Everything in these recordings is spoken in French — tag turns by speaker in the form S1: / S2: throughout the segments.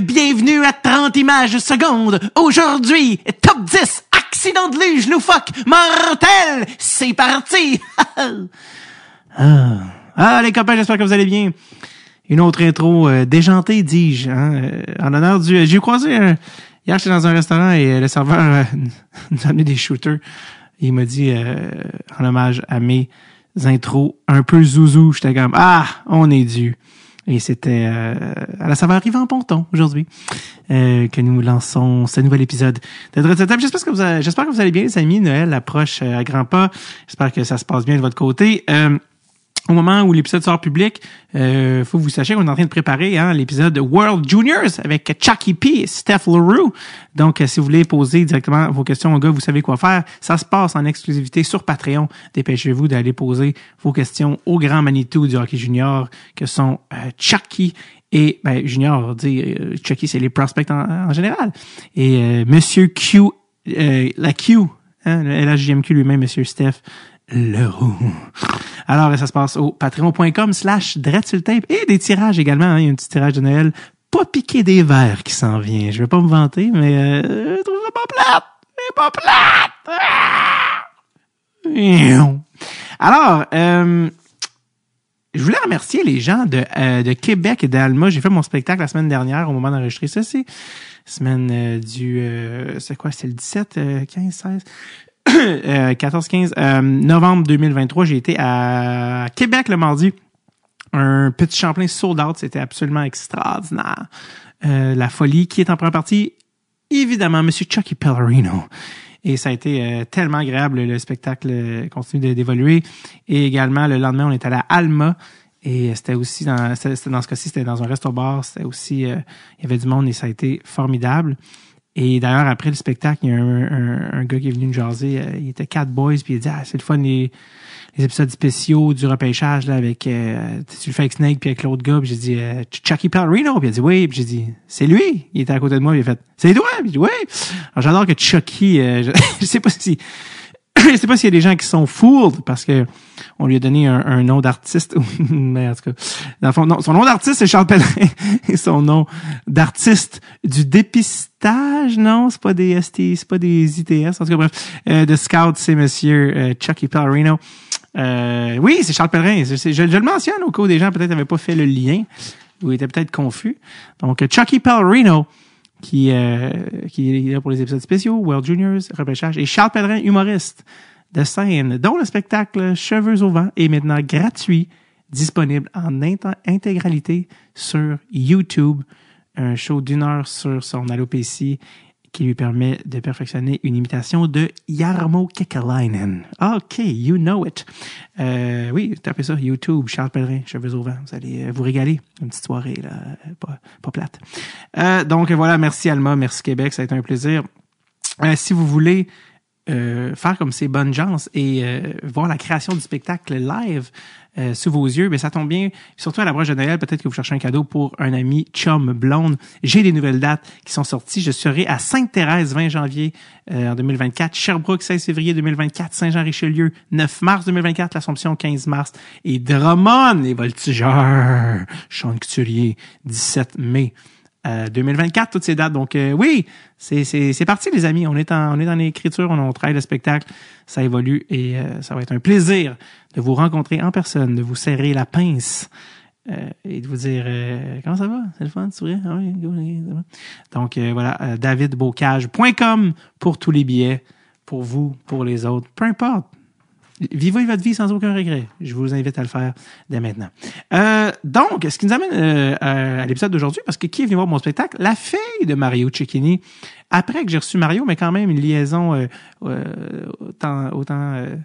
S1: Bienvenue à 30 images secondes. Aujourd'hui, top 10, accident de luge loufoque, mortel. C'est parti. ah. ah, les copains, j'espère que vous allez bien. Une autre intro euh, déjantée, dis-je, hein, euh, en honneur du... J'ai croisé. Hier, j'étais dans un restaurant et euh, le serveur nous a amené des shooters. il m'a dit, en hommage à mes intros un peu zouzou, j'étais comme, ah, on est dû. Et c'était euh, à la saveur arrive en ponton aujourd'hui euh, que nous lançons ce nouvel épisode de Setup. J'espère que vous avez- j'espère que vous allez bien, les amis. Noël approche euh, à grands pas. J'espère que ça se passe bien de votre côté. Euh, au moment où l'épisode sort public, euh, faut que vous sachiez qu'on est en train de préparer hein, l'épisode World Juniors avec Chucky P, et Steph LaRue. Donc, euh, si vous voulez poser directement vos questions aux gars, vous savez quoi faire. Ça se passe en exclusivité sur Patreon. Dépêchez-vous d'aller poser vos questions aux grands Manitou du hockey junior, que sont euh, Chucky et ben, junior, dire euh, Chucky, c'est les prospects en, en général. Et euh, Monsieur Q, la Q, hein, le LHJMQ lui-même, Monsieur Steph Leroux. Alors, ça se passe au patreon.com slash dreadsultape et des tirages également. Hein, il y a un petit tirage de Noël. Pas piqué des verres qui s'en vient. Je vais pas me vanter, mais euh, je trouve ça pas plate. Pas plate. Ah! Alors, euh, je voulais remercier les gens de, euh, de Québec et d'Alma. J'ai fait mon spectacle la semaine dernière au moment d'enregistrer ça. C'est semaine euh, du... euh, c'est quoi? C'est le 17, euh, 15, 16? euh, 14-15 euh, novembre 2023, j'ai été à Québec le mardi. Un petit Champlain sold out, c'était absolument extraordinaire. Euh, la folie qui est en première partie, évidemment, Monsieur Chucky Pellerino. Et ça a été euh, tellement agréable, le spectacle euh, continue d'évoluer. Et également, le lendemain, on est allé à Alma. Et c'était aussi dans, dans ce cas-ci, c'était dans un resto-bar. C'était aussi, euh, il y avait du monde et ça a été formidable. Et d'ailleurs, après le spectacle, il y a un, un, un gars qui est venu nous jaser. euh, il était quatre boys, puis il a dit Ah, c'est le fun les, les épisodes spéciaux du repêchage là, avec euh, tu le fais avec Snake puis avec l'autre gars. Puis j'ai dit euh, Chucky Pellerino. Puis il a dit oui. Puis j'ai dit c'est lui. Il était à côté de moi. Puis il a fait c'est toi. Puis j'ai dit oui. Alors j'adore que Chucky. euh, je, je sais pas si je sais pas s'il y a des gens qui sont fooled parce que on lui a donné un, un nom d'artiste. Mais en tout cas, dans le fond, non, son nom d'artiste, c'est Charles Pellerin. Et son nom d'artiste du dépistage, non, c'est pas des ST, c'est pas des ITS. En tout cas, bref, euh, de Scout, c'est Monsieur euh, Chucky Pellerino. Euh, oui, c'est Charles Pellerin. Je, le mentionne au cas où des gens peut-être n'avaient pas fait le lien ou étaient peut-être confus. Donc, Chucky Pellerino, qui, euh, qui est là pour les épisodes spéciaux, World Juniors, repêchage, et Charles Pellerin, humoriste de scène, dont le spectacle Cheveux au vent est maintenant gratuit, disponible en int- intégralité sur YouTube. Un show d'une heure sur son alopécie qui lui permet de perfectionner une imitation de Jarmo Kekalainen. OK, you know it. Euh, oui, tapez ça, YouTube, Charles Pellerin, Cheveux au vent. Vous allez euh, vous régaler. Une petite soirée, là, euh, pas, pas plate. Euh, donc voilà, merci Alma, merci Québec, ça a été un plaisir. Euh, si vous voulez euh, faire comme ces bonnes gens et euh, voir la création du spectacle live euh, sous vos yeux, ben ça tombe bien. Surtout à la broche de Noël, peut-être que vous cherchez un cadeau pour un ami chum blonde. J'ai des nouvelles dates qui sont sorties. Je serai à Sainte-Thérèse 20 janvier euh, en 2024, Sherbrooke 16 février 2024, Saint-Jean-Richelieu 9 mars 2024, l'Assomption 15 mars et Drummond les Voltigeurs, Sean Couturier 17 mai. Euh, 2024, toutes ces dates. Donc euh, oui, c'est parti les amis. On est en on est dans l'écriture, on, on travaille le spectacle, ça évolue et euh, ça va être un plaisir de vous rencontrer en personne, de vous serrer la pince euh, et de vous dire euh, comment ça va, c'est le fun, vrai. Ah oui, va. Donc euh, voilà, euh, davidbocage.com pour tous les billets, pour vous, pour les autres, peu importe. Vivez votre vie sans aucun regret. Je vous invite à le faire dès maintenant. Euh, donc, ce qui nous amène euh, à, l'épisode d'aujourd'hui, parce que qui est venu voir mon spectacle? La fille de Mario Cecchini. Après que j'ai reçu Mario, mais quand même une liaison euh, euh, autant, autant euh,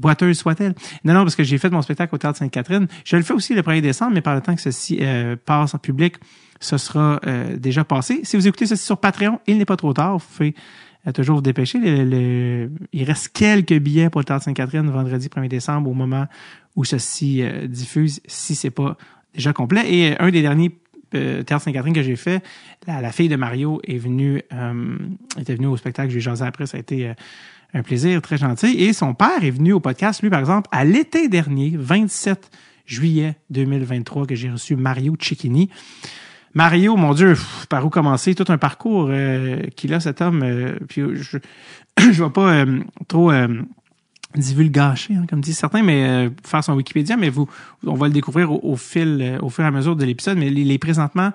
S1: boiteuse soit-elle. Non, non, parce que j'ai fait mon spectacle au Théâtre Sainte-Catherine. Je le fais aussi le 1er décembre, mais par le temps que ceci euh, passe en public, ce sera euh, déjà passé. Si vous écoutez ceci sur Patreon, il n'est pas trop tard. Vous pouvez euh, toujours vous il reste quelques billets pour le Théâtre Sainte-Catherine vendredi 1er décembre au moment où ceci euh, diffuse, si c'est pas déjà complet. Et euh, un des derniers euh, Théâtre Sainte-Catherine que j'ai fait, la, fille de Mario est venue, euh, était venue au spectacle, j'ai jasé après, ça a été euh, un plaisir très gentil. Et son père est venu au podcast, lui, par exemple, à l'été dernier, 27 juillet 2023, que j'ai reçu Mario Cecchini. Mario, mon Dieu, par où commencer? Tout un parcours euh, qu'il a, cet homme. euh, puis je je vais pas euh, trop euh, divulgacher, hein, comme disent certains, mais euh, faire son Wikipédia, mais vous, on va le découvrir au, fil, euh, au fur et à mesure de l'épisode. Mais il est présentement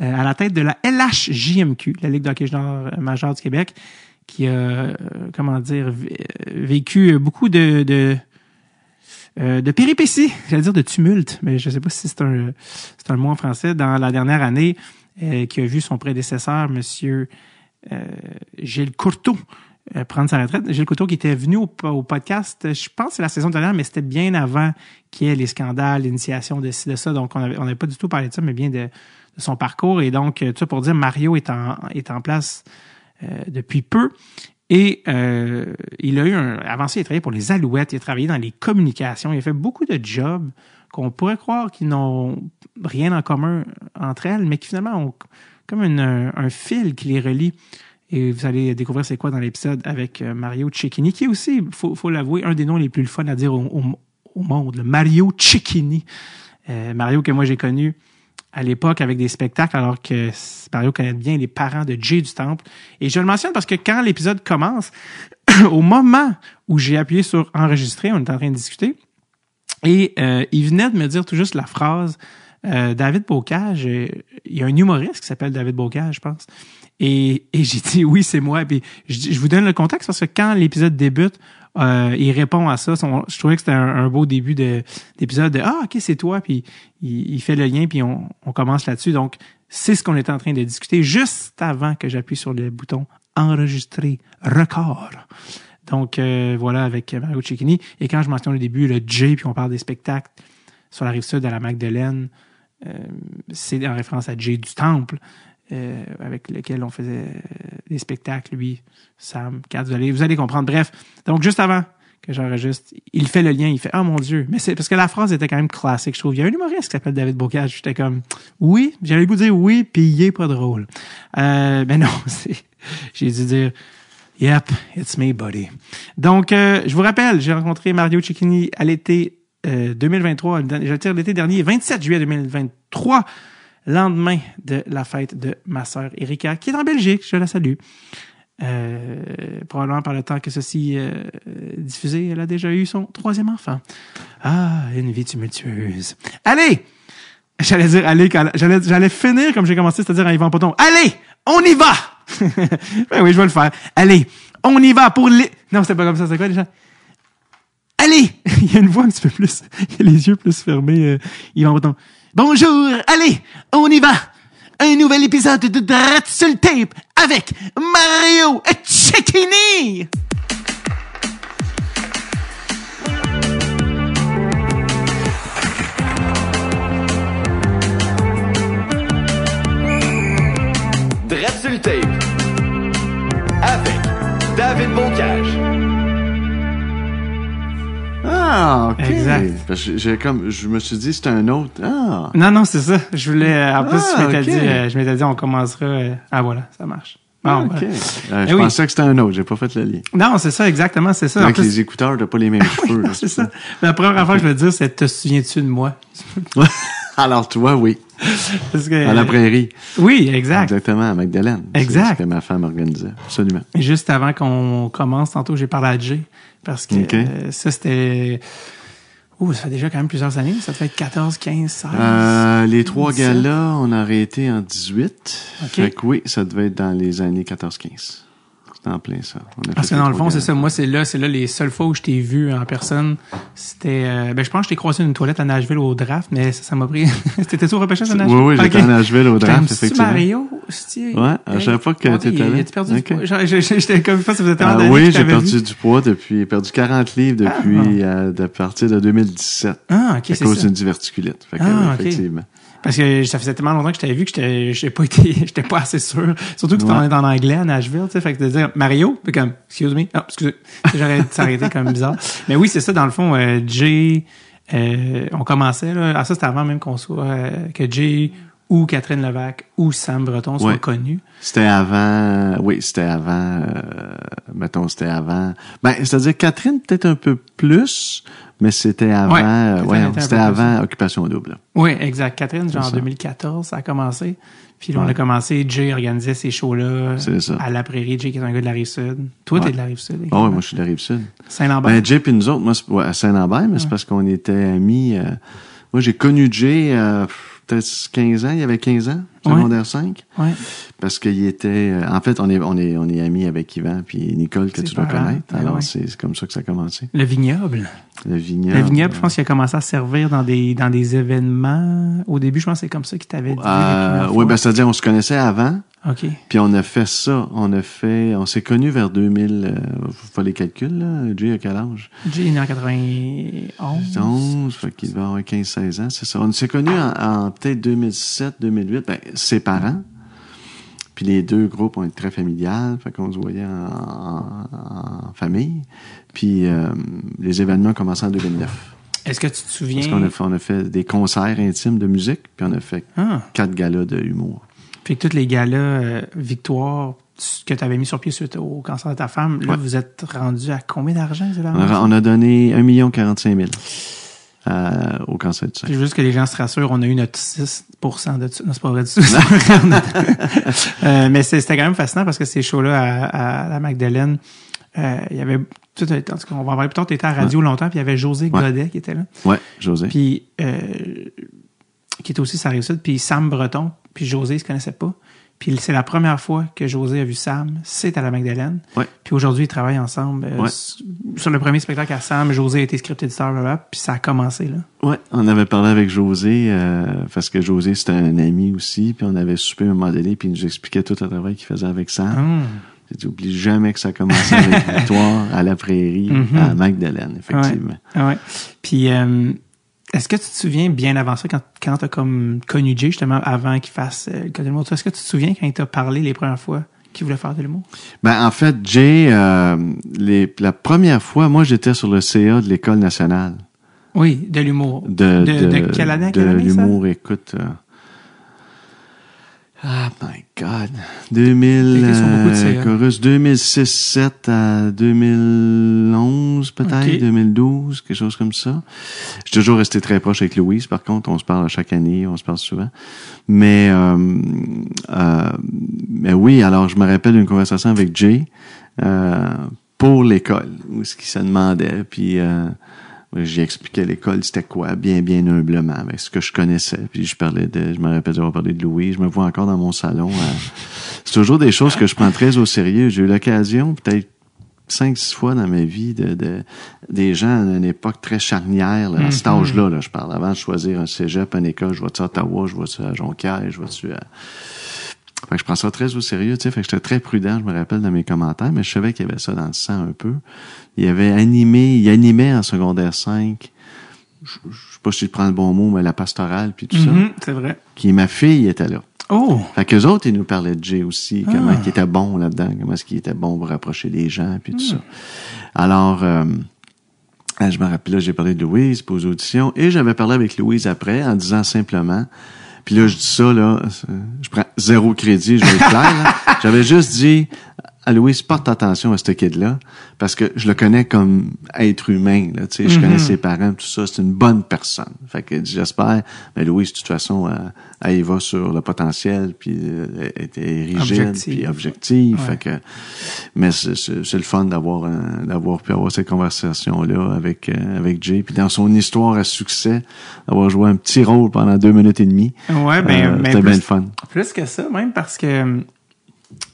S1: à la tête de la LHJMQ, la Ligue d'hockey junior majeure du Québec, qui a, comment dire, vé- vécu beaucoup de euh, de péripéties, j'allais dire de tumulte, mais je sais pas si c'est un c'est un mot en français dans la dernière année euh, qui a vu son prédécesseur monsieur euh, Gilles Courteau euh, prendre sa retraite. Gilles Courteau qui était venu au, podcast, je pense que c'est la saison dernière, mais c'était bien avant qu'il y ait les scandales, l'initiation de ci, de ça. Donc, on avait, on n'avait pas du tout parlé de ça, mais bien de, de son parcours. Et donc, tout ça pour dire, Mario est en, est en place depuis peu. Et euh, il a eu un. Avant ça, il a travaillé pour les Alouettes, il a travaillé dans les communications, il a fait beaucoup de jobs qu'on pourrait croire qu'ils n'ont rien en commun entre elles, mais qui finalement ont comme une, un, fil qui les relie. Et vous allez découvrir c'est quoi dans l'épisode avec euh, Mario Cecchini, qui est aussi, faut, faut l'avouer, un des noms les plus fun à dire au, au- au monde, le Mario Cecchini. Euh, Mario que moi j'ai connu à l'époque avec des spectacles, alors que Mario connaît bien les parents de Jay du Temple. Et je le mentionne parce que quand l'épisode commence, au moment où j'ai appuyé sur enregistrer, on est en train de discuter, et euh, il venait de me dire tout juste la phrase euh, David Bocage, euh, il y a un humoriste qui s'appelle David Bocage, je pense. Et, et j'ai dit oui, c'est moi. Puis je, vous donne le contexte parce que quand l'épisode débute, euh, il répond à ça. Son- je trouvais que c'était un, beau début de- d'épisode de, Ah, ok, c'est toi. Puis il, il fait le lien, puis on, on commence là-dessus. Donc, c'est ce qu'on était en train de discuter juste avant que j'appuie sur le bouton enregistrer record. Donc euh, voilà avec Mario Cecchini. Et quand je mentionne au début le J, puis on parle des spectacles sur la rive sud à la Magdeleine, euh, c'est en référence à Jay du Temple, euh, avec lequel on faisait euh, des spectacles, lui, Sam, Kat, vous allez, vous allez comprendre. Bref, donc juste avant que j'enregistre, il fait le lien, il fait « Oh mon Dieu! » Mais c'est parce que la phrase était quand même classique, je trouve. Il y a un humoriste qui s'appelle David Bocage, j'étais comme « Oui! » J'avais le goût de dire « Oui! » puis il est pas drôle. Euh, mais non, c'est... J'ai dû dire Yep, it's me, buddy. Donc, euh, je vous rappelle, j'ai rencontré Mario Cecchini à l'été euh, 2023, je veux dire l'été dernier, 27 juillet 2023, lendemain de la fête de ma sœur Erika, qui est en Belgique, je la salue. Euh, probablement par le temps que ceci euh, diffusé, elle a déjà eu son troisième enfant. Ah, une vie tumultueuse. Allez! J'allais dire allez, j'allais, j'allais finir comme j'ai commencé, c'est-à-dire en Yvan Poton. Allez! On y va! ben oui, je vais le faire. Allez! On y va pour les... Non, c'était pas comme ça, c'était quoi déjà? Allez! Il y a une voix un petit peu plus... Il y a les yeux plus fermés, euh, Yvan Poton. Bonjour! Allez! On y va! Un nouvel épisode de Drat tape avec Mario Cecchini!
S2: Le tape. Avec David Bocage.
S3: Ah, ok.
S1: Exact.
S3: Parce que j'ai comme, je me suis dit, c'est un autre. Ah.
S1: Non, non, c'est ça. Je voulais... En plus,
S3: Ah,
S1: je m'étais dit, euh, je m'étais dit, on commencera... euh, Ah, voilà, ça marche. Bon,
S3: Ah, ok.
S1: voilà.
S3: Euh, je
S1: Eh oui.
S3: pensais que c'était un autre, j'ai pas fait le lien.
S1: Non, c'est ça, exactement, c'est ça.
S3: Avec
S1: plus-
S3: les écouteurs, t'as pas les mêmes cheveux.
S1: c'est ça. La première fois que je veux dire, c'est te souviens-tu de moi?
S3: Alors toi, oui.
S1: Parce que,
S3: À la prairie.
S1: Oui, exact.
S3: Exactement, à Magdalene.
S1: Exact.
S3: C'est ce que ma femme organisait. Absolument.
S1: Et Juste avant qu'on commence, tantôt, j'ai parlé à Jay. Parce que euh, ça, c'était. Ouh, ça fait déjà quand même plusieurs années. Ça fait 14, 15, 16.
S3: Euh, les trois
S1: 17.
S3: gars-là, on a arrêté en 18.
S1: Ok.
S3: Fait que oui, ça devait être dans les années 14-15. C'était en plein ça.
S1: Parce que dans le fond, c'est ça. Moi, c'est là, c'est là les seules fois où je t'ai vu en personne. C'était, euh, ben, je pense que je t'ai croisé une toilette à Nashville au draft, mais ça, ça m'a pris. T'étais-tu au repêchage à
S3: Oui,
S1: Nashville?
S3: oui, j'étais
S1: Ok.
S3: à Nashville au draft, effectivement.
S1: Mario? hostie?
S3: Ouais, à chaque fois que t'étais là.
S1: a-tu perdu du
S3: Ok.
S1: poids? Je- je- J'étais comme, je que vous êtes
S3: Ah
S1: d'années que
S3: oui,
S1: je
S3: j'ai perdu
S1: vu.
S3: du poids depuis, perdu 40 livres depuis, euh, de partir de 2017.
S1: Ah, ok,
S3: à
S1: c'est
S3: cause
S1: ça.
S3: d'une diverticulite. Fait que,
S1: Ah,
S3: oui,
S1: ok. Parce que ça faisait tellement longtemps que je t'avais vu que j'étais, j'ai pas été, j'étais pas assez sûr. Surtout que tu
S3: Ouais.
S1: en es en anglais à Nashville, tu sais. Fait que de dire Mario, puis comme, excuse me, ah, excusez. J'aurais s'arrêter comme bizarre. Mais oui, c'est ça, dans le fond, euh, Jay, euh, on commençait, là. Ah, ça, c'était avant même qu'on soit, euh, que Jay ou Catherine Levac ou Sam Breton soient
S3: Ouais.
S1: connus.
S3: C'était avant, oui, c'était avant, euh, mettons, c'était avant. Ben, c'est-à-dire Catherine peut-être un peu plus, mais c'était avant,
S1: Ouais,
S3: euh, ouais, c'était avant Occupation Double.
S1: Oui, exact. Catherine, genre en
S3: ça.
S1: 2014, ça a commencé. Puis là, on a commencé, Jay organisait ces shows-là
S3: C'est ça.
S1: à la Prairie. Jay qui est un gars de la Rive-Sud. Toi, t'es de la Rive-Sud.
S3: Ah ouais,
S1: également.
S3: moi, je suis de la Rive-Sud.
S1: Saint-Lambert.
S3: Ben, Jay et nous autres, moi, à Saint-Lambert, mais c'est parce qu'on était amis. euh, moi, j'ai connu Jay euh, peut-être 15 ans. Il y avait 15 ans, secondaire 5.
S1: ouais.
S3: Parce qu'il était... euh, en fait, on est, on est, on est amis avec Yvan puis Nicole, que tu dois connaître.
S1: ben
S3: Alors,
S1: ouais.
S3: c'est comme ça que ça a commencé.
S1: Le vignoble.
S3: Le vignoble.
S1: Le vignoble, je pense qu'il a commencé à servir dans des, dans des événements. Au début, je pense que c'est comme ça qu'il t'avait dit.
S3: Euh, oui, ben, c'est-à-dire, on se connaissait avant.
S1: OK.
S3: Puis on a fait ça. On a fait... On s'est connus vers 2000... Euh, faut les calculs, là. Jay a quel âge?
S1: Jay est né en 91.
S3: 11, fait qu'il devait avoir 15-16 ans, c'est ça. On s'est connus en, en peut-être 2007-2008, ben, séparants. Puis les deux groupes ont été très familiales, fait qu'on se voyait en, en- en famille. Puis euh, les événements ont commencé en 2009.
S1: Est-ce que tu te souviens?
S3: Parce qu'on a fait, on a fait des concerts intimes de musique, puis on a fait
S1: Ah.
S3: quatre galas de humour.
S1: Fait que tous les gars-là, euh, Victoire, que tu avais mis sur pied suite au cancer de ta femme, là,
S3: Ouais.
S1: vous êtes rendu à combien d'argent,
S3: On on a donné 1 45 000 euh, au cancer du sein.
S1: Juste que les gens se rassurent, on a eu notre 6% de tout. Non, c'est pas vrai du tout. Euh, mais c'était quand même fascinant parce que ces shows-là à, à la Magdalene, euh, il y avait tout, en tout cas, on va en parler plus tard, tu étais à la radio longtemps, puis il y avait José
S3: Ouais.
S1: Godet qui était là.
S3: Ouais, José.
S1: Puis euh, qui était aussi sa sud, puis Sam Breton, puis José, ils se connaissaient pas. Puis c'est la première fois que José a vu Sam, c'est à la Magdalene.
S3: Ouais.
S1: Puis aujourd'hui, ils travaillent ensemble. euh,
S3: Ouais.
S1: Sur le premier spectacle à Sam, José a été script éditeur, puis ça a commencé là.
S3: Ouais, on avait parlé avec José, euh, parce que José, c'était un ami aussi, puis on avait soupé à un moment donné, puis il nous expliquait tout le travail qu'il faisait avec Sam.
S1: Hum.
S3: J'ai dit, oublie jamais que ça a commencé avec Victoire, à la Prairie,
S1: Mhm.
S3: à Magdalene, effectivement.
S1: Ah ouais. Puis, euh, est-ce que tu te souviens bien avant ça, quand, quand tu as comme connu Jay, justement, avant qu'il fasse euh, le code de l'humour, est-ce que tu te souviens quand il t'a parlé les premières fois qu'il voulait faire de l'humour?
S3: Ben, en fait, Jay, euh, les, la première fois, moi, j'étais sur le CA de l'École nationale
S1: Oui, de l'humour.
S3: de,
S1: de, de quelle année quelle
S3: de
S1: année,
S3: l'humour, écoute. euh, Ah, my God. 2000,
S1: T'étais sur beaucoup de
S3: euh, chorus, 2006-7 à 2011, peut-être,
S1: Ok.
S3: 2012, quelque chose comme ça. J'ai toujours resté très proche avec Louise, par contre, on se parle à chaque année, on se parle souvent. Mais, euh, euh, mais oui, alors je me rappelle d'une conversation avec Jay euh, pour l'école, où ce qui se demandait, puis euh, j'ai expliqué l'école, c'était quoi, bien, bien humblement, avec ce que je connaissais. Puis je parlais de, je me rappelle d'avoir parlé de Louis, je me vois encore dans mon salon. euh, c'est toujours des choses que je prends très au sérieux. J'ai eu l'occasion, peut-être cinq, six fois dans ma vie, de, de des gens à une époque très charnière, là, à cet âge-là, là, je parle. Avant de choisir un cégep, une école, je vois-tu à Ottawa, je vois-tu à Jonquière, je vois-tu à... Fait que je prends ça très au sérieux, tu sais, fait que j'étais très prudent, je me rappelle dans mes commentaires, mais je savais qu'il y avait ça dans le sang un peu. Il avait animé, il animait en secondaire 5, je, je sais pas si je prends le bon mot, mais la pastorale puis tout ça,
S1: Mhm, c'est vrai.
S3: qui ma fille était là.
S1: Oh!
S3: Fait qu'eux autres, ils nous parlaient de Jay aussi, comment
S1: Ah.
S3: il était bon là-dedans, comment est-ce qu'il était bon pour rapprocher les gens, puis tout ça. Alors, euh, je me rappelle, là, j'ai parlé de Louise pour aux auditions, et j'avais parlé avec Louise après, en disant simplement, puis là, je dis ça, là, je prends zéro crédit, je vais être clair, là. J'avais juste dit Louise, porte attention à ce kid-là, parce que je le connais comme être humain, là, tu sais, je connais ses parents, tout ça, c'est une bonne personne. Fait que j'espère, mais Louise, de toute façon, elle, elle y va sur le potentiel, puis euh, elle était rigide, puis objective,
S1: Ouais.
S3: fait que, mais c'est- c'est c'est le fun d'avoir d'avoir pu avoir cette conversation-là avec, euh, avec Jay, puis dans son histoire à succès, d'avoir joué un petit rôle pendant deux minutes et demie.
S1: Ouais, ben,
S3: Euh, c'était bien le fun.
S1: Plus que ça, même parce que hum,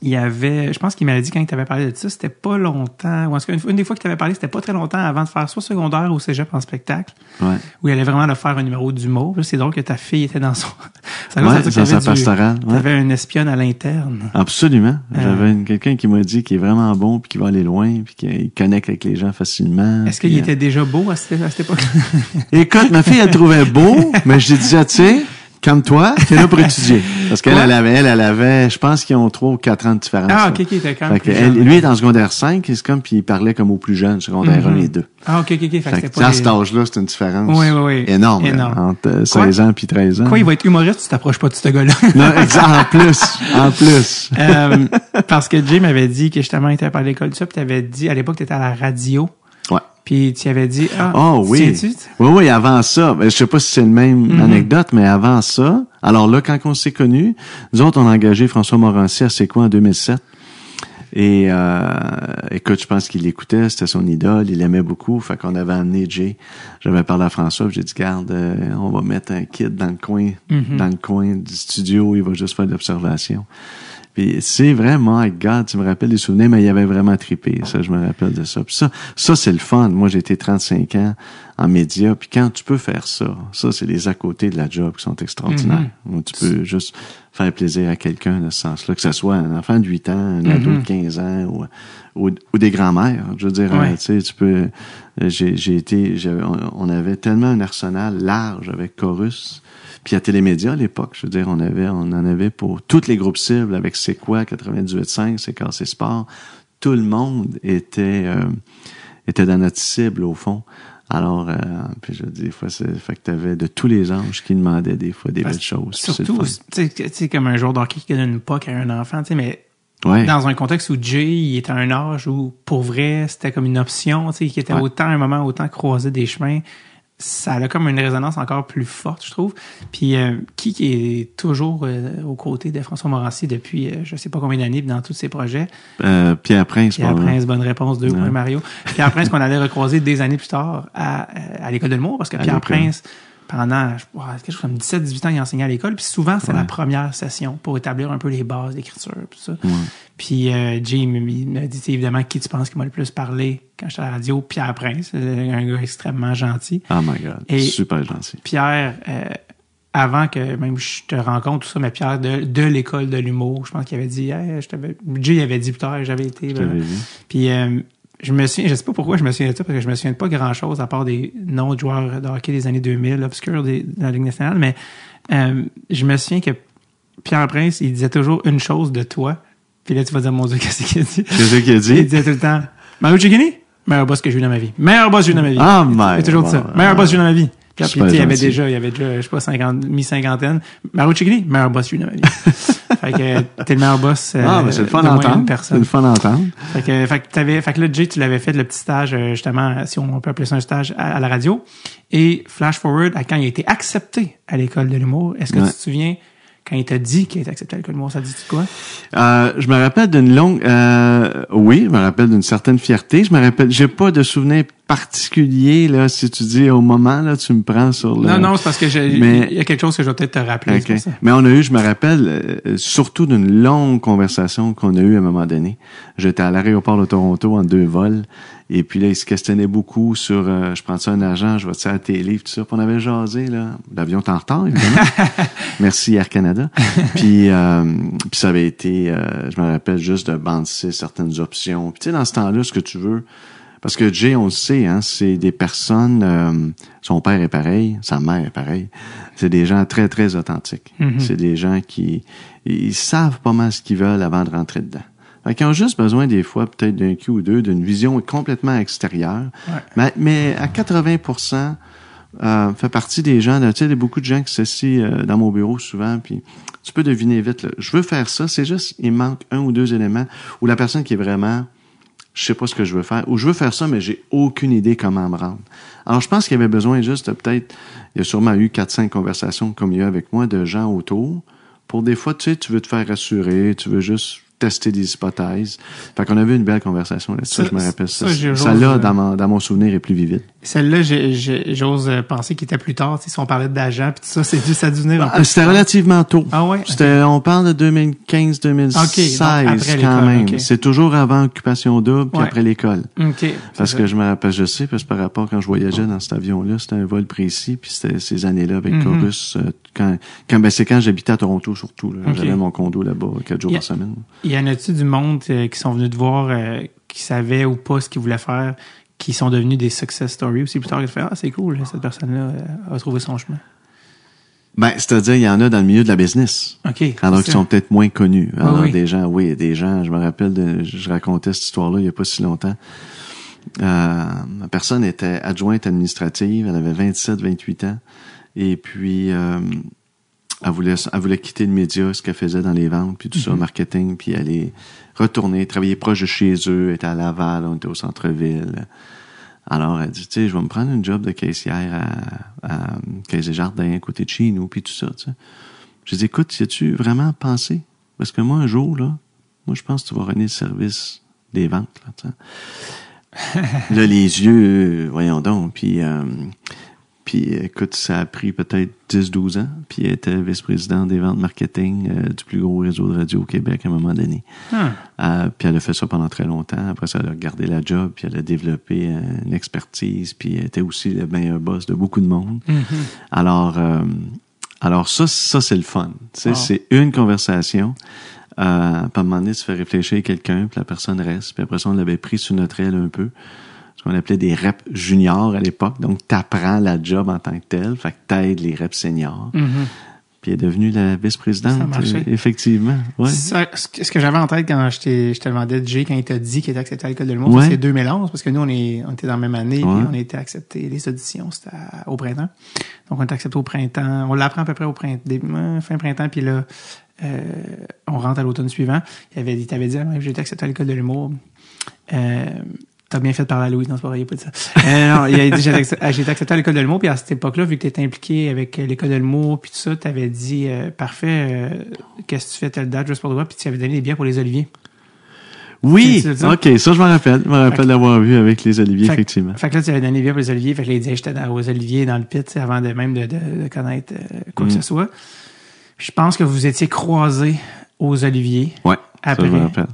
S1: il y avait, je pense qu'il m'avait dit quand il t'avait parlé de ça, c'était pas longtemps, ou en tout cas, une, des fois qu'il t'avait parlé, c'était pas très longtemps avant de faire soit secondaire ou cégep en spectacle,
S3: Ouais.
S1: où il allait vraiment le faire un numéro d'humour. C'est drôle que ta fille était dans son, ça
S3: Ouais, dans sa pastorale, ouais.
S1: T'avais une espionne à l'interne.
S3: Absolument.
S1: Euh.
S3: J'avais quelqu'un qui m'a dit qu'il est vraiment bon, puis qu'il va aller loin, puis qu'il connecte avec les gens facilement.
S1: Est-ce qu'il
S3: euh,
S1: était déjà beau à cette, à cette époque?
S3: Écoute, ma fille, elle le trouvait beau, mais je lui disais, tu sais, comme toi, t'es là pour étudier. Parce qu'elle, elle avait, elle, elle avait, je pense qu'ils ont trois ou quatre ans de différence.
S1: ah, ok, ok, t'es quand même plus jeune.
S3: lui est en secondaire 5, et c'est comme, puis il parlait comme aux plus jeunes, secondaire
S1: Mhm.
S3: 1 et 2.
S1: Ah, ok, ok, ok. Fait que
S3: Fait que, à
S1: des-
S3: cet âge-là, c'est une différence
S1: Oui, oui, oui.
S3: énorme, là,
S1: Énorme.
S3: entre euh, 16 ans puis 13 ans.
S1: Quoi, il va être humoriste, tu t'approches pas de ce gars-là?
S3: Non, exact, en plus, en plus.
S1: Euh, parce que Jay m'avait dit que justement, il était à l'école de ça, puis t'avais dit, à l'époque, t'étais à la radio. Puis tu avais dit, ah,
S3: Oh oui. Oui, oui, avant ça, ben, je sais pas si c'est le même
S1: Mhm.
S3: anecdote, mais avant ça, alors là, quand on s'est connus, nous autres, on a engagé François Morancy à C'est quoi en 2007. Et euh, écoute, je pense qu'il écoutait, c'était son idole, il aimait beaucoup. Fait qu'on avait amené Jay. J'avais parlé à François, j'ai dit, garde, euh, on va mettre un kid dans le coin,
S1: Mhm.
S3: dans le coin du studio, il va juste faire de l'observation. Puis c'est vraiment, my God, tu me rappelles des souvenirs, mais il avait vraiment trippé. Ça, je me rappelle de ça. Puis ça, ça c'est le fun. Moi, j'ai été 35 ans en médias. Puis quand tu peux faire ça, ça, c'est les à côté de la job qui sont extraordinaires. Où tu peux juste faire plaisir à quelqu'un de ce sens-là, que ce soit un enfant de 8 ans, un ado de 15 ans ou, ou, ou des grands-mères. Je veux dire,
S1: Ouais.
S3: euh, tu sais, tu peux... euh, J'ai j'ai été... on avait tellement un arsenal large avec Chorus. Puis à Télémédia à l'époque, je veux dire, on avait, on en avait pour tous les groupes cibles avec C'est quoi, 98.5, C'est Cassé Sport. Tout le monde était, euh, était dans notre cible au fond. Alors, euh, puis je dire, des fois, c'est, fait que t'avais de tous les anges qui demandaient des fois des
S1: Parce-
S3: belles choses.
S1: Surtout, tu sais, comme un joueur d'hockey qui donne une puck à un enfant, tu sais, mais
S3: Ouais.
S1: dans un contexte où Jay il était à un âge où, pour vrai, c'était comme une option, tu sais, qui était
S3: Ouais.
S1: autant un moment, autant croiser des chemins. Ça a comme une résonance encore plus forte, je trouve. Puis euh, qui qui est toujours euh, aux côtés de François Morancy depuis euh, je sais pas combien d'années dans tous ses projets?
S3: Euh, Pierre Prince,
S1: Pierre. Prince, bonne réponse, deux points Mario. Pierre Prince qu'on allait recroiser des années plus tard à, euh, à l'école de l'humour parce que
S3: À
S1: Pierre. Prince, pendant je- ouais, quelque chose comme 17-18 ans, il enseignait à l'école. Puis souvent, c'est la première session pour établir un peu les bases d'écriture. Puis ça.
S3: Ouais.
S1: Puis euh, Jay il m'a dit évidemment qui tu penses qui m'a le plus parlé quand j'étais à la radio? Pierre Prince, euh, un gars extrêmement gentil.
S3: Oh my God.
S1: Et-
S3: Super gentil.
S1: Pierre, euh, avant que même je te rencontre, tout ça, mais Pierre de, de l'école de l'humour, je pense qu'il avait dit, hey, je Jay avait dit plus tard, j'avais été. Ben, puis euh, je me souviens, je sais pas pourquoi je me souviens de ça, parce que je me souviens de pas grand chose à part des noms de joueurs de hockey des années 2000, obscurs des, de la Ligue nationale, mais euh, je me souviens que Pierre Prince, il disait toujours une chose de toi. Puis là, tu vas dire, mon Dieu, qu'est-ce qu'il a dit?
S3: Qu'est-ce qu'il a
S1: Il
S3: dit?
S1: disait tout le temps, Mario Cecchini, meilleur boss que j'ai eu dans ma vie. Meilleur boss que j'ai eu dans ma vie.
S3: Ah,
S1: Il fait toujours ça.
S3: God.
S1: Meilleur boss que j'ai eu dans ma vie. Puis, il y avait déjà, il y avait déjà, je sais pas, 50, mi-cinquantaine. Mario Cecchini, meilleur boss que j'ai eu dans ma vie. fait que t'es le meilleur boss. euh,
S3: Ah, mais c'est le fun d'entendre. C'est le fun d'entendre.
S1: Fait que, fait que t'avais, fait que là, Jay, tu l'avais fait le petit stage, euh, justement, si on peut appeler ça un stage à, à la radio. Et flash forward à quand il a été accepté à l'école de l'humour. Est-ce que
S3: Ouais.
S1: tu te souviens quand il t'a dit qu'il été accepté de l'humour? Ça dit quoi?
S3: Euh, je me rappelle d'une longue, euh, oui, je me rappelle d'une certaine fierté. Je me rappelle, j'ai pas de souvenir particulier là. Si tu dis au moment là, tu me prends sur le.
S1: Non, non, c'est parce que j'ai,
S3: Mais-
S1: il y a quelque chose que je vais peut-être te rappeler. ça.
S3: Mais on a eu, je me rappelle, euh, surtout d'une longue conversation qu'on a eue à un moment donné. J'étais à l'aéroport de Toronto en deux vols. Et puis là, il se questionnait beaucoup sur, euh, je prends ça un agent, je vais te à la télé, tout ça. Puis on avait jasé, là. L'avion est en retard, évidemment. Merci Air Canada. puis, euh, puis ça avait été, euh, je me rappelle juste de bandiser certaines options. Puis tu sais, dans ce temps-là, ce que tu veux, parce que Jay, on le sait, hein, c'est des personnes, euh, son père est pareil, sa mère est pareil. C'est des gens très, très authentiques. C'est des gens qui ils savent pas mal ce qu'ils veulent avant de rentrer dedans. Fait qu'ils ont juste besoin des fois peut-être d'un cul ou deux, d'une vision complètement extérieure.
S1: Ouais.
S3: Mais, mais à 80% euh, fait partie des gens, tu sais, il y a beaucoup de gens qui s'assient euh, dans mon bureau souvent, puis tu peux deviner vite, là, je veux faire ça, c'est juste, il manque un ou deux éléments, ou la personne qui est vraiment, je sais pas ce que je veux faire, ou je veux faire ça, mais j'ai aucune idée comment me rendre. Alors, je pense qu'il y avait besoin juste peut-être, il y a sûrement eu quatre, cinq conversations comme il y a eu avec moi de gens autour, pour des fois, tu sais, tu veux te faire rassurer, tu veux juste tester des hypothèses. Fait qu'on avait une belle conversation là-dessus,
S1: Ça,
S3: je me rappelle
S1: ça,
S3: ça. là, dans mon, dans mon souvenir, est plus vivide.
S1: Celle-là, j'ose euh, penser qu'il était plus tard. Si on parlait d'agent, puis tout ça, c'est juste à devenir.
S3: Ah, C'était relativement tôt.
S1: Ah ouais?
S3: C'était, on parle de 2015-2016
S1: Ok, donc après
S3: quand même. C'est toujours avant occupation double puis
S1: Ouais.
S3: après l'école. Parce que
S1: ça.
S3: je me rappelle, je sais, parce que par rapport quand je voyageais dans cet avion-là, c'était un vol précis, puis c'était ces années-là avec. Chorus. euh, quand, quand, ben, c'est quand j'habitais à Toronto surtout. J'avais mon condo là-bas quatre jours par semaine.
S1: Y en a-tu du monde euh, qui sont venus te voir, euh, qui savaient ou pas ce qu'ils voulaient faire, qui sont devenus des success stories aussi plus tard, que tu fais, ah, c'est cool, cette personne-là euh, a trouvé son chemin.
S3: Ben, c'est-à-dire, il y en a dans le milieu de la business.
S1: OK.
S3: Alors qu'ils sont peut-être moins connus. Alors,
S1: oui.
S3: des gens, oui, des gens, je me rappelle, de, je racontais cette histoire-là il y a pas si longtemps. Euh, ma personne était adjointe administrative, elle avait 27, 28 ans. Et puis, euh, elle voulait, elle voulait quitter le média, ce qu'elle faisait dans les ventes, puis tout ça, marketing, puis aller retourner, travailler proche de chez eux, était à Laval, on était au centre-ville. Alors, elle dit, tu sais, je vais me prendre une job de caissière à, à Caisse des Jardins, à côté de chez nous, puis tout ça, tu sais. J'ai dit, écoute, y tu vraiment pensé? Parce que moi, un jour, là, moi, je pense que tu vas renier le service des ventes, là, tu sais. là, les yeux, voyons donc, puis... euh, puis écoute, ça a pris peut-être 10-12 ans. Puis elle était vice-présidente des ventes marketing euh, du plus gros réseau de radio au Québec à un moment donné.
S1: Ah.
S3: Euh, puis elle a fait ça pendant très longtemps. Après ça, elle a gardé la job, puis elle a développé euh, une expertise, puis elle était aussi le meilleur boss de beaucoup de monde. Alors, euh, alors ça, ça c'est le fun.
S1: Wow.
S3: c'est une conversation. Euh, à un moment donné, tu fais réfléchir quelqu'un, puis la personne reste. Puis après ça, on l'avait pris sous notre aile un peu. Ce qu'on appelait des reps juniors à l'époque. Donc, t'apprends la job en tant que tel. Fait que t'aides les reps seniors.
S1: Mhm.
S3: Puis elle est devenue la vice-présidente, euh, effectivement. Ouais.
S1: Ça, ce que j'avais en tête quand je, t'ai- je te demandais de quand il t'a dit qu'il était accepté à l'école de l'humour,
S3: Ouais.
S1: c'est 2011, parce que nous, on, est, on était dans la même année, puis on a été acceptés, les auditions, c'était au printemps. Donc, on était accepté au printemps. On l'apprend à peu près au printemps, fin printemps, puis là, euh, on rentre à l'automne suivant. Il, avait, il t'avait dit, ah, j'ai été accepté à l'école de l'humour. Euh, T'as bien fait de parler à Louis, non, c'est pas vrai, il a pas dit ça. Euh, non, il a dit, j'ai été accepté- à l'école de l'humour, puis à cette époque-là, vu que tu étais impliqué avec l'école de l'humour, puis tout ça, tu avais dit, euh, parfait, euh, qu'est-ce que tu fais telle date, juste pour toi, puis tu avais donné des billets pour les oliviers.
S3: Oui? OK, ça, je m'en rappelle. Je me rappelle d'avoir vu avec les Oliviers,
S1: Fait-
S3: effectivement.
S1: Fait que là, tu avais donné des billets pour les oliviers, fait que là, il disait, j'étais aux oliviers dans le pit, avant de même de, de- de connaître euh, quoi que
S3: Mm.
S1: ce soit. Je pense que vous étiez croisés aux oliviers.
S3: Ouais,
S1: Après,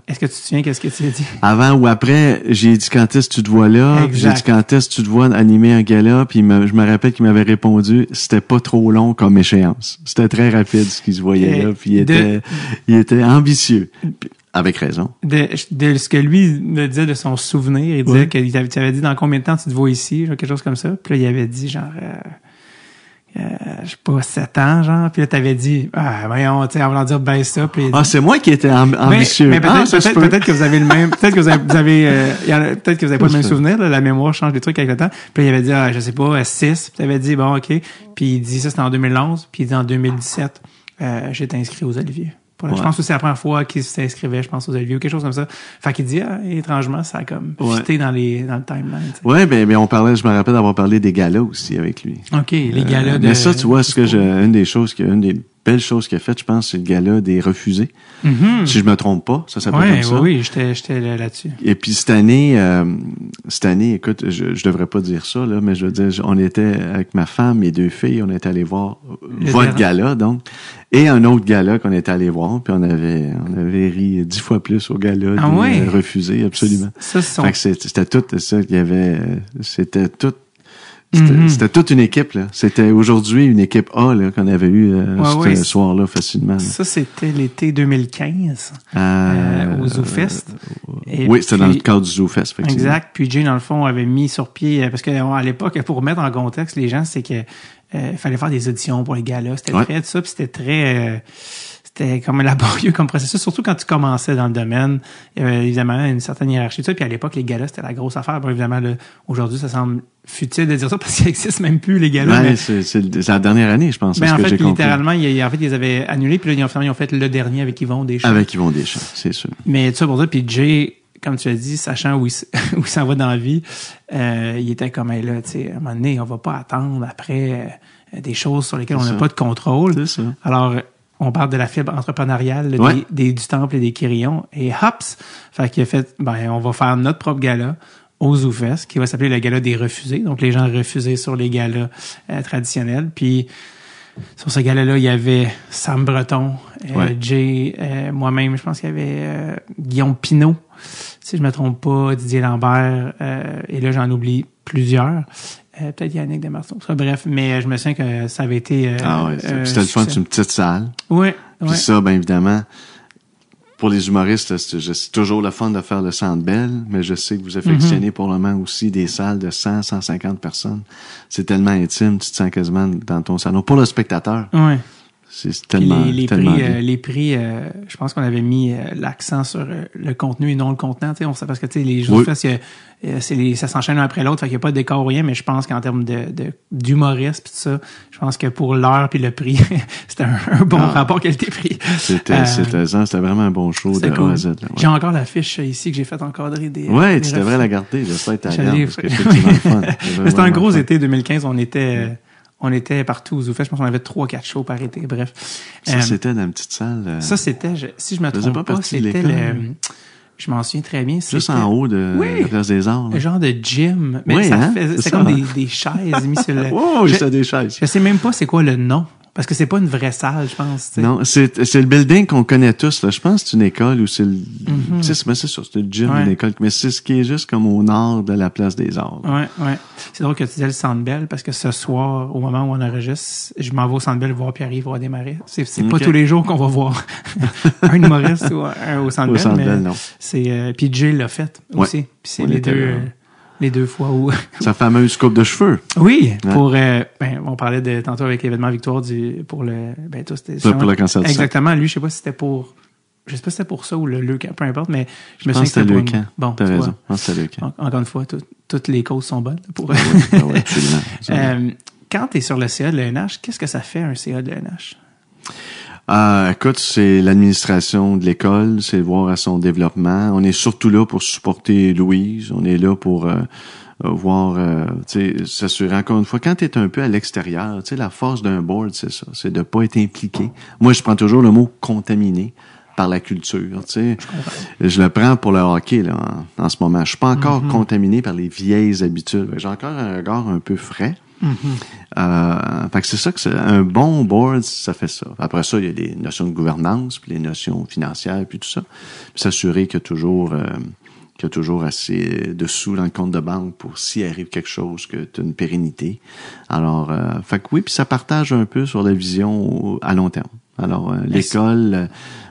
S1: est-ce que tu te souviens qu'est-ce que tu as dit?
S3: Avant ou après, j'ai dit quand est-ce que tu te vois là, j'ai dit quand est-ce que tu te vois animer un gala, puis je me rappelle qu'il m'avait répondu, c'était pas trop long comme échéance. C'était très rapide ce qu'il se voyait
S1: Et
S3: là, puis il
S1: de-
S3: était, il était ambitieux. Puis, Avec raison.
S1: de, de ce que lui me disait de son souvenir, il disait
S3: Ouais.
S1: qu'il avais dit dans combien de temps tu te vois ici, genre quelque chose comme ça? Puis là, il avait dit genre, euh, euh, je sais pas, 7 ans, genre. Puis là, t'avais dit, ah, voyons, tu sais, en voulant dire, ben ça. Puis
S3: Ah, c'est moi qui étais amb-
S1: mais,
S3: ambitieux.
S1: mais peut-être,
S3: ah,
S1: peut-être,
S3: peut.
S1: que vous avez le même, peut-être que vous avez, vous avez, euh, peut-être que vous avez pas le même souvenir, là, la mémoire change des trucs avec le temps. Puis là, il avait dit, ah, je sais pas, 6. Puis t'avais dit, bon, ok. Puis il dit, ça c'était en 2011. Puis il dit, en 2017, euh, j'étais inscrit aux Oliviers. Je pense que c'est la première fois qu'il s'inscrivait, je pense, aux Oliviers ou quelque chose comme ça. Fait qu'il dit, ah, étrangement, ça a comme
S3: Ouais.
S1: fité dans les, dans le timeline.
S3: Ouais, ben, ben, on parlait, je me rappelle d'avoir parlé des galas aussi avec lui.
S1: OK, les
S3: Euh,
S1: de...
S3: Mais ça, tu vois, ce que je, une des choses, que, une des belles choses qu'il a faites, je pense, c'est le gala des refusés.
S1: Mhm.
S3: Si je me trompe pas, ça s'appelle
S1: Ouais,
S3: comme ça.
S1: oui, oui, j'étais, j'étais là- là-dessus.
S3: Et puis cette année, euh, cette année, écoute, je, je devrais pas dire ça là, mais je veux dire, on était avec ma femme, mes deux filles, on était allés voir
S1: Le
S3: votre gala donc, et un autre gala qu'on était allé voir, puis on avait, on avait ri dix fois plus au gala,
S1: Ah
S3: des, euh, refusé absolument.
S1: Ça, c'est-
S3: c'était tout ça, il y avait, c'était tout. C'était
S1: Mhm.
S3: c'était toute une équipe là. C'était aujourd'hui une équipe A là qu'on avait eu euh,
S1: Ouais,
S3: ce
S1: ouais.
S3: soir-là facilement. là.
S1: Ça, c'était l'été 2015,
S3: Euh,
S1: euh, au ZooFest. Et
S3: oui, c'était dans le cadre du ZooFest.
S1: Exact. Puis Jay, dans le fond, avait mis sur pied, euh, parce que euh, à l'époque, pour remettre en contexte les gens, c'est que euh, fallait faire des auditions pour les gars-là. C'était
S3: Ouais.
S1: très ça, puis c'était très... c'était comme laborieux comme processus, surtout quand tu commençais dans le domaine. Il y avait évidemment une certaine hiérarchie. de Ça. Puis à l'époque, les galas, c'était la grosse affaire. Bon, évidemment, aujourd'hui, ça semble futile de dire ça parce qu'il n'existe même plus, les galas.
S3: Ouais,
S1: mais
S3: c'est la dernière année, je pense. c'est
S1: ben, en
S3: que
S1: fait, littéralement, il y a- en fait, ils avaient annulés, puis là, ils ont, finalement, ils ont fait le dernier avec Yvon Deschamps.
S3: Avec Yvon Deschamps, c'est sûr.
S1: Mais tout ça pour dire, puis Jay, comme tu as dit, sachant où il, s- où il s'en va dans la vie, euh, il était comme, hey, là, tu sais, à un moment donné, on va pas attendre après euh, des choses sur lesquelles on n'a
S3: ça.
S1: pas de contrôle.
S3: Ça.
S1: Alors, on parle de la fibre entrepreneuriale là,
S3: Ouais.
S1: des, des- du temple et des Quirillons. Et hops! Fait qu'il a fait, ben, on va faire notre propre gala au ZooFest, qui va s'appeler le gala des refusés. Donc, les gens refusés sur les galas euh, traditionnels. Puis, sur ce gala-là, il y avait Sam Breton, euh,
S3: Ouais.
S1: Jay, euh, moi-même, je pense qu'il y avait euh, Guillaume Pinault, si je me trompe pas, Didier Lambert, euh, et là, j'en oublie plusieurs. Euh, Peut-être Yannick Desmarceaux. Bref, mais je me souviens que ça avait été... euh,
S3: Ah ouais,
S1: euh,
S3: c'était le fun,
S1: succès.
S3: c'est une petite salle.
S1: Ouais,
S3: Puis
S1: ouais.
S3: ça, ben évidemment, pour les humoristes, c'est toujours le fun de faire le Centre Bell, mais je sais que vous affectionnez
S1: Mhm.
S3: pour le moment aussi des salles de 100, 150 personnes. C'est tellement intime, tu te sens quasiment dans ton salon. Pour le spectateur,
S1: Ouais.
S3: C'est tellement,
S1: les, les
S3: tellement
S1: prix, euh, les prix euh, je pense qu'on avait mis euh, l'accent sur euh, le contenu et non le contenant. tu sais, On sait parce que tu sais, les jeux
S3: Oui.
S1: de les, ça s'enchaîne un après l'autre, fait qu'il n'y a pas d'écart ou rien, mais je pense qu'en termes de, de, d'humorisme puis tout ça, je pense que pour l'heure puis le prix, c'était un, un bon
S3: Ah.
S1: rapport qualité-prix.
S3: C'était,
S1: Euh,
S3: c'était, c'était vraiment un bon show de A à Z.
S1: J'ai encore la fiche ici que j'ai fait encadrer des.
S3: Ouais,
S1: des
S3: tu devrais la garder. J'espère que tu
S1: Je
S3: la gardes, parce que c'est
S1: C'était un gros
S3: été.
S1: été 2015. On était, euh, on était partout aux Zoufest. Je pense qu'on avait trois, quatre shows par été. Bref.
S3: Ça,
S1: Euh,
S3: c'était dans une petite salle. euh,
S1: ça, c'était, je- si je me trompe
S3: pas
S1: pas, c'était le, je m'en souviens très bien.
S3: juste en haut de
S1: Oui.
S3: la place des arts. là.
S1: Un genre de gym. Mais
S3: Oui,
S1: ça
S3: hein, c'est
S1: comme des, des chaises mises sur le,
S3: Oh,
S1: je,
S3: des chaises.
S1: je sais même pas c'est quoi le nom. Parce que c'est pas une vraie salle, je pense.
S3: Non, c'est, c'est le building qu'on connaît tous. Là. Je pense que c'est une école ou c'est le. tu sais, c'est, mais c'est ça, c'est le gym.
S1: Ouais.
S3: d'une école. Mais c'est ce qui est juste comme au nord de la place des arts. là.
S1: Ouais, ouais. C'est drôle que tu disais le Centre Bell parce que ce soir, au moment où on enregistre, je m'en vais au Centre Bell voir Pierre-Yves démarrer. C'est, c'est pas tous les jours qu'on va voir un humoriste ou un au Centre
S3: Au
S1: Bell.
S3: Centre
S1: mais
S3: Bell, non.
S1: C'est, euh, puis Jay l'a fait
S3: Ouais.
S1: aussi. Puis c'est les deux,
S3: là.
S1: Les deux fois où.
S3: Sa fameuse coupe de cheveux.
S1: oui,
S3: Ouais.
S1: pour, euh, ben, on parlait de tantôt avec l'événement Victoire du, pour le, ben, toi, c'était.
S3: Pour le cancer.
S1: Exactement. Lui, je sais pas si c'était pour, je sais pas si c'était pour ça ou le leucan, peu importe, mais je me
S3: Je
S1: souviens
S3: que c'était le
S1: pour une-. Bon,
S3: T'as raison. Je pense que c'était le camp.
S1: En- Encore une fois, tout- toutes les causes sont bonnes pour.
S3: Ah ouais, absolument.
S1: Euh, quand tu es sur le CA de l'ENH, qu'est-ce que ça fait un CA de l'ENH?
S3: Ah, écoute, c'est l'administration de l'école, c'est voir à son développement. On est surtout là pour supporter Louise. On est là pour euh, euh, voir, euh, tu sais, s'assurer encore une fois. Quand tu es un peu à l'extérieur, tu sais, la force d'un board, c'est ça, c'est de pas être impliqué. Moi, je prends toujours le mot contaminé par la culture, tu sais. Je le prends pour le hockey là en, en ce moment. Je suis pas encore contaminé par les vieilles habitudes. J'ai encore un regard un peu frais. Euh, fait que c'est ça que c'est un bon board, ça fait ça. Après ça, il y a les notions de gouvernance, puis les notions financières, puis tout ça. S'assurer qu'il y a toujours euh, qu'il y a toujours assez de sous dans le compte de banque pour s'il arrive quelque chose, que tu as une pérennité. Alors, euh, fait que oui, puis ça partage un peu sur la vision à long terme. Alors, euh, l'école, euh,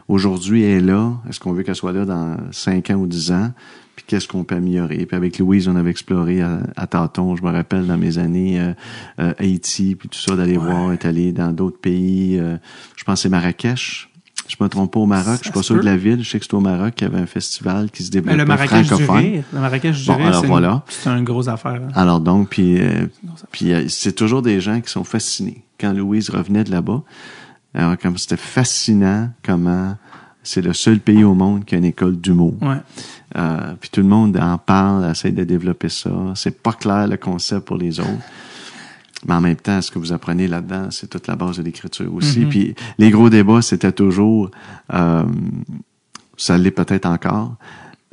S3: aujourd'hui, est là. Est-ce qu'on veut qu'elle soit là dans 5 ans ou 10 ans? Puis qu'est-ce qu'on peut améliorer? Puis avec Louise, on avait exploré à, à tâtons, je me rappelle, dans mes années euh, euh, Haïti, puis tout ça, d'aller voir, être allé dans d'autres pays. euh, je pense que c'est Marrakech. Je me trompe pas au Maroc, je suis pas sûr
S1: peut.
S3: de la ville. Je sais que c'est au Maroc qu'il y avait un festival qui se développait
S1: le Marrakech du
S3: francophone.
S1: Rire. Le Marrakech du
S3: Bon,
S1: Rire,
S3: alors
S1: c'est
S3: voilà.
S1: une grosse affaire. hein.
S3: Alors donc, puis, euh, puis euh, c'est toujours des gens qui sont fascinés. Quand Louise revenait de là-bas, alors comme c'était fascinant comment c'est le seul pays au monde qui a une école d'humour.
S1: Ouais.
S3: Euh, puis tout le monde en parle, essaie de développer ça. C'est pas clair le concept pour les autres. Mais en même temps, ce que vous apprenez là-dedans, c'est toute la base de l'écriture aussi. Puis les gros débats, c'était toujours, euh, ça l'est peut-être encore,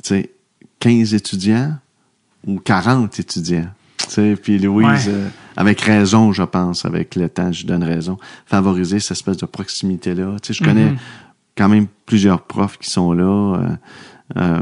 S3: tu sais, 15 étudiants ou 40 étudiants. Tu sais, puis Louise,
S1: Ouais.
S3: euh, avec raison, je pense, avec le temps, je donne raison, favoriser cette espèce de proximité-là. Tu sais, je connais quand même plusieurs profs qui sont là. Euh, euh,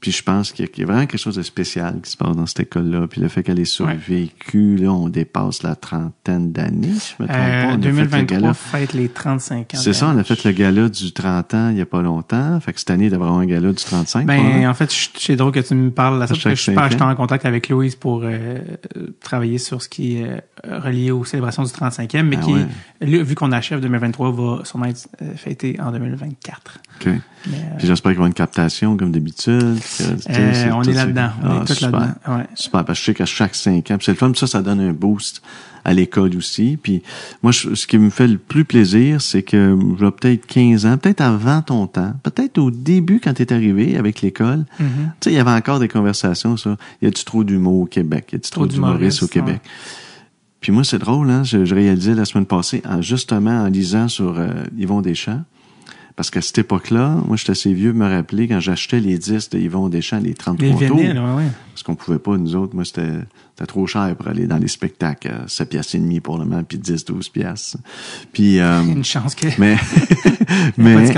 S3: puis je pense qu'il y, a- qu'il y a vraiment quelque chose de spécial qui se passe dans cette école-là. Puis le fait qu'elle est survécue, là, on dépasse la trentaine d'années, si je me trompe pas.
S1: Euh,
S3: On a fait le
S1: 2023
S3: gala.
S1: fête les 35 ans.
S3: C'est ça, on a fait le gala du 30 ans il y a pas longtemps. Fait que cette année, il devrait y avoir un gala du 35.
S1: Ben, en fait, c'est drôle que tu me parles de ça, parce que je suis pas- en contact avec Louise pour euh, euh, travailler sur ce qui est euh, relié aux célébrations du 35e, mais
S3: Ah
S1: qui,
S3: ouais.
S1: vu qu'on achève 2023, va sûrement être euh, fêté en 2024.
S3: OK.
S1: Mais, euh,
S3: Puis j'espère qu'il y aura une captation comme d'habitude.
S1: euh, on est là-dedans. On
S3: Ah,
S1: est tous
S3: super.
S1: là-dedans. Ouais.
S3: Super, parce que je sais qu'à chaque cinq ans, c'est le fun, ça, ça donne un boost à l'école aussi. Puis moi, je- ce qui me fait le plus plaisir, c'est que je peut-être 15 ans, peut-être avant ton temps, peut-être au début quand tu es arrivé avec l'école,
S1: Mhm.
S3: tu sais, il y avait encore des conversations, ça. Y a-tu trop d'humour au Québec? Y a-tu trop,
S1: Trop
S3: d'humoristes au Québec? Puis moi, c'est drôle, hein? Je, je réalisais la semaine passée, en, justement en lisant sur euh, Yvon Deschamps, parce qu'à cette époque-là, moi, j'étais assez vieux de me rappeler quand j'achetais les disques de Yvon Deschamps, les 33
S1: Les
S3: tours.
S1: ouais, ouais.
S3: Parce qu'on pouvait pas, nous autres, moi, c'était, trop cher pour aller dans les spectacles, à 7 piastres et demi pour le moment, puis 10, 12 piastres. Puis, euh,
S1: Une chance que.
S3: mais, mais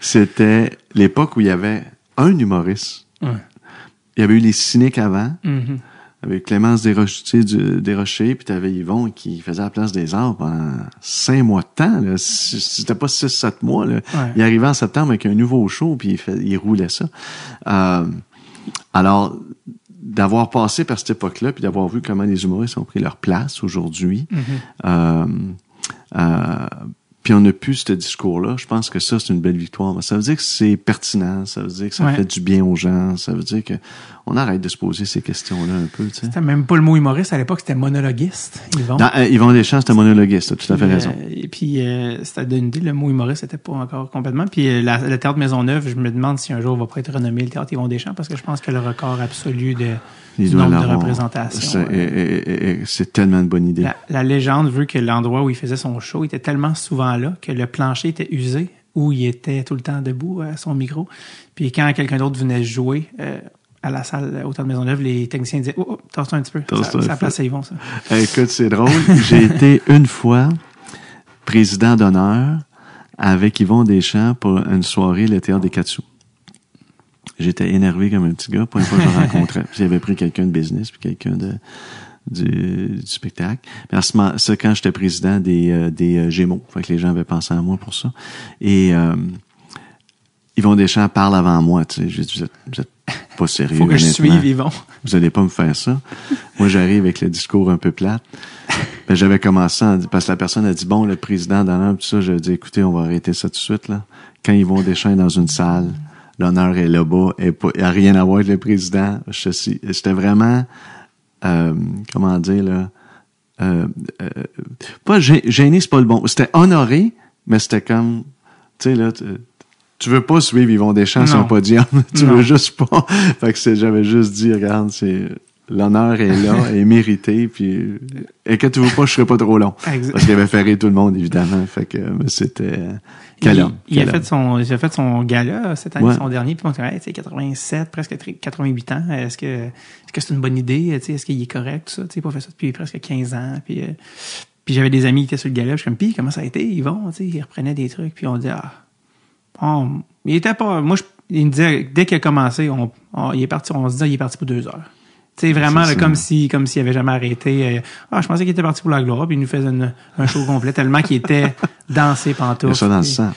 S3: c'était l'époque où il y avait un humoriste.
S1: Ouais.
S3: Il y avait eu les cyniques avant,
S1: Mhm.
S3: Avec Clémence Desrochers, du- Desrochers puis t'avais Yvon qui faisait la place des arts pendant cinq mois de temps. Là. C'était pas six, sept mois. Là.
S1: Ouais.
S3: Il arrivait en septembre avec un nouveau show, puis il, fait, il roulait ça. Euh, alors, d'avoir passé par cette époque-là, puis d'avoir vu comment les humoristes ont pris leur place aujourd'hui,
S1: Mhm.
S3: euh, euh, puis on n'a plus ce discours-là, je pense que ça, c'est une belle victoire. Ça veut dire que c'est pertinent, ça veut dire que ça
S1: Ouais.
S3: fait du bien aux gens, ça veut dire que on arrête de se poser ces questions-là un peu, tu sais.
S1: C'était même pas le mot humoriste à l'époque, c'était monologuiste. Yvon.
S3: Dans, euh, Yvon Deschamps, c'était monologuiste, tout à fait raison.
S1: euh, et puis, euh, c'était d'une idée, le mot humoriste n'était pas encore complètement. Puis, euh, la, le théâtre Maisonneuve, je me demande si un jour il va pas être renommé le théâtre Yvon Deschamps, parce que je pense que le record absolu de, du nombre de représentations.
S3: C'est
S1: euh,
S3: c'est tellement une bonne idée.
S1: la, la légende veut que l'endroit où il faisait son show était tellement souvent là que le plancher était usé, où il était tout le temps debout à son micro. Puis, quand quelqu'un d'autre venait jouer, euh, à la salle au Théâtre Maisonneuve, les techniciens disaient, oh, oh tasse-toi un petit peu. Ça,
S3: un
S1: ça
S3: peu.
S1: place à Yvon, ça.
S3: Écoute, c'est drôle. J'ai été une fois président d'honneur avec Yvon Deschamps pour une soirée le théâtre des quatre sous. J'étais énervé comme un petit gars pour une fois que je le rencontrais. Puis J'avais pris quelqu'un de business puis quelqu'un de du, du spectacle. Moment, ça quand j'étais président des euh, des euh, Gémeaux, fait que les gens avaient pensé à moi pour ça. Et euh, Yvon Deschamps parle avant moi. Tu sais, dit, vous êtes, vous êtes pas sérieux.
S1: Faut que je suive Yvon.
S3: vous allez pas me faire ça. Moi, j'arrive avec le discours un peu plate. Ben, j'avais commencé en- parce que la personne a dit bon, le président d'honneur, tout ça, j'ai dit écoutez, on va arrêter ça tout de suite là. Quand ils vont est dans une salle, l'honneur est là-bas, et a rien à voir avec le président. J'étais vraiment, euh, comment dire là, euh, euh, pas gê- gêné, c'est pas le bon. C'était honoré, mais c'était comme, tu sais là. Tu- veux pas suivre Yvon Deschamps sur un podium. tu
S1: Non.
S3: veux juste pas. fait que j'avais juste dit, regarde, c'est, l'honneur est là, est mérité, puis, inquiétez-vous pas, je serai pas trop long.
S1: Exact.
S3: Parce qu'il avait fait rire tout le monde, évidemment. Fait que, mais c'était, quel
S1: il,
S3: homme.
S1: il a fait son, il a fait son gala cette année,
S3: Ouais.
S1: son dernier, puis on dit, hey, tu sais, 87, presque tri- 88 ans. Est-ce que, est-ce que c'est une bonne idée? Est-ce qu'il est correct, tout ça? Tu pas fait ça depuis presque 15 ans. Puis, euh, puis j'avais des amis qui étaient sur le gala, je suis comme, puis comment ça a été? Ils vont, tu sais, ils reprenaient des trucs, puis on dit, ah, bon, il était pas, moi, je, il me disait, dès qu'il a commencé, on, on- il est parti, on se dit, il est parti pour deux heures. Tu sais, vraiment,
S3: C'est
S1: là, comme si, comme s'il avait jamais arrêté. euh, ah, je pensais qu'il était parti pour la gloire, puis il nous faisait une- un show complet, tellement qu'il était dans ses pantoufles.
S3: Il ça dans le sang.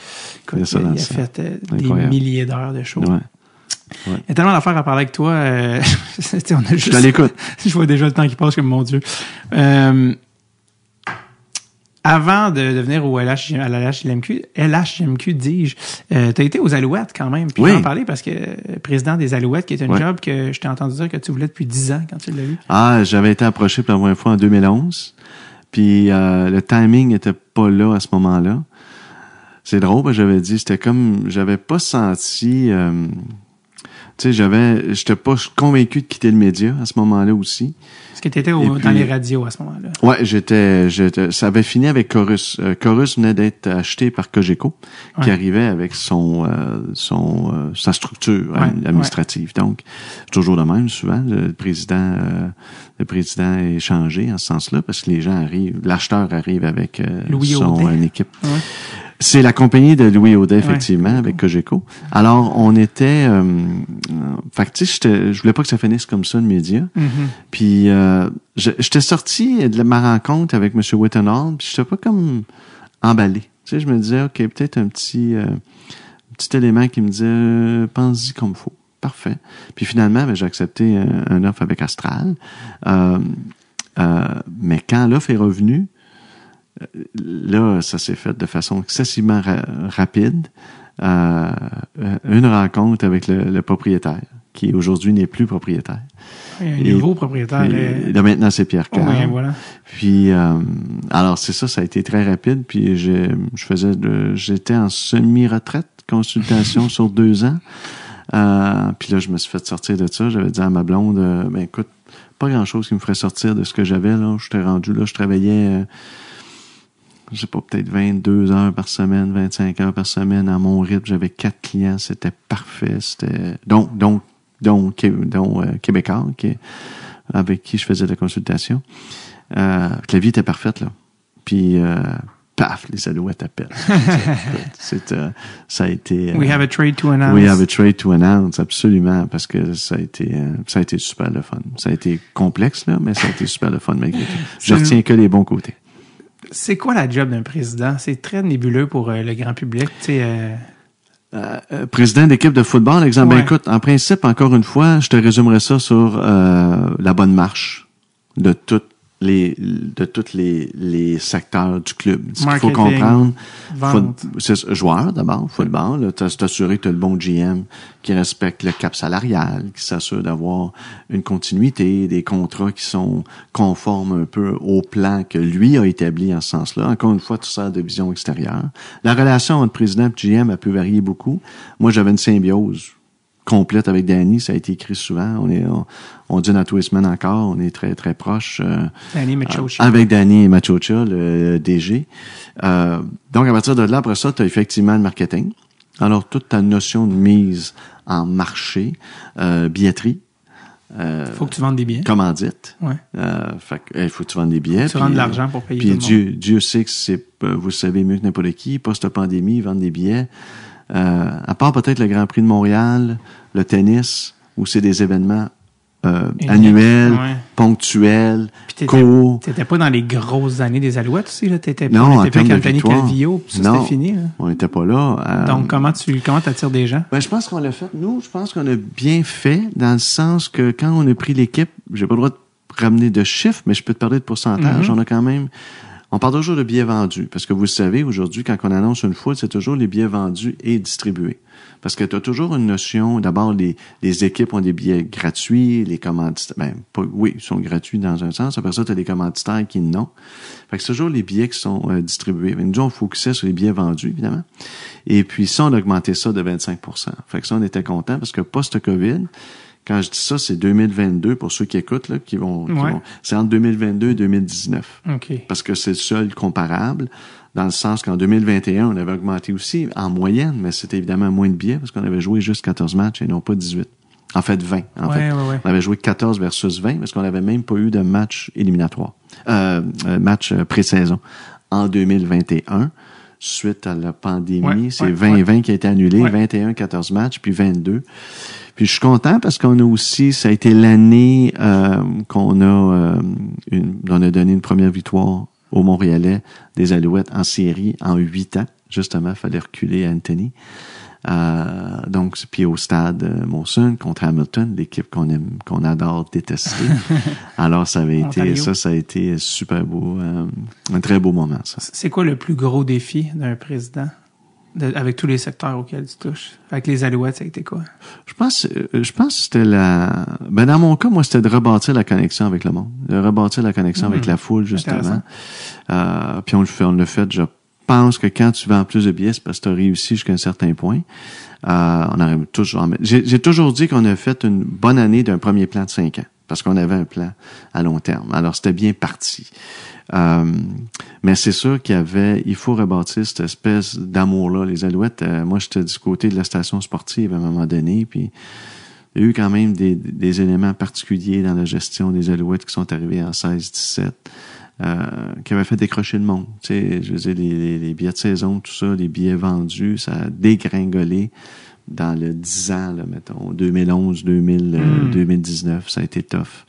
S1: Écoute,
S3: Il y a ça
S1: il
S3: dans
S1: a fait euh, des milliers d'heures de show.
S3: Ouais.
S1: Il y a tellement d'affaires à parler avec toi. euh, on a
S3: Je
S1: juste,
S3: à l'écoute.
S1: je vois déjà le temps qui passe comme mon Dieu. Euh, avant de, de venir au LH, à la LHJMQ, LHJMQ, dis-je, euh, tu as été aux Alouettes quand même. Puis
S3: Oui.
S1: je vais en parler parce que euh, président des Alouettes, qui est un job que je t'ai entendu dire que tu voulais depuis 10 ans quand tu l'as eu.
S3: Ah, j'avais été approché pour la première fois en 2011. Puis euh, le timing était pas là à ce moment-là. C'est drôle, j'avais dit, c'était comme, j'avais pas senti, euh, sais, j'avais, j'étais pas convaincu de quitter le média à ce moment-là aussi.
S1: Parce que tu étais dans les radios à ce moment-là.
S3: Ouais, j'étais, j'étais, ça avait fini avec Chorus. Euh, Chorus venait d'être acheté par Cogeco, qui arrivait avec son, euh, son, euh, sa structure
S1: Ouais,
S3: administrative. Donc, toujours de même, souvent, le président, euh, le président est changé en ce sens-là, parce que les gens arrivent, l'acheteur arrive avec euh, son une équipe. C'est la compagnie de Louis Audet,
S1: Ouais,
S3: effectivement, avec Cogeco. Alors, on était, euh, euh, fait que, tu sais, j'étais- je voulais pas que ça finisse comme ça, le média.
S1: Mhm.
S3: Puis euh, je- j'étais sorti de ma rencontre avec M. Whittenhall, puis j'étais pas comme emballé. Tu sais, je me disais, OK, peut-être un petit, euh, petit élément qui me disait, euh, pense-y comme faut. Parfait. Puis finalement, ben, j'ai accepté un, un offre avec Astral. Euh, euh, mais quand l'offre est revenue, euh, là, ça s'est fait de façon excessivement ra- rapide. Euh, une rencontre avec le, le propriétaire, qui aujourd'hui n'est plus propriétaire.
S1: Un
S3: Et-
S1: nouveau propriétaire.
S3: Puis,
S1: euh,
S3: là, maintenant, c'est Pierre Carr.
S1: ouais, voilà.
S3: Puis, euh, alors, c'est ça, ça a été très rapide. Puis, je, je faisais, j'étais en semi-retraite, consultation sur deux ans. Euh, puis là, je me suis fait sortir de ça. J'avais dit à ma blonde, euh, ben écoute, pas grand-chose qui me ferait sortir de ce que j'avais. là. J'étais rendu là, je travaillais, euh, je sais pas, peut-être 22 heures par semaine, 25 heures par semaine à mon rythme. J'avais quatre clients, c'était parfait. C'était donc, donc, donc, donc euh, Québécois, qui, avec qui je faisais de la consultation. Euh, la vie était parfaite, là. Puis, euh, paf, les alouettes appellent. C'est, euh, ça a été... euh,
S1: We have a trade to announce.
S3: We have a trade to announce, absolument, parce que ça a été, euh, ça a été super le fun. Ça a été complexe, là, mais ça a été super le fun malgré tout. Je retiens que les bons côtés.
S1: C'est quoi la job d'un président? C'est très nébuleux pour euh, le grand public. Euh,
S3: Euh, président d'équipe de football, exemple, ben écoute, en principe, encore une fois, je te résumerai ça sur la bonne marche de tout les, de tous les, les secteurs du club. Ce qu'il faut comprendre, c'est joueur d'abord, football, t'assurer que tu as le bon GM qui respecte le cap salarial, qui s'assure d'avoir une continuité, des contrats qui sont conformes un peu au plan que lui a établi en ce sens-là. Encore une fois, tout ça de vision extérieure. La relation entre président et GM a pu varier beaucoup. Moi, j'avais une symbiose complète avec Danny, ça a été écrit souvent. On est, on, on dit dans tous les semaines encore, on est très très proche. euh,
S1: Danny Machocha.
S3: avec Danny et Machocha, le DG. Euh, donc, à partir de là, après ça, tu as effectivement le marketing. Alors, toute ta notion de mise en marché, euh, billetterie, euh,
S1: Faut que tu vendes des billets. Ouais.
S3: Euh, fait que, il faut que tu vendes des billets.
S1: Tu vendes de l'argent pour payer
S3: Puis Dieu, Dieu sait que c'est, euh, vous savez mieux que n'importe qui, post-pandémie, vendent des billets. Euh, à part peut-être le Grand Prix de Montréal, le tennis, où c'est des événements euh, annuels,
S1: ouais.
S3: ponctuels,
S1: Puis t'étais-
S3: courts.
S1: T'étais pas dans les grosses années des Alouettes aussi, là? T'étais
S3: Non,
S1: on
S3: en
S1: avec
S3: de
S1: Anthony
S3: victoire.
S1: Calvillo, puis ça,
S3: Non.
S1: c'était fini, là.
S3: On n'était pas là. Euh,
S1: Donc, comment tu, comment t'attires des gens?
S3: Ben, je pense qu'on l'a fait. Nous, je pense qu'on a bien fait dans le sens que quand on a pris l'équipe, j'ai pas le droit de ramener de chiffres, mais je peux te parler de pourcentage.
S1: Mhm.
S3: On a quand même, on parle toujours de billets vendus. Parce que vous le savez, aujourd'hui, quand on annonce une foule, c'est toujours les billets vendus et distribués. Parce que tu as toujours une notion, d'abord, les, les équipes ont des billets gratuits, les commanditaires, ben, pas, oui, ils sont gratuits dans un sens. Après ça, tu as des commanditaires qui n'ont. Fait que c'est toujours les billets qui sont euh, distribués. Mais nous, on focusait sur les billets vendus, évidemment. Et puis ça, on a augmenté ça de 25% Fait que ça, on était content parce que post-COVID, quand je dis ça, c'est 2022 pour ceux qui écoutent, là, qui vont,
S1: Ouais.
S3: vont- c'est entre 2022 et 2019
S1: OK.
S3: parce que c'est le seul comparable, dans le sens qu'en 2021, on avait augmenté aussi en moyenne, mais c'était évidemment moins de billets parce qu'on avait joué juste 14 matchs et non pas 18. En fait, 20. En
S1: Ouais,
S3: fait,
S1: ouais, ouais.
S3: on avait joué 14 versus 20 parce qu'on n'avait même pas eu de match éliminatoire, euh, euh, match euh, pré-saison. En 2021, suite à la pandémie, c'est
S1: ouais,
S3: 2020 qui a été annulé,
S1: Ouais.
S3: 21, 14 matchs, puis 22. Puis je suis content parce qu'on a aussi, ça a été l'année euh, qu'on a, euh, une, on a donné une première victoire au Montréalais des Alouettes en série en huit ans. Justement, il fallait reculer Anthony. Euh, donc, puis au stade euh, Monson contre Hamilton, l'équipe qu'on aime, qu'on adore détester. Alors, ça avait été, ça, ça a été super beau, euh, un très beau moment, ça.
S1: C'est quoi le plus gros défi d'un président? De- avec tous les secteurs auxquels tu touches. Avec les Alouettes, ça a été quoi?
S3: Je pense, euh, je pense que c'était la. Ben dans mon cas, moi, c'était de rebâtir la connexion avec le monde, de rebâtir la connexion avec la foule justement. Euh, puis on le fait, on l'a fait. Je pense que quand tu vends plus de billets, c'est parce que tu as réussi jusqu'à un certain point. Euh, on aurait toujours. J'ai j'ai toujours dit qu'on a fait une bonne année d'un premier plan de cinq ans parce qu'on avait un plan à long terme. Alors c'était bien parti. Euh, mais c'est sûr qu'il y avait, il faut rebâtir cette espèce d'amour-là. Les Alouettes, euh, moi, j'étais du côté de la station sportive à un moment donné, puis il y a eu quand même des, éléments particuliers dans la gestion des Alouettes qui sont arrivés en 16-17, euh, qui avaient fait décrocher le monde. Tu sais, je veux dire, les, les billets de saison, tout ça, les billets vendus, ça a dégringolé dans le 10 ans, là, mettons, 2011, 2000, euh, 2019, ça a été tough.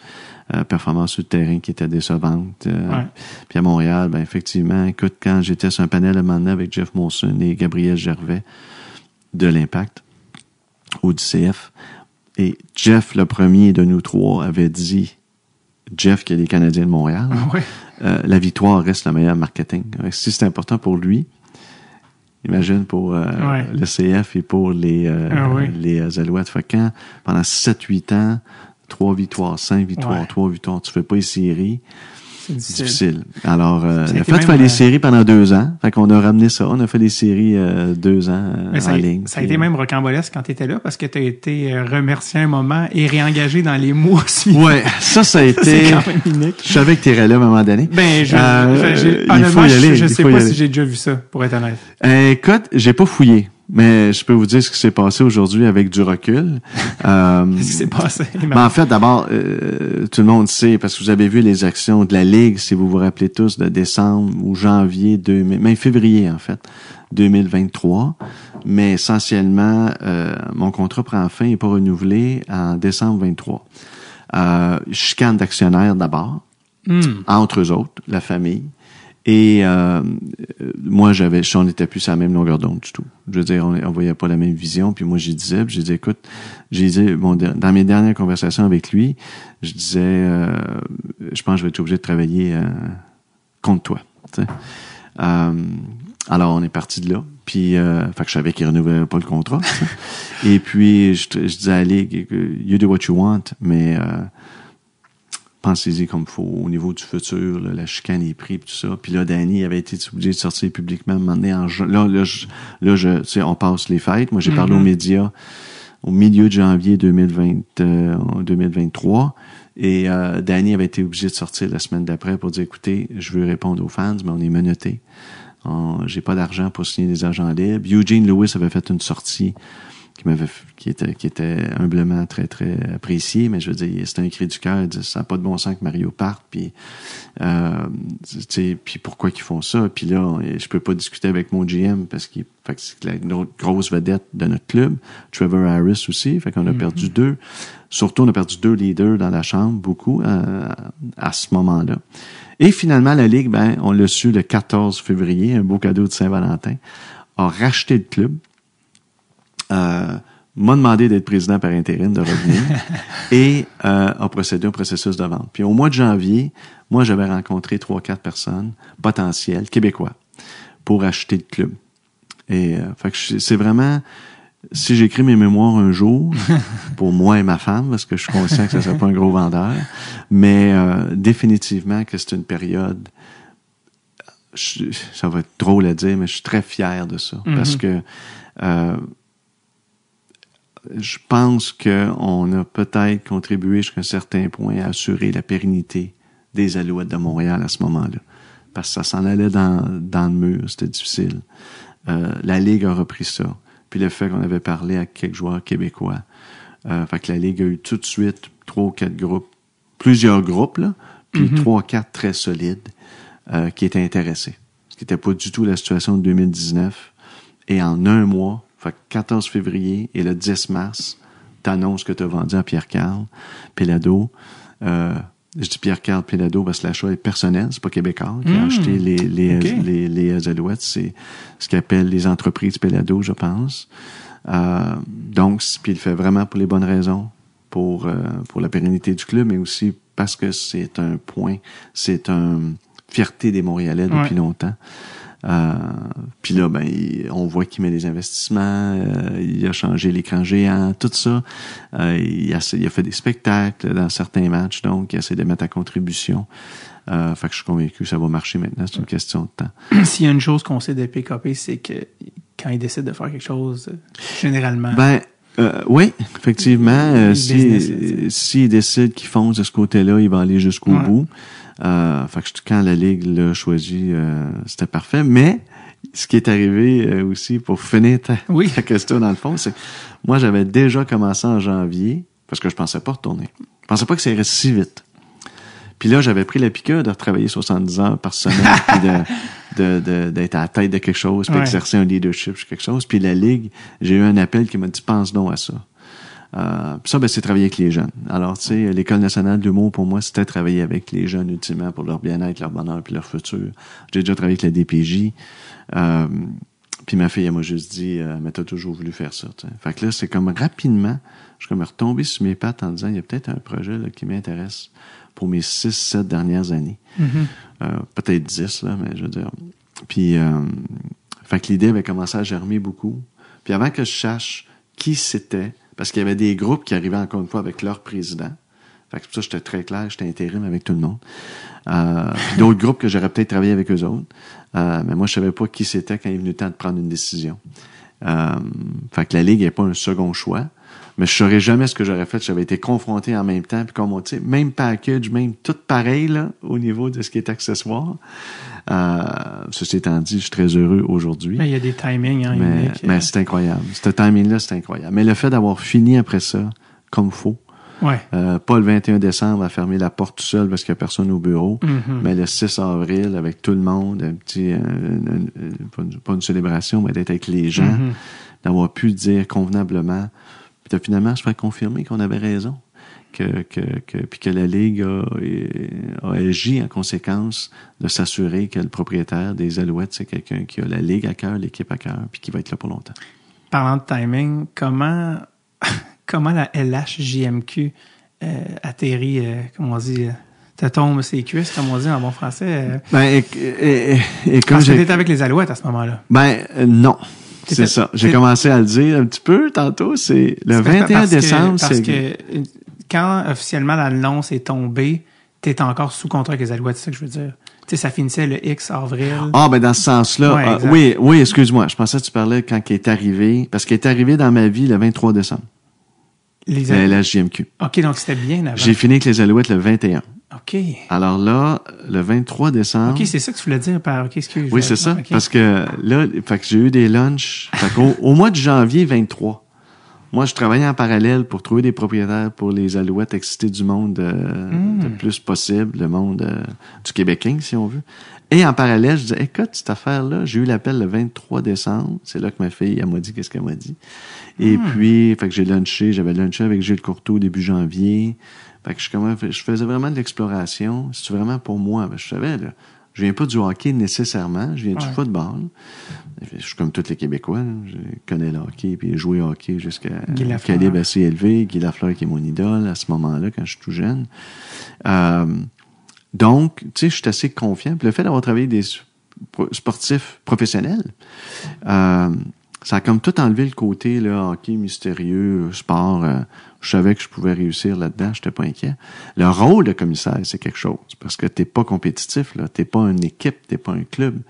S3: Euh, performance sur le terrain qui était décevante. Euh,
S1: Ouais.
S3: Puis à Montréal, ben effectivement, écoute, quand j'étais sur un panel à un moment donné avec Jeff Monson et Gabriel Gervais de l'Impact au DCF, et Jeff, le premier de nous trois, avait dit, Jeff qui est les Canadiens de Montréal,
S1: Ouais.
S3: euh, la victoire reste le meilleur marketing. Si c'est important pour lui, imagine pour euh,
S1: Ouais.
S3: le CF et pour les, euh,
S1: Ah oui.
S3: les euh, Alouettes. Fait quand, pendant 7-8 ans, trois victoires, cinq victoires,
S1: Ouais.
S3: trois victoires, tu fais pas les séries,
S1: C'est difficile.
S3: difficile. Alors, euh, le fait de faire les
S1: euh,
S3: séries pendant deux ans, fait qu'on a ramené ça, on a fait les séries euh, deux ans euh,
S1: ça,
S3: en
S1: a-
S3: ligne.
S1: ça a été même rocambolesque quand tu étais là parce que tu as été euh, remercié un moment et réengagé dans les mois suivants.
S3: Ouais, ça, ça a été...
S1: Quand même unique.
S3: Je savais que tu irais là à un moment donné.
S1: Ben, je,
S3: Euh,
S1: je- j'ai-
S3: il faut y
S1: je-
S3: aller,
S1: je,
S3: il
S1: sais
S3: faut y
S1: pas
S3: aller.
S1: si j'ai déjà vu ça, pour être honnête.
S3: Euh, écoute, j'ai pas fouillé, mais je peux vous dire ce qui s'est passé aujourd'hui avec du recul. Euh,
S1: Qu'est-ce qui s'est passé?
S3: ben, en fait, d'abord, euh, tout le monde sait, parce que vous avez vu les actions de la Ligue, si vous vous rappelez tous, de décembre ou janvier 2000, même février, en fait, 2023. Mais essentiellement, euh, mon contrat prend fin et pas renouvelé en décembre 23. Euh, chicane d'actionnaires d'abord
S1: Hmm.
S3: entre eux autres, la famille. Et euh, euh, moi, j'avais, on n'était plus sur la même longueur d'onde du tout. Je veux dire, on, on voyait pas la même vision. Puis moi, j'y disais, j'ai dit, écoute, j'ai dit, bon, dans mes dernières conversations avec lui, je disais, euh, je pense que je vais être obligé de travailler euh, contre toi. Euh, alors, on est parti de là. Puis, euh, fait que je savais qu'il renouvelait pas le contrat. Et puis, je, disais à la Ligue, you do what you want, mais euh, pensez-y comme faut au niveau du futur, là, la chicane est prise, tout ça. Puis là, Danny avait été obligé de sortir publiquement, donné, en là, là, je, là, je, tu sais, on passe les fêtes. Moi, j'ai parlé aux médias au milieu de janvier 2020, euh, 2023. Et euh, Danny avait été obligé de sortir la semaine d'après pour dire, écoutez, je veux répondre aux fans, mais on est menotté. J'ai pas d'argent pour signer des agents libres. Eugene Lewis avait fait une sortie qui m'avait f- qui était qui était humblement très très apprécié mais je veux dire c'était un cri du cœur il dit, ça n'a pas de bon sens que Mario parte puis euh, tu sais puis pourquoi qu'ils font ça? Puis là je peux pas discuter avec mon GM parce qu'il fait que c'est la gro- grosse vedette de notre club Trevor Harris aussi fait qu'on a perdu deux. Surtout on a perdu deux leaders dans la chambre beaucoup euh, à ce moment-là. Et finalement la ligue ben on l'a su le 14 février un beau cadeau de Saint-Valentin a racheté le club euh, m'a demandé d'être président par intérim de revenir et euh, a procédé au processus de vente. Puis au mois de janvier, moi, j'avais rencontré trois, quatre personnes potentielles, québécois, pour acheter le club. Et euh, fait que je- c'est vraiment, si j'écris mes mémoires un jour, pour moi et ma femme, parce que je suis conscient que ça ne sera pas un gros vendeur, mais euh, définitivement que c'est une période je- ça va être drôle à dire, mais je suis très fier de ça. Parce que euh, je pense qu'on a peut-être contribué jusqu'à un certain point à assurer la pérennité des Alouettes de Montréal à ce moment-là. Parce que ça s'en allait dans, dans le mur, c'était difficile. Euh, la Ligue a repris ça. Puis le fait qu'on avait parlé à quelques joueurs québécois. Euh, fait que la Ligue a eu tout de suite trois ou quatre groupes, plusieurs groupes, là, puis trois ou quatre très solides euh, qui étaient intéressés. Ce qui n'était pas du tout la situation de 2019. Et en un mois, fait que 14 février et le 10 mars, t'annonces que tu as vendu à Pierre-Carl Pelado. Euh, je dis Pierre-Carl Pelado parce que l'achat est personnel, c'est pas Québécois qui a acheté les, les, les, les Alouettes, c'est ce qu'ils appellent les entreprises Pelado, je pense. Euh, donc, puis il le fait vraiment pour les bonnes raisons, pour, euh, pour la pérennité du club, mais aussi parce que c'est un point, c'est une fierté des Montréalais depuis
S1: Ouais.
S3: longtemps. Euh, puis là, ben, il- on voit qu'il met des investissements, euh, il a changé l'écran géant, tout ça. Euh, il, a, il a fait des spectacles dans certains matchs, donc il essaie de mettre à contribution. Euh, fait que je suis convaincu que ça va marcher maintenant, c'est une question de temps.
S1: S'il y a une chose qu'on sait de PKP, c'est que quand il décide de faire quelque chose, généralement.
S3: Ben, euh, oui, effectivement. euh,
S1: Le
S3: si, s'il décide qu'il fonce de ce côté-là, il va aller jusqu'au
S1: Ouais.
S3: bout. Euh, fait que quand la Ligue l'a choisi, euh, c'était parfait. Mais ce qui est arrivé euh, aussi, pour finir ta,
S1: Oui.
S3: ta question dans le fond, c'est que moi, j'avais déjà commencé en janvier, parce que je pensais pas retourner. Je pensais pas que ça irait si vite. Puis là, j'avais pris la piqûre de retravailler 70 heures par semaine, puis de, de, de- d'être à la tête de quelque chose, puis
S1: Ouais.
S3: exercer un leadership sur quelque chose. Puis la Ligue, j'ai eu un appel qui m'a dit, pense donc à ça. Euh, ça, ben, c'est travailler avec les jeunes. Alors, tu sais, l'École nationale de l'humour, pour moi, c'était travailler avec les jeunes ultimement pour leur bien-être, leur bonheur puis leur futur. J'ai déjà travaillé avec la DPJ. Euh, puis ma fille, elle m'a juste dit, euh, mais t'as toujours voulu faire ça. Fait que là, c'est comme rapidement, je suis comme retombé sur mes pattes en disant, il y a peut-être un projet là, qui m'intéresse pour mes six, sept dernières années. Euh, peut-être dix, là, mais je veux dire. Puis, euh, fait que l'idée avait commencé à germer beaucoup. Puis avant que je sache qui c'était, parce qu'il y avait des groupes qui arrivaient encore une fois avec leur président. Fait que pour ça, j'étais très clair, j'étais intérim avec tout le monde. Euh, d'autres groupes que j'aurais peut-être travaillé avec eux autres. Euh, mais moi, je savais pas qui c'était quand il est venu le temps de prendre une décision. Euh, fait que la Ligue n'est pas un second choix. Mais je saurais jamais ce que j'aurais fait. si J'avais été confronté en même temps. Puis comme on dit, même package, même tout pareil là, au niveau de ce qui est accessoire. Euh, ceci étant dit, je suis très heureux aujourd'hui.
S1: Mais il y a des timings hein,
S3: Mais, c'est incroyable. Ce timing-là, c'est incroyable. Mais le fait d'avoir fini après ça, comme faut,
S1: ouais.
S3: euh, pas le 21 décembre à fermer la porte tout seul parce qu'il n'y a personne au bureau,
S1: Mhm.
S3: mais le 6 avril avec tout le monde, un petit, euh, un- un- pas, une, pas une célébration, mais d'être avec les gens,
S1: Mhm.
S3: d'avoir pu dire convenablement, puis finalement se faire confirmer qu'on avait raison. que, que, que, puis que la Ligue a, a agi en conséquence de s'assurer que le propriétaire des Alouettes, c'est quelqu'un qui a la Ligue à cœur, l'équipe à cœur, puis qui va être là pour longtemps.
S1: Parlant de timing, comment, comment la LHJMQ euh, atterrit, euh, comment on dit, euh, te tombe ses cuisses, comme on dit en bon français? euh,
S3: Ben, et, comme
S1: t'étais avec les Alouettes à ce moment-là.
S3: Ben, euh, non. C'est ça. J'ai
S1: t'es-
S3: commencé à le dire un petit peu tantôt. C'est le
S1: C'est parce-
S3: 21
S1: parce que-
S3: décembre.
S1: Parce que euh, quand officiellement l'annonce est tombée, t'étais encore sous contrat avec les Alouettes, c'est ça que je veux dire. Tu sais, ça finissait le X avril.
S3: Ah, ben dans ce sens-là.
S1: Ouais,
S3: ah, oui, oui, excuse-moi. Je pensais que tu parlais quand il est arrivé. Parce qu'il est arrivé dans ma vie le 23 décembre.
S1: les
S3: La
S1: Alouettes.
S3: LHJMQ.
S1: OK, donc c'était bien avant.
S3: J'ai fini avec les Alouettes le 21.
S1: OK.
S3: Alors là, le 23 décembre.
S1: OK, c'est ça que tu voulais dire par OK, excuse.
S3: oui, c'est ça. Parce que là, fait que j'ai eu des lunchs. Fait qu'au au mois de janvier 23, moi, je travaillais en parallèle pour trouver des propriétaires pour les Alouettes, exciter du monde euh,
S1: Hmm.
S3: le plus possible, le monde euh, du Québécois, si on veut. Et en parallèle, je disais, écoute, cette affaire-là, j'ai eu l'appel le 23 décembre. C'est là que ma fille, elle m'a dit qu'est-ce qu'elle m'a dit. Et
S1: Hmm.
S3: puis, fait que j'ai lunché, j'avais lunché avec Gilles Courteau début janvier. Fait que je, comment, je faisais vraiment de l'exploration. C'est vraiment pour moi? Ben, je savais, là, je viens pas du hockey nécessairement, je viens du football. Je suis comme tous les Québécois. là. Je connais le hockey, puis j'ai joué au hockey jusqu'à un calibre assez élevé. Guy Lafleur qui est mon idole à ce moment-là, quand je suis tout jeune. Euh, donc, tu sais, je suis assez confiant. Puis le fait d'avoir travaillé des sp- sportifs professionnels, euh, ça a comme tout enlevé le côté là, hockey mystérieux, sport. euh, je savais que je pouvais réussir là-dedans, j'étais pas inquiet. Le rôle de commissaire, c'est quelque chose, parce que t'es pas compétitif, là, t'es pas une équipe, t'es pas un club.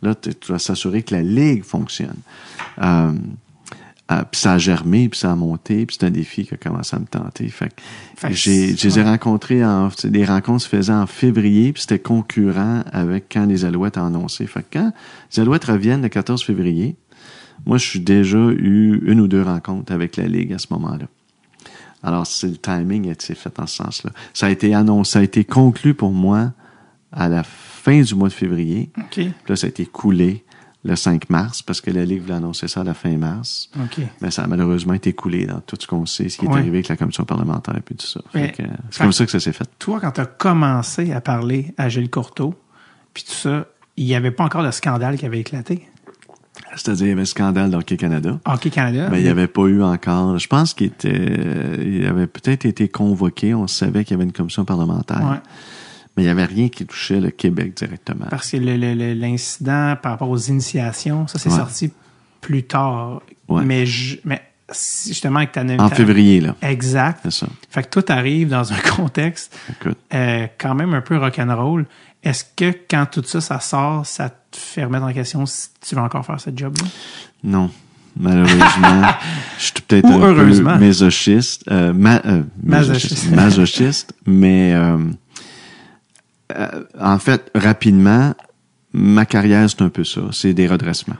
S3: Là, tu dois s'assurer que la ligue fonctionne. Euh, euh, puis ça a germé, puis ça a monté, puis c'est un défi qui a commencé à me tenter. Fait que
S1: Fait que
S3: j'ai, rencontrés en, des rencontres se faisaient en février, puis c'était concurrent avec quand les Alouettes ont annoncé. Fait que quand les Alouettes reviennent le 14 février, moi, je suis déjà eu une ou deux rencontres avec la Ligue à ce moment-là. Alors, c'est le timing a été fait en ce sens-là. Ça a été annoncé, ça a été conclu pour moi à la fin du mois de février. Puis là, ça a été coulé le 5 mars, parce que la Ligue voulait annoncer ça à la fin mars. Mais ça a malheureusement été coulé dans tout ce qu'on sait, ce qui est arrivé avec la commission parlementaire et tout ça. C'est comme ça que ça s'est fait.
S1: Toi, quand tu as commencé à parler à Gilles Courteau, puis tout ça, il n'y avait pas encore de scandale qui avait éclaté.
S3: C'est-à-dire, il y avait le scandale d'Hockey Canada.
S1: Hockey Canada.
S3: Mais il n'y avait pas eu encore. Je pense qu'il était, euh, il avait peut-être été convoqué. On savait qu'il y avait une commission parlementaire.
S1: Ouais.
S3: Mais il n'y avait rien qui touchait le Québec directement.
S1: Parce que l'incident par rapport aux initiations, ça, c'est
S3: Ouais.
S1: sorti plus tard.
S3: Ouais.
S1: Mais, je, mais justement, avec ta
S3: En février, là.
S1: Exact.
S3: C'est ça.
S1: Fait que toi, t'arrives dans un contexte euh, quand même un peu rock'n'roll. Est-ce que quand tout ça, ça sort, ça te fait remettre en question si tu vas encore faire ce job-là?
S3: Non. Malheureusement, je suis peut-être un
S1: heureusement.
S3: peu masochiste, euh, ma- euh,
S1: Masochiste.
S3: masochiste, masochiste, mais euh, en fait, rapidement, ma carrière, c'est un peu ça. C'est des redressements.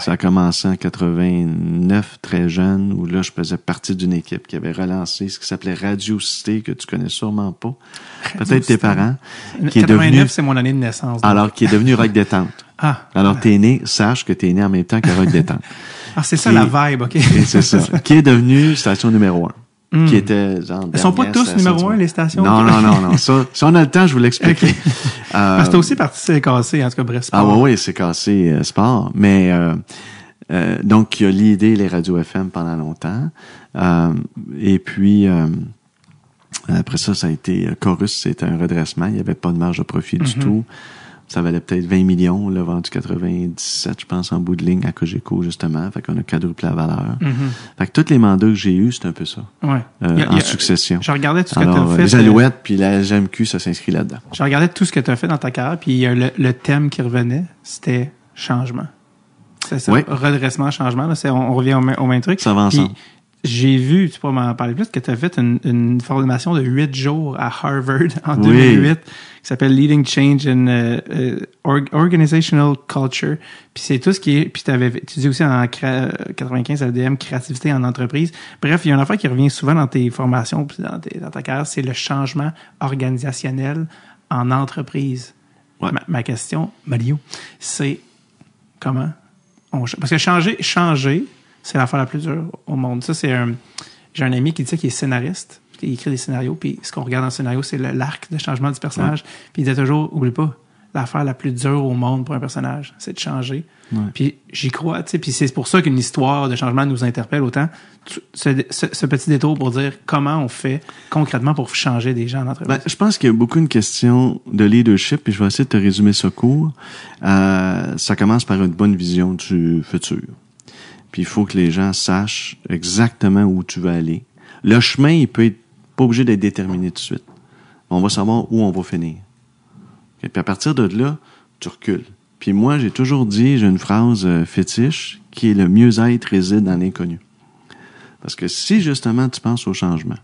S3: Ça a commencé en 89, très jeune, où là, je faisais partie d'une équipe qui avait relancé ce qui s'appelait Radio Cité, que tu connais sûrement pas. Peut-être tes parents. Qui est
S1: 89,
S3: devenu,
S1: c'est mon année de naissance. donc.
S3: alors, qui est devenu Rock Détente.
S1: ah,
S3: Alors, t'es né, sache que t'es né en même temps que Rock Détente.
S1: ah c'est ça la vibe, OK?
S3: C'est ça. qui est devenu station numéro un. Qui était genre.
S1: Elles Hmm. sont pas tous numéro un, les stations?
S3: Non, non, non, non. Ça, si on a le temps, je vous l'explique. Euh,
S1: Parce que t'as aussi parti c'est cassé, en tout cas, bref.
S3: ah oui, oui, c'est cassé euh, sport. Mais euh, euh, donc, il a l'idée les radios FM pendant longtemps. Euh, et puis euh, après ça, ça a été Chorus, c'était un redressement. Il n'y avait pas de marge de profit du tout. Ça valait peut-être 20 millions, là, vendu 97, je pense, en bout de ligne à Cogeco, justement. Fait qu'on a quadruplé la valeur. Fait que tous les mandats que j'ai eus, c'est un peu ça.
S1: Ouais.
S3: euh,
S1: a-
S3: en
S1: a-
S3: succession.
S1: Je regardais tout ce que t'as
S3: euh,
S1: fait.
S3: les
S1: euh,
S3: Alouettes puis la GMQ, ça s'inscrit là-dedans.
S1: Je regardais tout ce que tu as fait dans ta carrière, puis le, le thème qui revenait, c'était changement. C'est ça,
S3: Oui.
S1: redressement, changement. Là, on, on revient au, même- au même truc.
S3: Ça va
S1: Puis,
S3: ensemble.
S1: J'ai vu, tu peux m'en parler plus, que tu as fait une, une formation de huit jours à Harvard en
S3: Oui.
S1: 2008 qui s'appelle Leading Change in euh, euh, Org- Organizational Culture. Puis c'est tout ce qui est... Puis t'avais, tu dis aussi en cra- 95 LDM, créativité en entreprise. Bref, il y a une affaire qui revient souvent dans tes formations puis dans, tes- dans ta carrière, c'est le changement organisationnel en entreprise.
S3: Ouais.
S1: Ma, ma question, Mario, c'est comment on Parce que changer, changer, c'est l'affaire la plus dure au monde. Ça, c'est un. J'ai un ami qui dit ça, qui est scénariste. il écrit des scénarios, puis ce qu'on regarde dans le scénario, c'est l'arc de changement du personnage. Puis il disait toujours, oublie pas, l'affaire la plus dure au monde pour un personnage, c'est de changer. Puis j'y crois, tu sais, puis c'est pour ça qu'une histoire de changement nous interpelle autant. Ce, ce- ce petit détour pour dire comment on fait concrètement pour changer des gens en entreprise.
S3: Ben, je pense qu'il y a beaucoup une question de leadership, et je vais essayer de te résumer ça court. Euh, ça commence par une bonne vision du futur. Puis il faut que les gens sachent exactement où tu veux aller. Le chemin, il peut être pas obligé d'être déterminé tout de suite. On va savoir où on va finir. Et puis à partir de là, tu recules. Puis moi, j'ai toujours dit, j'ai une phrase euh, fétiche, qui est le mieux-être réside dans l'inconnu. Parce que si justement tu penses au changement,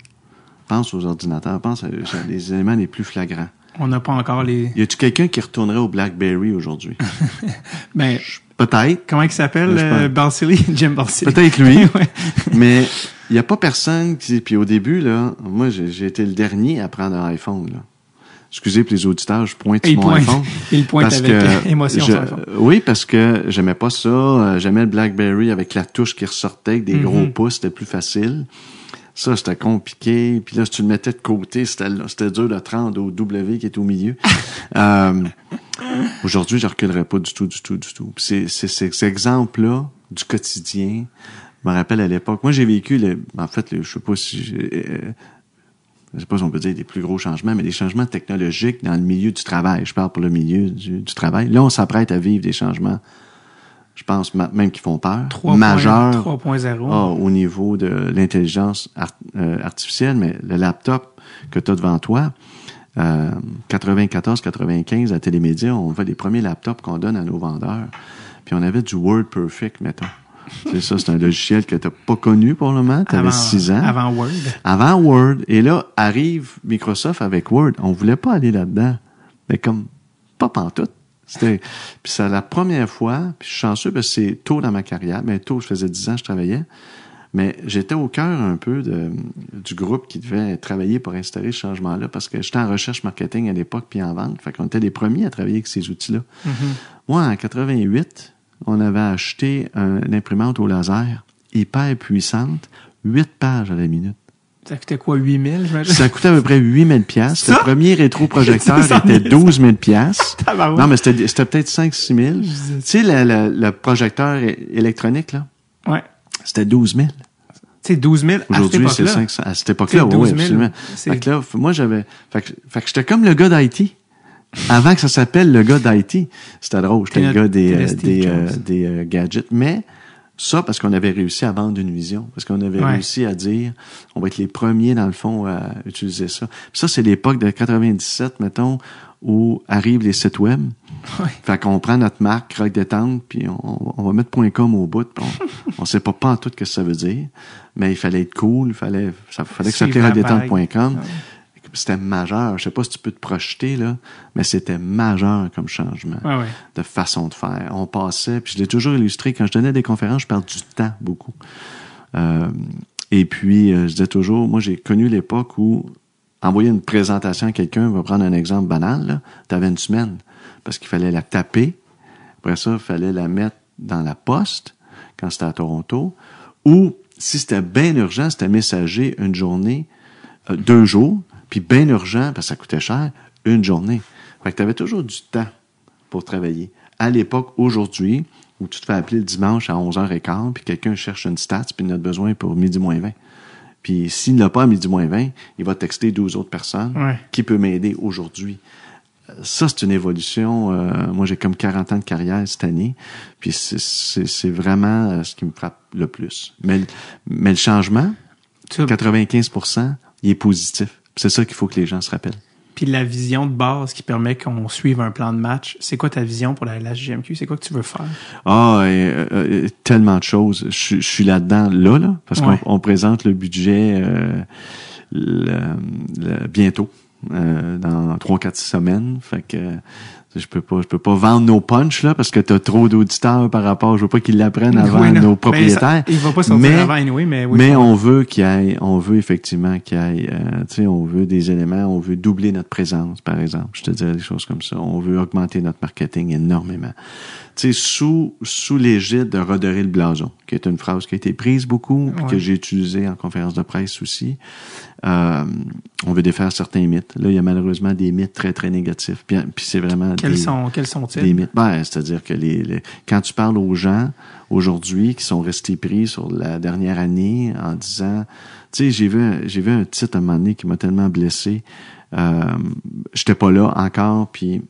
S3: pense aux ordinateurs, pense à, à les éléments les plus flagrants.
S1: On n'a pas encore les.
S3: Y a-tu quelqu'un qui retournerait au BlackBerry aujourd'hui?
S1: Ben,
S3: Peut-être.
S1: comment il s'appelle,
S3: Ben,
S1: euh? Jim Balsillie.
S3: Peut-être lui.
S1: Ouais.
S3: mais il y a pas personne qui... Puis au début, là, moi, j'ai été le dernier à prendre un iPhone, là. Excusez pour les auditeurs, je pointe
S1: il
S3: mon
S1: pointe.
S3: iPhone.
S1: Il pointe
S3: Parce
S1: avec émotion
S3: je-. Oui, parce que j'aimais pas ça. Euh, J'aimais le BlackBerry avec la touche qui ressortait avec des gros
S1: Mhm.
S3: pouces, c'était plus facile. Ça, c'était compliqué. Puis là, si tu le mettais de côté, c'était dur de te rendre au W qui est au milieu. euh, Aujourd'hui, je reculerais pas du tout, du tout, du tout. C'est ces exemples-là du quotidien. Je me rappelle à l'époque. Moi, j'ai vécu, le, en fait, le- je sais pas si euh, je sais pas si on peut dire des plus gros changements, mais des changements technologiques dans le milieu du travail. Je parle pour le milieu du, du travail. Là, on s'apprête à vivre des changements, je pense même qui font peur,
S1: 3.0.
S3: majeurs
S1: 3.0.
S3: ah, au niveau de l'intelligence art- euh, artificielle, mais le laptop que tu as devant toi, euh, 94-95 à Télémédia, on fait les premiers laptops qu'on donne à nos vendeurs. Puis on avait du WordPerfect, mettons. C'est ça, c'est un logiciel que tu pas connu pour le moment. Tu avais
S1: avant,
S3: 6 ans.
S1: Avant Word.
S3: Avant Word. Et là, arrive Microsoft avec Word. On voulait pas aller là-dedans. Mais comme, pas pantoute. Puis c'est la première fois, puis je suis chanceux parce que c'est tôt dans ma carrière, mais tôt, je faisais 10 ans, je travaillais. Mais j'étais au cœur un peu de, du groupe qui devait travailler pour installer ce changement-là parce que j'étais en recherche marketing à l'époque puis en vente. Fait qu'on était les premiers à travailler avec ces outils-là. Moi, en 88, on avait acheté un- une imprimante au laser hyper puissante, 8 pages à la minute.
S1: Ça coûtait quoi, 8000, j'imagine?
S3: Ça coûtait à peu près 8000 pièces. Le premier rétroprojecteur était
S1: me-
S3: 12 000 pièces. Non, mais c'était c'était peut-être 5-6 000. Tu sais, le, le- le projecteur électronique, là,
S1: Ouais.
S3: c'était 12 000.
S1: Tu sais, 12 000 à cette
S3: Aujourd'hui, c'est
S1: époque-là.
S3: 500. À cette époque-là, oui,
S1: 12 000,
S3: absolument.
S1: c'est-
S3: Fait que là, moi, j'avais... Fait que, fait que j'étais comme le gars d'IT. Avant que ça s'appelle le gars d'IT. C'était drôle. J'étais le gars des, euh, des, euh, des euh, gadgets. Mais ça, parce qu'on avait réussi à vendre une vision. Parce qu'on avait
S1: Ouais.
S3: réussi à dire, on va être les premiers, dans le fond, à utiliser ça. Puis ça, c'est l'époque de 97, mettons, où arrivent les sites web.
S1: Ouais.
S3: Fait qu'on prend notre marque, Détente, puis on, on va mettre .com au bout. on, on sait pas pas en tout ce que ça veut dire, mais il fallait être cool, il fallait, ça fallait que ça s'appelait
S1: la
S3: rockdétente.com.
S1: vague.
S3: C'était majeur. Je sais pas si tu peux te projeter, là, mais c'était majeur comme changement
S1: ouais.
S3: de façon de faire. On passait, puis je l'ai toujours illustré, quand je donnais des conférences, je perds du temps beaucoup. Euh, et puis, euh, je disais toujours, moi, j'ai connu l'époque où envoyer une présentation à quelqu'un, on va prendre un exemple banal, tu avais une semaine, parce qu'il fallait la taper. Après ça, il fallait la mettre dans la poste, quand c'était à Toronto. Ou, si c'était bien urgent, c'était messager une journée, euh, deux jours, puis bien urgent, parce que ça coûtait cher, une journée. Fait que tu avais toujours du temps pour travailler. À l'époque, aujourd'hui, où tu te fais appeler le dimanche à 11h15, puis quelqu'un cherche une stats, puis a besoin pour midi moins 20. Puis s'il n'a pas à midi moins 20, il va texter 12 autres personnes.
S1: Ouais.
S3: Qui peut m'aider aujourd'hui? Ça, c'est une évolution. euh, moi, j'ai comme 40 ans de carrière cette année. Puis c'est- vraiment euh, ce qui me frappe le plus. Mais, le- mais le changement,
S1: Tu-
S3: 95% il est positif. C'est ça qu'il faut que les gens se rappellent.
S1: Puis la vision de base qui permet qu'on suive un plan de match, c'est quoi ta vision pour la, la JMQ? C'est quoi que tu veux faire?
S3: Ah, euh, euh, tellement de choses. Je, suis- je suis là-dedans, là, là, parce
S1: Ouais.
S3: qu'on on présente le budget euh, le- le- bientôt, euh, dans trois, quatre semaines. Fait que Je peux pas, je peux pas vendre nos punch là parce que t'as trop d'auditeurs par rapport. Je veux pas qu'ils l'apprennent avant
S1: Oui,
S3: nos
S1: Ben,
S3: propriétaires.
S1: ça- il va pas sortir
S3: mais,
S1: avant anyway, mais oui.
S3: mais
S1: ça-
S3: on veut qu'il y ait, on veut effectivement qu'il y ait, euh, tu sais, on veut des éléments, on veut doubler notre présence, par exemple. Je te dirais des choses comme ça. On veut augmenter notre marketing énormément. Tu sais, sous, sous l'égide de redorer le blason, qui est une phrase qui a été prise beaucoup, puis que j'ai utilisée en conférence de presse aussi. Euh, on veut défaire certains mythes. Là, il y a malheureusement des mythes très, très négatifs. Puis, puis c'est vraiment
S1: Quels
S3: des,
S1: sont, quels sont-ils?
S3: des mythes. Ben, c'est-à-dire que les, les- quand tu parles aux gens aujourd'hui qui sont restés pris sur la dernière année en disant, tu sais, j'ai vu, j'ai vu un titre à un moment donné qui m'a tellement blessé. Euh, J'étais pas là encore, puis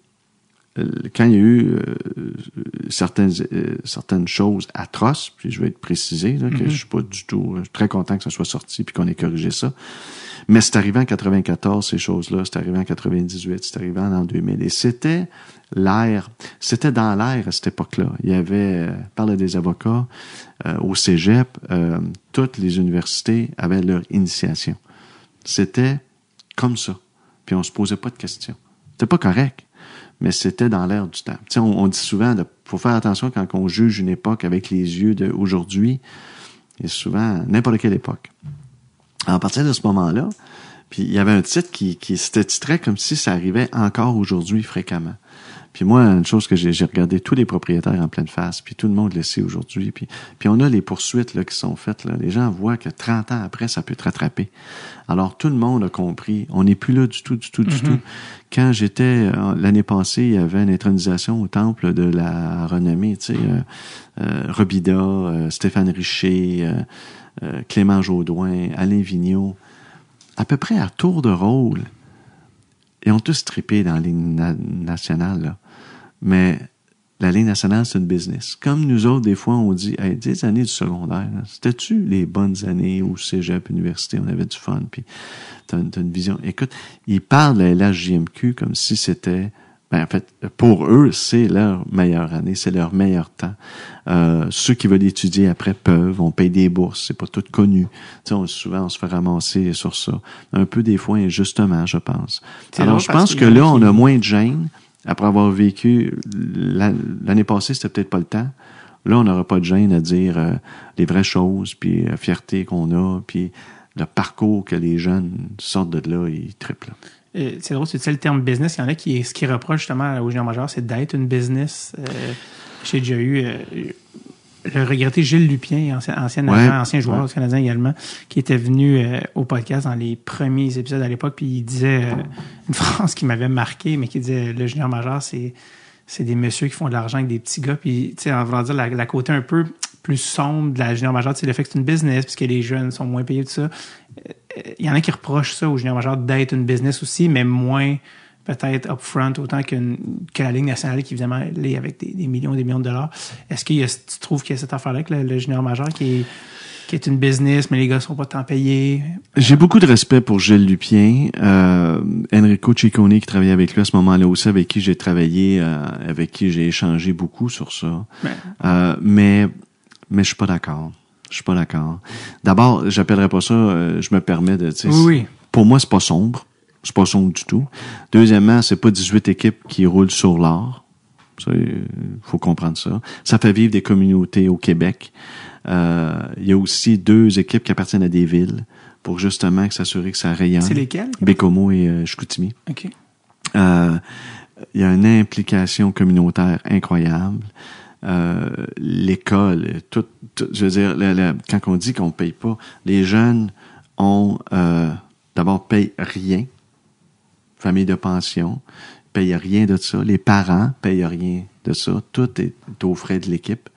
S3: quand il y a eu euh, certaines euh, certaines choses atroces, puis je vais être précisé là, que je suis pas du tout, je suis très content que ça soit sorti puis qu'on ait corrigé ça. Mais c'est arrivé en 94 ces choses-là, c'est arrivé en 98, c'est arrivé en l'an 2000 et c'était l'air, c'était dans l'air à cette époque-là. Il y avait, euh, parle des avocats euh, au Cégep, euh, toutes les universités avaient leur initiation. C'était comme ça. Puis on se posait pas de questions. C'était pas correct, mais c'était dans l'air du temps. Tu on dit souvent, il faut faire attention quand on juge une époque avec les yeux d'aujourd'hui, et souvent n'importe quelle époque. À partir de ce moment-là, puis il y avait un titre qui, qui s'était titré comme si ça arrivait encore aujourd'hui fréquemment. Puis moi, une chose que j'ai j'ai regardé tous les propriétaires en pleine face, puis tout le monde le sait aujourd'hui, puis, puis on a les poursuites là, qui sont faites. Là. Les gens voient que 30 ans après, ça peut te rattraper. Alors tout le monde a compris. On n'est plus là du tout, du tout, du tout. Quand j'étais euh, l'année passée, il y avait une intronisation au temple de la renommée, tu sais, euh, euh, Robida, euh, Stéphane Richer, Clément Jaudoin, Alain Vigneault, à peu près à tour de rôle. Ils ont tous trippé dans la ligne na- nationale, là. Mais la ligne nationale, c'est une business. Comme nous autres, des fois, on dit, hey, des années du secondaire, c'était-tu les bonnes années où cégep, université, on avait du fun, puis t'as une, une vision. Écoute, ils parlent de la LHJMQ comme si c'était, ben, en fait, pour eux, c'est leur meilleure année, c'est leur meilleur temps. Euh, ceux qui veulent étudier après peuvent, on paye des bourses, c'est pas tout connu. Tu sais, on, souvent, on se fait ramasser sur ça. Un peu des fois, injustement, je pense. Alors, je pense que
S1: a
S3: là, on a moins de gêne après avoir vécu la- l'année passée, c'était peut-être pas le temps. Là, on n'aura pas de gêne à dire euh, les vraies choses, puis la fierté qu'on a, puis le parcours que les jeunes sortent de là, ils triplent.
S1: Euh, c'est drôle, c'est le terme business? Il y en a qui, ce qui reproche justement au junior majeur, c'est d'être une business. Euh, J'ai déjà eu euh, le regretté Gilles Lupien, ancien, ancien,
S3: Ouais.
S1: agent, ancien joueur
S3: Ouais.
S1: Canadien également, qui était venu euh, au podcast dans les premiers épisodes à l'époque, puis il disait euh, une phrase qui m'avait marqué, mais qui disait le junior majeur, c'est c'est des messieurs qui font de l'argent avec des petits gars, puis tu sais, en voulant dire la, la côté un peu plus sombre de la junior majeure, c'est le fait que c'est une business, puisque les jeunes sont moins payés, tout ça. Euh, Il y en a qui reprochent ça au junior majeur d'être une business aussi, mais moins peut-être upfront autant qu'une que la Ligue nationale qui évidemment l'est avec des, des millions et des millions de dollars. Est-ce a, tu trouves qu'il y a cette affaire-là avec le, le junior majeur qui est, qui est une business, mais les gars sont pas tant payés?
S3: J'ai beaucoup de respect pour Gilles Lupien, euh, Enrico Ciccone qui travaillait avec lui à ce moment-là aussi, avec qui j'ai travaillé, euh, avec qui j'ai échangé beaucoup sur ça.
S1: Ben,
S3: Euh, mais mais je suis pas d'accord. Je suis pas d'accord. D'abord, j'appellerais pas ça. euh, je me permets de.
S1: oui.
S3: Pour moi, c'est pas sombre. C'est pas sombre du tout. Deuxièmement, c'est pas 18 équipes qui roulent sur l'or. Il faut comprendre ça. Ça fait vivre des communautés au Québec. Euh, Il y a aussi deux équipes qui appartiennent à des villes pour justement s'assurer que ça rayonne.
S1: c'est lesquels?
S3: Bécomo et euh, Chicoutimi.
S1: OK.
S3: Euh, il y a une implication communautaire incroyable. Euh, l'école, tout, tout- je veux dire, quand on dit qu'on paye pas, les jeunes ont euh, d'abord payent rien, famille de pension, payent rien de ça, les parents payent rien de ça, tout est aux frais de l'équipe.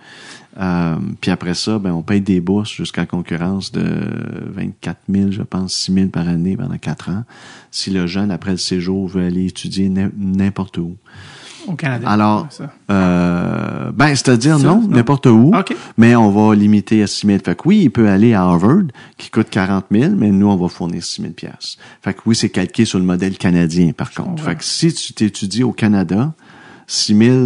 S3: Euh, puis après ça, ben on paye des bourses jusqu'à concurrence de 24 000, je pense, 6 000 par année pendant quatre ans. Si le jeune, après le séjour, veut aller étudier n'im- n'importe où.
S1: Au Canada.
S3: Alors,
S1: Ouais.
S3: Euh, ben, c'est-à-dire non, n'importe où.
S1: OK.
S3: Mais on va limiter à 6 000. Fait que oui, il peut aller à Harvard, qui coûte 40 000, mais nous, on va fournir 6 000 piastres. Fait que oui, c'est calqué sur le modèle canadien, par contre.
S1: comprends.
S3: Fait que si tu t'étudies au Canada, 6 000,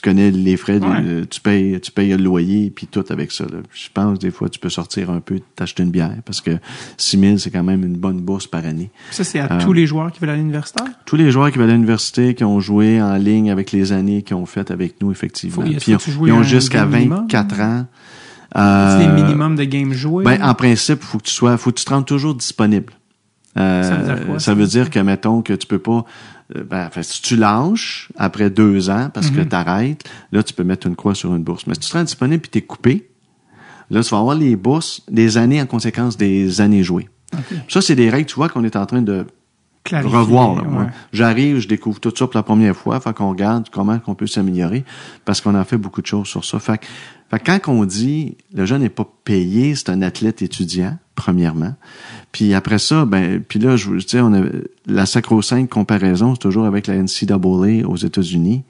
S3: tu connais les frais,
S1: Ouais.
S3: euh, tu payes, tu payes le loyer, puis tout avec ça. là. Je pense des fois tu peux sortir un peu, t'acheter une bière, parce que 6 000 c'est quand même une bonne bourse par année.
S1: Ça, c'est à
S3: Euh,
S1: tous les joueurs qui veulent aller à l'universitaire?
S3: Tous les joueurs qui vont à l'université, qui ont joué en ligne avec les années qu'ils ont fait avec nous, effectivement.
S1: Faut-
S3: Puis ils ont- jusqu'à
S1: game minimum?
S3: 24 ans.
S1: C'est
S3: Euh,
S1: des minimums de games joués?
S3: ben, en principe, faut que tu sois, faut que tu te rendes toujours disponible. Euh,
S1: Ça veut dire quoi,
S3: ça
S1: ça?
S3: veut dire que, mettons, que tu peux pas, euh, ben, enfin, si tu lâches après deux ans parce
S1: Mhm.
S3: que tu arrêtes, là, tu peux mettre une croix sur une bourse. Mais si tu rends disponible puis t'es coupé, là, tu vas avoir les bourses des années en conséquence des années jouées. Ça, c'est des règles, tu vois, qu'on est en train de
S1: Clarifier,
S3: revoir.
S1: ouais.
S3: J'arrive, je découvre tout ça pour la première fois, fait qu'on regarde comment on peut s'améliorer, parce qu'on a fait beaucoup de choses sur ça. Fait, que- fait quand on dit le jeune n'est pas payé, c'est un athlète étudiant, premièrement. Puis après ça, ben, puis là, je veux dire, on a la sacro-sainte comparaison, c'est toujours avec la NCAA aux États-Unis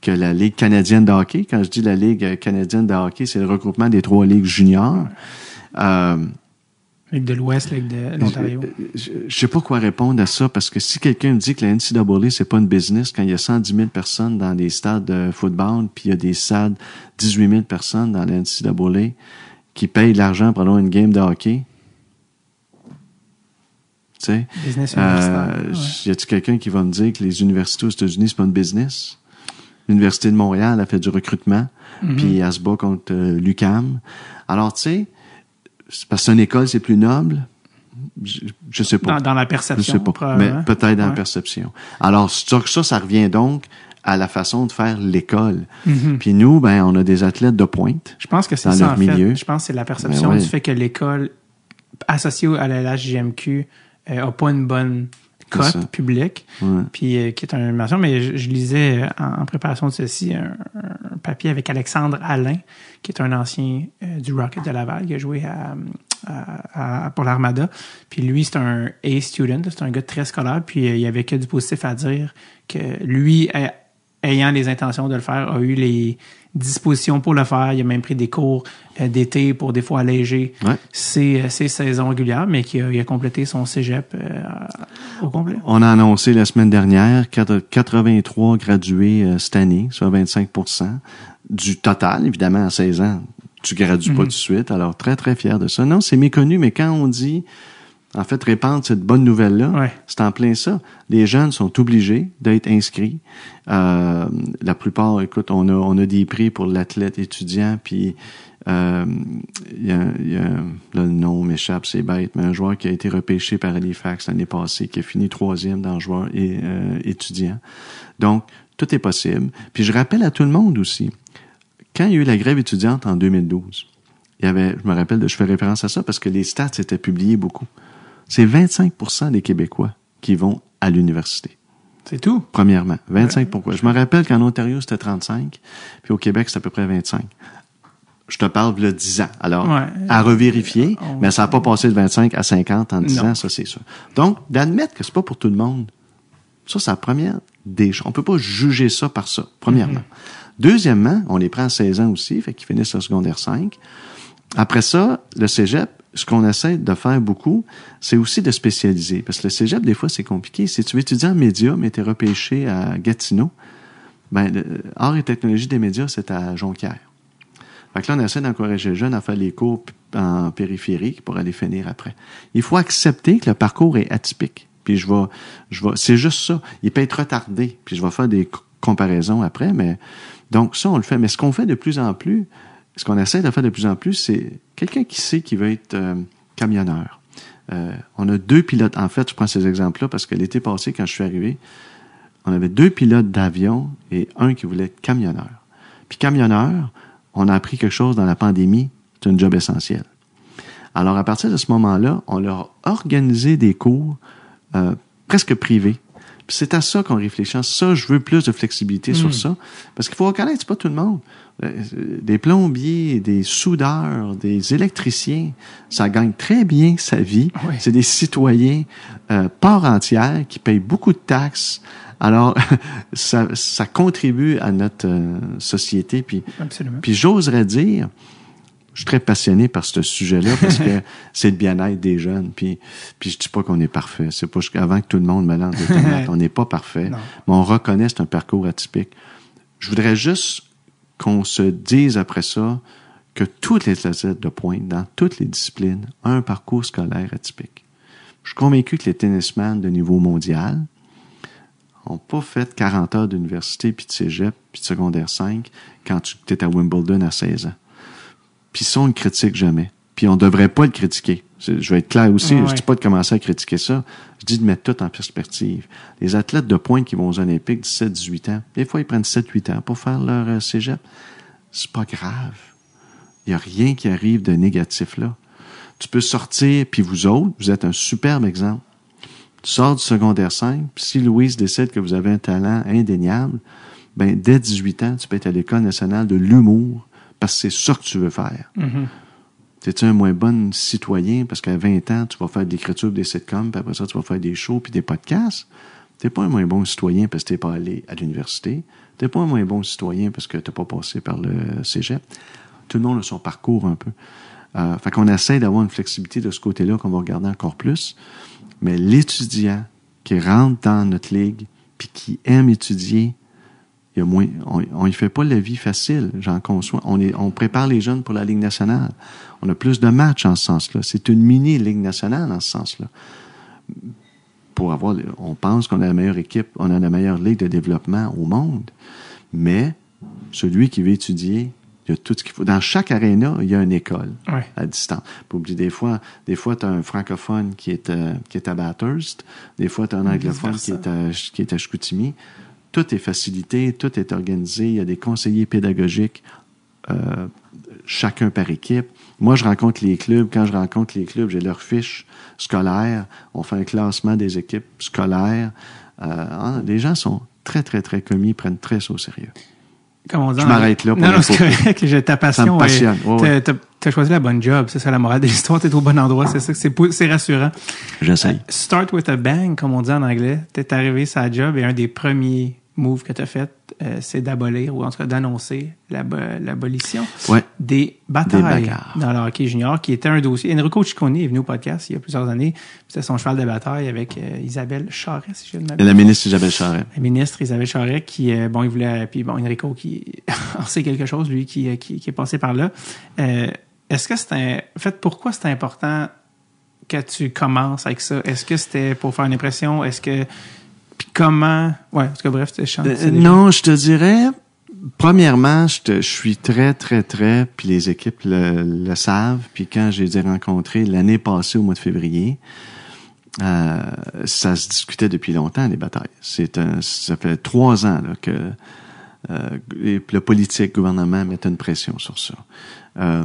S3: que la Ligue canadienne de hockey. Quand je dis la Ligue canadienne de hockey, c'est le regroupement des trois ligues juniors. Euh,
S1: Ligue de l'Ouest, Ligue de l'Ontario.
S3: je, je sais pas quoi répondre à ça parce que si quelqu'un me dit que la NCAA c'est pas une business quand il y a 110 000 personnes dans des stades de football puis il y a des stades 18 000 personnes dans la NCAA qui payent de l'argent pour avoir une game de hockey, tu sais, euh,
S1: universitaire.
S3: y a-t-il quelqu'un qui va me dire que les universités aux États-Unis c'est pas une business? L'université de Montréal a fait du recrutement
S1: Mhm.
S3: puis elle se bat contre euh, l'UCAM. Alors tu sais, c'est parce qu'une école c'est plus noble. Je, je sais pas.
S1: Dans, dans la
S3: Je
S1: perception.
S3: sais pas. Mais peut-être dans la
S1: Ouais.
S3: perception. Alors, ça, ça, ça revient donc à la façon de faire l'école.
S1: Mhm.
S3: Puis nous, ben, on a des athlètes de pointe.
S1: Je pense que c'est
S3: dans
S1: ça, en fait.
S3: milieu.
S1: Je pense que c'est la perception
S3: Ben ouais.
S1: du fait que l'école associée à la LHJMQ euh, a pas une bonne cote publique,
S3: Ouais.
S1: puis euh, qui est une mention. Mais je, je lisais euh, en, en préparation de ceci un, un papier avec Alexandre Alain, qui est un ancien euh, du Rocket de Laval, qui a joué à, à- à- pour l'Armada. Puis lui, c'est un A student, c'est un gars très scolaire, puis euh, il y avait que du positif à dire que lui, euh, ayant les intentions de le faire, a eu les dispositions pour le faire. Il a même pris des cours euh, d'été pour des fois alléger
S3: Ouais.
S1: ses, euh, ses saisons régulières, mais qui a, il a complété son cégep euh, au complet.
S3: On a annoncé la semaine dernière quatre- 83 gradués euh, cette année, soit 25% du total, évidemment, à 16 ans. Tu gradues pas tout de suite, alors très, très fier de ça. Non, c'est méconnu, mais quand on dit, en fait, répandre cette bonne nouvelle-là,
S1: Ouais.
S3: c'est en plein ça. Les jeunes sont obligés d'être inscrits. Euh, la plupart, écoute, on a, on a des prix pour l'athlète étudiant, puis euh, il y a, il y a- là, le nom m'échappe, c'est bête, mais un joueur qui a été repêché par Halifax l'année passée, qui a fini troisième dans le joueur et, euh, étudiant. Donc, tout est possible. Puis je rappelle à tout le monde aussi, quand il y a eu la grève étudiante en 2012, il y avait, je me rappelle, de, je fais référence à ça parce que les stats étaient publiés beaucoup. C'est 25% des Québécois qui vont à l'université.
S1: C'est tout?
S3: Premièrement, 25% pourquoi? Je me rappelle qu'en Ontario, c'était 35, puis au Québec, c'est à peu près 25. Je te parle de 10 ans. Alors,
S1: Ouais.
S3: à revérifier,
S1: On-
S3: mais ça n'a pas passé de 25 à 50 en 10
S1: Non.
S3: ans, ça c'est sûr. Donc, d'admettre que c'est pas pour tout le monde, ça, c'est la première des choses. On peut pas juger ça par ça, premièrement.
S1: Mm-hmm.
S3: Deuxièmement, on les prend à 16 ans aussi, fait qu'ils finissent le secondaire 5. Après ça, le cégep, ce qu'on essaie de faire beaucoup, c'est aussi de spécialiser. Parce que le cégep, des fois, c'est compliqué. Si tu veux étudier en médias, mais t'es repêché à Gatineau, ben, art et technologie des médias, c'est à Jonquière. Fait que là, on essaie d'encourager les jeunes à faire les cours en périphérique pour aller finir après. Il faut accepter que le parcours est atypique. Puis je vais, je vais, c'est juste ça. Il peut être retardé. Puis je vais faire des comparaisons après, mais donc ça, on le fait. Mais ce qu'on fait de plus en plus, ce qu'on essaie de faire de plus en plus, c'est quelqu'un qui sait qu'il veut être euh, camionneur. Euh, on a deux pilotes. En fait, je prends ces exemples-là parce que l'été passé, quand je suis arrivé, on avait deux pilotes d'avion et un qui voulait être camionneur. Puis camionneur, on a appris quelque chose dans la pandémie, c'est un job essentiel. Alors, à partir de ce moment-là, on leur a organisé des cours euh, presque privés. Puis c'est à ça qu'on réfléchit. Ça, je veux plus de flexibilité sur ça. Parce qu'il faut reconnaître, c'est pas tout le monde. Euh, Des plombiers, des soudeurs, des électriciens, ça gagne très bien sa vie.
S1: Oui.
S3: C'est des citoyens euh, part entière qui payent beaucoup de taxes. Alors, ça, ça contribue à notre euh, société. Puis,
S1: Absolument.
S3: puis j'oserais dire, je suis très passionné par ce sujet-là parce que c'est le bien-être des jeunes. Puis, puis je dis pas qu'on est parfait. C'est pas avant que tout le monde mélange les tomates. on n'est pas parfait.
S1: Non.
S3: Mais on reconnaît c'est un parcours atypique. Je voudrais juste qu'on se dise après ça que tous les athlètes de pointe, dans toutes les disciplines, ont un parcours scolaire atypique. Je suis convaincu que les tennisman de niveau mondial n'ont pas fait 40 heures d'université, puis de cégep, puis de secondaire 5 quand tu étais à Wimbledon à 16 ans. Puis ça, on ne critique jamais. Puis on devrait pas le critiquer. Je vais être clair aussi,
S1: Ouais,
S3: je dis pas de commencer à critiquer ça. Je dis de mettre tout en perspective. Les athlètes de pointe qui vont aux Olympiques 17-18 ans, des fois ils prennent 7-8 ans pour faire leur euh, cégep. C'est pas grave. Il y a rien qui arrive de négatif là. Tu peux sortir, puis vous autres, vous êtes un superbe exemple. Tu sors du secondaire 5, puis si Louise décide que vous avez un talent indéniable, ben dès 18 ans, tu peux être à l'École nationale de l'humour parce que c'est ça que tu veux faire.
S1: Mhm.
S3: T'es-tu un moins bon citoyen? Parce qu'à 20 ans, tu vas faire de l'écriture des sitcoms, puis après ça, tu vas faire des shows puis des podcasts? T'es pas un moins bon citoyen parce que t'es pas allé à l'université. T'es pas un moins bon citoyen parce que t'as pas passé par le cégep. Tout le monde a son parcours un peu. Euh, fait qu'on essaie d'avoir une flexibilité de ce côté-là qu'on va regarder encore plus. Mais l'étudiant qui rentre dans notre ligue puis qui aime étudier, il y a moins, on, y fait pas la vie facile, j'en conçois. On, est, on prépare les jeunes pour la Ligue nationale. On a plus de matchs en ce sens-là. C'est une mini Ligue nationale en ce sens-là. Pour avoir, on pense qu'on a la meilleure équipe, on a la meilleure ligue de développement au monde. Mais celui qui veut étudier, il y a tout ce qu'il faut. Dans chaque aréna, il y a une école
S1: Ouais.
S3: à distance. Pas oublier, des fois, des fois, tu as un francophone qui est, euh, qui est à Bathurst, des fois, tu as un anglophone qui est, à, qui est à Chicoutimi. Tout est facilité, tout est organisé, il y a des conseillers pédagogiques, euh, chacun par équipe. Moi, je rencontre les clubs. Quand je rencontre les clubs, j'ai leur fiche scolaire. On fait un classement des équipes scolaires. Euh, hein, les gens sont très, très, très commis, prennent très au sérieux.
S1: Comme on dit
S3: Je m'arrête là pour
S1: Non, non, c'est correct. Ta passion.
S3: Ça me Ouais,
S1: t'as- t'as choisi la bonne job. C'est ça la morale de l'histoire. T'es au bon endroit. C'est ça que c'est rassurant.
S3: J'essaye.
S1: Start with a bang, comme on dit en anglais. T'es arrivé sur la job et un des premiers moves que t'as fait, euh, c'est d'abolir ou en tout cas d'annoncer l'abo- l'abolition
S3: Ouais.
S1: des batailles dans le hockey junior, qui était un dossier. Enrico Ciccone est venu au podcast il y a plusieurs années. C'était son cheval de bataille avec euh, Isabelle Charret, si je ne m'abuse.
S3: la ministre Isabelle Charret.
S1: La ministre Isabelle Charret qui euh, bon il voulait puis bon Enrico qui en sait quelque chose lui qui qui, qui est passé par là est-ce que c'est un en fait pourquoi c'est important que tu commences avec ça? Est-ce que c'était pour faire une impression? Est-ce que puis comment? Ouais tout cas bref c'est
S3: Euh,
S1: déjà-
S3: non, je te dirais, premièrement, je, te- je suis très, très, très, puis les équipes le, le savent, puis quand j'ai été rencontré l'année passée au mois de février, euh, ça se discutait depuis longtemps, les batailles. C'est un, ça fait trois ans là, que euh, le politique, le gouvernement mettent une pression sur ça. Euh,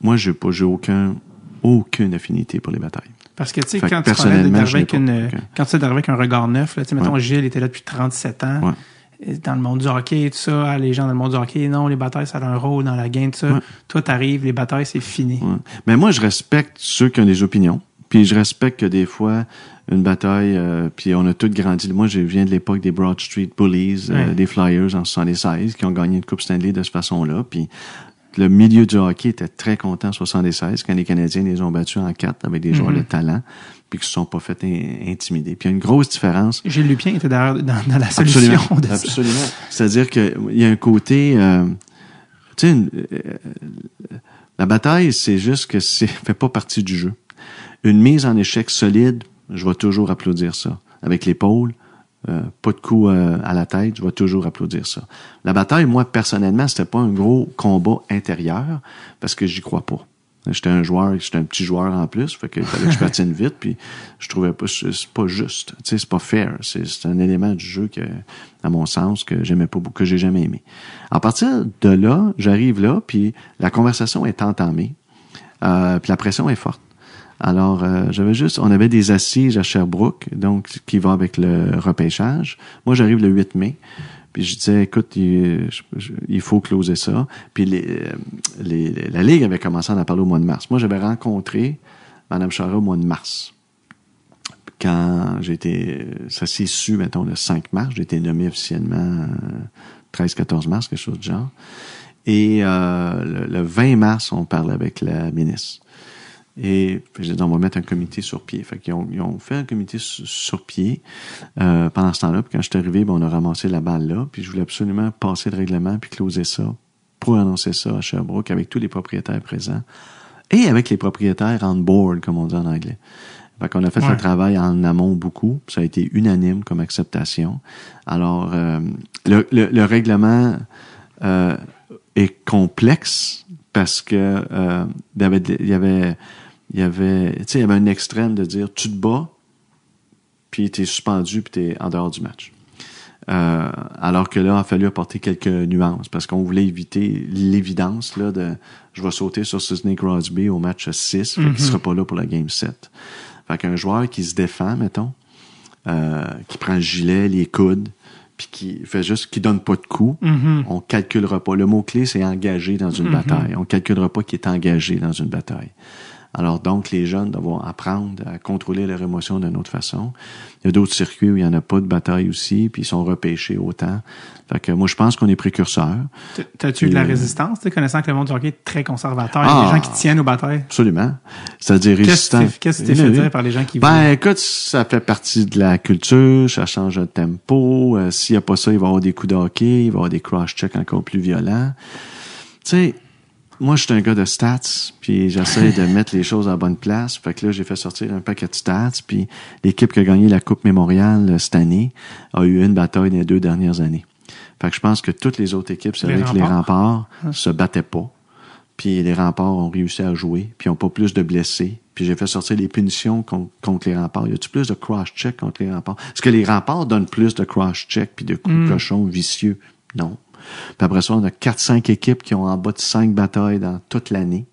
S3: moi, j'ai pas, j'ai aucun, aucune affinité pour les batailles.
S1: Parce que tu sais quand tu
S3: l'ai
S1: avec une quand tu avec un regard neuf là tu sais mettons
S3: Ouais.
S1: Gilles était là depuis 37 ans
S3: Ouais.
S1: Dans le monde du hockey tout ça, ah, les gens dans le monde du hockey, non, les batailles, ça a un rôle dans la game, tout ça.
S3: Ouais.
S1: Toi, t'arrives, les batailles, c'est fini.
S3: Ouais. Mais moi, je respecte ceux qui ont des opinions. Puis je respecte que des fois, une bataille, euh, puis on a tous grandi. Moi, je viens de l'époque des Broad Street Bullies, euh, des Flyers en 76, qui ont gagné une Coupe Stanley de cette façon-là. Puis le milieu du hockey était très content en 76 quand les Canadiens les ont battus en quatre avec des joueurs
S1: Mhm.
S3: de talent, puis qui se sont pas fait in- intimider. Puis il y a une grosse différence
S1: Gilles Lupien était d'ailleurs dans, dans la solution
S3: Absolument.
S1: de.
S3: Absolument. C'est-à-dire qu'il y a un côté. euh, tu sais, euh, la bataille, c'est juste que c'est fait pas partie du jeu. Une mise en échec solide, je vais toujours applaudir ça. Avec l'épaule, euh, pas de coup euh, à la tête, je vais toujours applaudir ça. La bataille, moi, personnellement, c'était pas un gros combat intérieur parce que j'y crois pas. J'étais un joueur, j'étais un petit joueur en plus, fait que fallait que je patine vite, puis je trouvais pas, c'est pas juste, tu sais, c'est pas fair. C'est un élément du jeu que, à mon sens, que j'aimais pas beaucoup, que j'ai jamais aimé. À partir de là, j'arrive là, puis la conversation est entamée, euh, puis la pression est forte. Alors, euh, j'avais juste, on avait des assises à Sherbrooke, donc qui va avec le repêchage. Moi, j'arrive le 8 mai. Puis je disais, écoute, il, faut closer ça. Puis euh, la Ligue avait commencé à en parler au mois de mars. Moi, j'avais rencontré Mme Charest au mois de mars. Quand j'ai été, ça s'est su, mettons, le 5 mars, j'ai été nommé officiellement euh, 13-14 mars, quelque chose du genre. Et euh, le, le 20 mars, on parle avec la ministre. Et j'ai dit, on va mettre un comité sur pied. Fait qu'ils ont, ils ont fait un comité sur, sur pied euh, pendant ce temps-là. Puis quand je suis arrivé, ben, on a ramassé la balle là. Puis je voulais absolument passer le règlement puis closer ça pour annoncer ça à Sherbrooke avec tous les propriétaires présents et avec les propriétaires on board, comme on dit en anglais. Fait qu'on a fait
S1: Ouais.
S3: le travail en amont beaucoup. Ça a été unanime comme acceptation. Alors, euh, le, le, le règlement euh, est complexe parce que euh, il y avait, il y avait, il y avait, tu sais, il y avait un extrême de dire tu te bats, puis t'es suspendu, puis t'es en dehors du match. Euh, alors que là, il a fallu apporter quelques nuances parce qu'on voulait éviter l'évidence là de je vais sauter sur Sidney Crosby au match 6, fait qu'il sera pas là pour la game 7. Fait qu'un joueur qui se défend, mettons, euh, qui prend le gilet, les coudes, puis qui fait juste, qui donne pas de coups, on calculera pas. Le mot-clé, c'est engagé dans une bataille. On calculera pas qu'il est engagé dans une bataille. Alors donc, les jeunes doivent apprendre à contrôler leurs émotions d'une autre façon. Il y a d'autres circuits où il n'y en a pas de bataille aussi, puis ils sont repêchés autant. Fait que moi, je pense qu'on est précurseurs.
S1: T'as-tu eu de la
S3: Euh,
S1: résistance, connaissant que le monde du hockey est très conservateur? Il y a
S3: Ah.
S1: des gens qui tiennent aux batailles?
S3: Absolument. C'est-à-dire
S1: Qu'est-ce
S3: résistant.
S1: qu'est-ce que tu t'es fait dire par les gens qui
S3: Ben, écoute, ça fait partie de la culture, ça change le tempo. Euh, S'il n'y a pas ça, il va y avoir des coups de hockey, il va y avoir des cross-checks encore plus violents. Tu sais, moi, je suis un gars de stats, puis j'essaie de mettre les choses à la bonne place. Fait que là, j'ai fait sortir un paquet de stats, puis l'équipe qui a gagné la Coupe Mémoriale euh, cette année a eu une bataille les deux dernières années. Fait que je pense que toutes les autres équipes, c'est
S1: Les
S3: vrai que les
S1: remparts.
S3: remparts se battaient pas. Puis les remparts ont réussi à jouer, puis ils n'ont pas plus de blessés. Puis j'ai fait sortir les punitions contre, contre les remparts. Y a-tu plus de cross-check contre les remparts? Est-ce que les remparts donnent plus de cross-check puis de coups de cochon vicieux? Non. Puis après ça, on a 4-5 équipes qui ont en bas de 5 batailles dans toute l'année.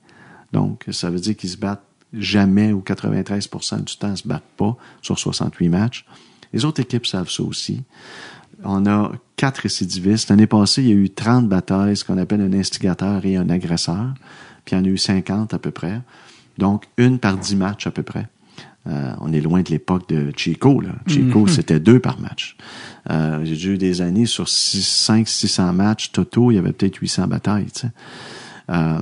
S3: Donc, ça veut dire qu'ils se battent jamais ou 93% du temps se battent pas sur 68 matchs. Les autres équipes savent ça aussi. On a quatre récidivistes. L'année passée, il y a eu 30 batailles, ce qu'on appelle un instigateur et un agresseur. Puis il y en a eu 50 à peu près. Donc, une par 10 matchs à peu près. Euh, on est loin de l'époque de Chico. Là. Chico, c'était deux par match. Euh, J'ai eu des années sur 5 600 matchs totaux, il y avait peut-être 800 batailles. Euh,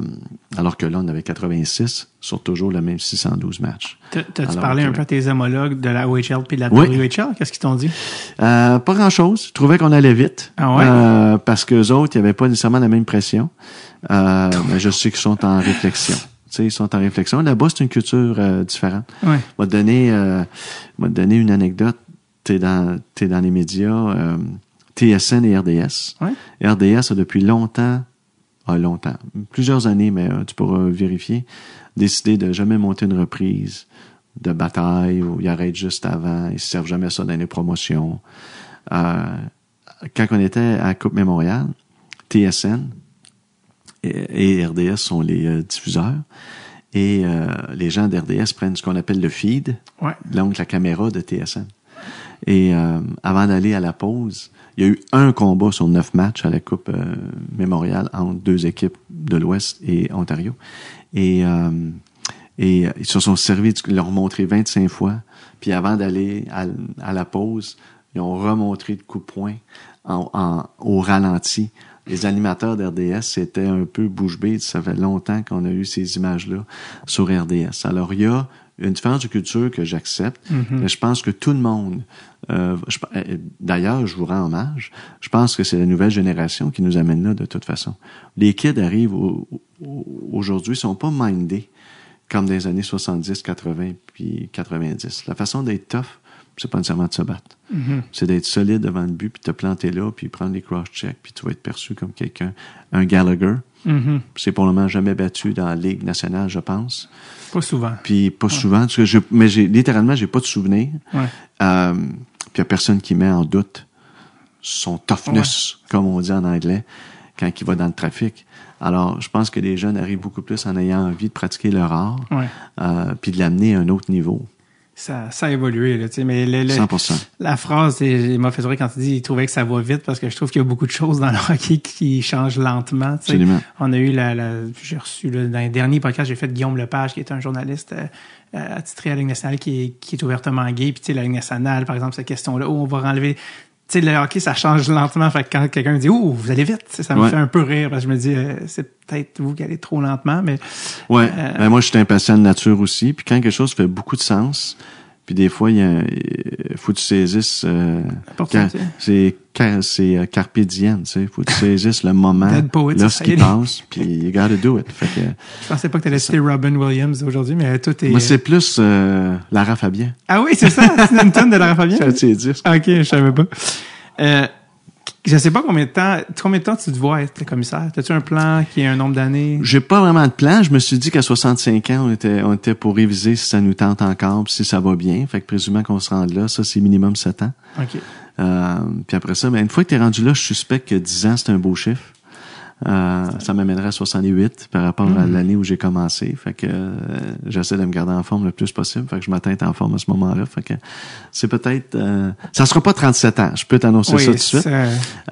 S3: alors que là, on avait 86 sur toujours le même 612 matchs.
S1: T'as- T'as-tu parlé
S3: que-
S1: un peu à tes homologues de la OHL puis de la
S3: Oui.
S1: WHL? Qu'est-ce qu'ils t'ont dit?
S3: Euh, pas grand-chose. Je trouvais qu'on allait vite.
S1: Ah ouais?
S3: Euh, parce que autres, il n'y avait pas nécessairement la même pression. Euh, mais je sais qu'ils sont en réflexion. Tu sais, ils sont en réflexion. Là-bas, c'est une culture euh, différente.
S1: Ouais.
S3: Je vais te donner, euh, je vais te donner une anecdote. T'es dans, t'es dans les médias, euh, TSN et RDS.
S1: Ouais.
S3: RDS a depuis longtemps, ah, longtemps, plusieurs années, mais euh, tu pourras vérifier, décidé de jamais monter une reprise de bataille où ils arrêtent juste avant, ils ne servent jamais ça dans les promotions. Euh, quand on était à Coupe Mémorial, TSN et, RDS sont les euh, diffuseurs. Et euh, les gens d'RDS prennent ce qu'on appelle le feed,
S1: Ouais.
S3: donc la caméra de TSN. Et euh, avant d'aller à la pause, il y a eu un combat sur neuf matchs à la Coupe euh, Mémorial entre deux équipes de l'Ouest et Ontario. Et, et ils se sont servis, ils l'ont montré 25 fois. Puis avant d'aller à, à la pause, ils ont remontré de coups de poing en, en- au ralenti. Les animateurs d'RDS, c'était un peu bouche bée. Ça fait longtemps qu'on a eu ces images-là sur RDS. Alors, il y a une différence de culture que j'accepte, mais je pense que tout le monde, euh, euh, d'ailleurs, je vous rends hommage, je pense que c'est la nouvelle génération qui nous amène là de toute façon. Les kids arrivent au- au- aujourd'hui, sont pas mindés comme dans les années 70, 80 puis 90. La façon d'être tough, c'est pas nécessairement de se battre. C'est d'être solide devant le but, puis te planter là, puis prendre les cross-checks, puis tu vas être perçu comme quelqu'un. Un Gallagher,
S1: Mhm.
S3: c'est pour le moment jamais battu dans la Ligue nationale, je pense.
S1: Pas souvent.
S3: Puis pas souvent, parce que je, mais j'ai littéralement, j'ai pas de souvenir.
S1: Ouais.
S3: Euh, puis il a personne qui met en doute son toughness, comme on dit en anglais, quand il va dans le trafic. Alors, je pense que les jeunes arrivent beaucoup plus en ayant envie de pratiquer leur art,
S1: Ouais.
S3: euh, puis de l'amener à un autre niveau.
S1: Ça, ça a évolué, là, tu sais, mais le- le-
S3: 100%.
S1: la phrase, il m'a fait sourire quand tu dis il trouvait que ça va vite parce que je trouve qu'il y a beaucoup de choses dans le hockey qui changent lentement. tu sais.
S3: Absolument.
S1: On a eu la, la j'ai reçu là, dans les derniers podcasts, j'ai fait Guillaume Lepage, qui est un journaliste euh, euh, attitré à la Ligue nationale qui est, qui est ouvertement gay. Puis la Ligue nationale, par exemple, cette question-là, où on va enlever tu sais, le hockey, ça change lentement. Fait que quand quelqu'un dit, oh, vous allez vite, ça me
S3: Ouais.
S1: fait un peu rire. Parce que je me dis, euh, c'est peut-être vous qui allez trop lentement, mais
S3: Ouais.
S1: Euh,
S3: Ben, moi, je suis impatient de nature aussi. Puis quand quelque chose fait beaucoup de sens, puis des fois, il y a, un- faut que tu saisisses. Euh, car- c'est c'est euh, carpe diem, tu sais. Faut que tu saisisses le moment,
S1: Society.
S3: passe, puis you gotta do it. Fait que,
S1: je pensais pas que t'allais citer Robin Williams aujourd'hui, mais tout est...
S3: moi, c'est plus euh, Lara Fabien.
S1: Ah oui, c'est ça, c'est une tonne de Lara.
S3: J'ai tes disques.
S1: Ah, ok, je savais pas. Euh, je sais pas combien de temps, combien de temps tu te vois être commissaire? T'as-tu un plan qui est un nombre d'années?
S3: J'ai pas vraiment de plan. Je me suis dit qu'à 65 ans, on était, on était pour réviser si ça nous tente encore, si ça va bien. Fait que présumément qu'on se rende là, ça, c'est minimum 7 ans.
S1: Ok.
S3: Euh, puis après ça, ben, une fois que tu es rendu là, je suspecte que 10 ans, c'est un beau chiffre. Euh, ça m'amènerait à 68 par rapport à l'année où j'ai commencé. Fait que euh, j'essaie de me garder en forme le plus possible. Fait que je être en forme à ce moment-là. Fait que c'est peut-être... euh, ça sera pas 37 ans. Je peux t'annoncer ça tout de suite.
S1: c'est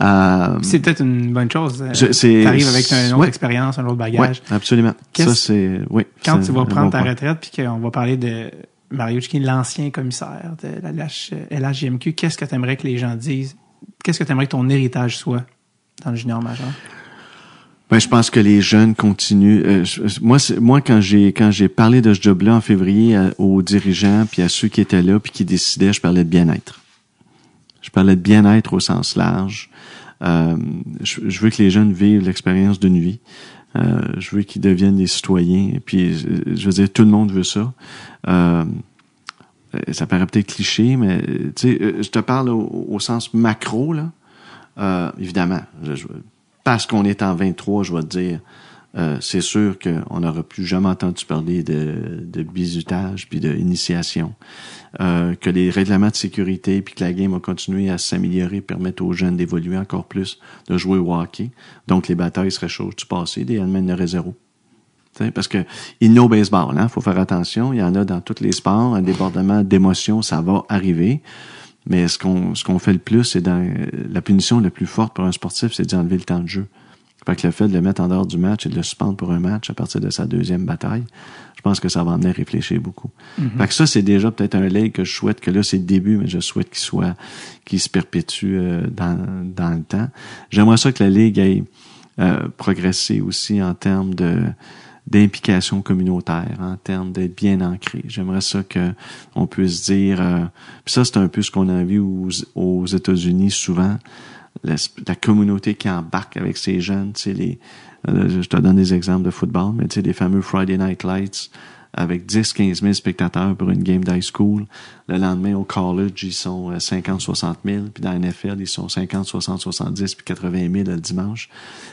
S3: Euh,
S1: c'est peut-être une bonne chose.
S3: C'est-
S1: T'arrives avec une autre expérience, un autre bagage.
S3: absolument. Ça, c'est... Oui.
S1: Quand tu vas prendre
S3: bon
S1: ta
S3: point.
S1: retraite, puis qu'on va parler de Mario est l'ancien commissaire de la LH, LHJMQ, qu'est-ce que tu aimerais que les gens disent? Qu'est-ce que tu aimerais que ton héritage soit dans le junior majeur?
S3: Ben, je pense que les jeunes continuent. euh, moi, moi, quand j'ai quand j'ai parlé de ce job-là en février à- aux dirigeants puis à ceux qui étaient là puis qui décidaient, je parlais de bien-être. Je parlais de bien-être au sens large. Euh, je, veux que les jeunes vivent l'expérience d'une vie. Euh, je veux qu'ils deviennent des citoyens. Puis, je, veux dire, tout le monde veut ça. Euh, euh, ça paraît peut-être cliché, mais euh, tu sais, euh, je te parle au, sens macro là. Euh, évidemment, je- je- parce qu'on est en 23, je vais te dire, euh, c'est sûr qu'on n'aura plus jamais entendu parler de, de bizutage puis d'initiation. Euh, que les règlements de sécurité puis que la game a continué à s'améliorer permettent aux jeunes d'évoluer encore plus, de jouer au hockey. Donc les batailles seraient chaudes du passé, des Allemands n'auraient zéro. T'sais, parce que il au baseball, hein, faut faire attention. Il y en a dans tous les sports, un débordement d'émotions, ça va arriver. Mais ce qu'on ce qu'on fait le plus, c'est dans la punition la plus forte pour un sportif, c'est d'enlever le temps de jeu. Fait que le fait de le mettre en dehors du match et de le suspendre pour un match à partir de sa deuxième bataille, je pense que ça va amener à réfléchir beaucoup. Fait que ça, c'est déjà peut-être un leg que je souhaite que là, c'est le début, mais je souhaite qu'il soit, qu'il se perpétue euh, dans, dans le temps. J'aimerais ça que la Ligue ait euh, progressé aussi en termes de d'implication communautaire, en termes d'être bien ancré. J'aimerais ça que on puisse dire, euh, ça c'est un peu ce qu'on a vu aux, États-Unis souvent, la, communauté qui embarque avec ces jeunes, tu sais les, euh, je te donne des exemples de football, mais tu sais les fameux Friday Night Lights avec 10, 15 000 spectateurs pour une game d'high school. Le lendemain, au college, ils sont euh, 50, 60 000. Puis dans la NFL, ils sont 50, 60, 70, puis 80 000 le dimanche.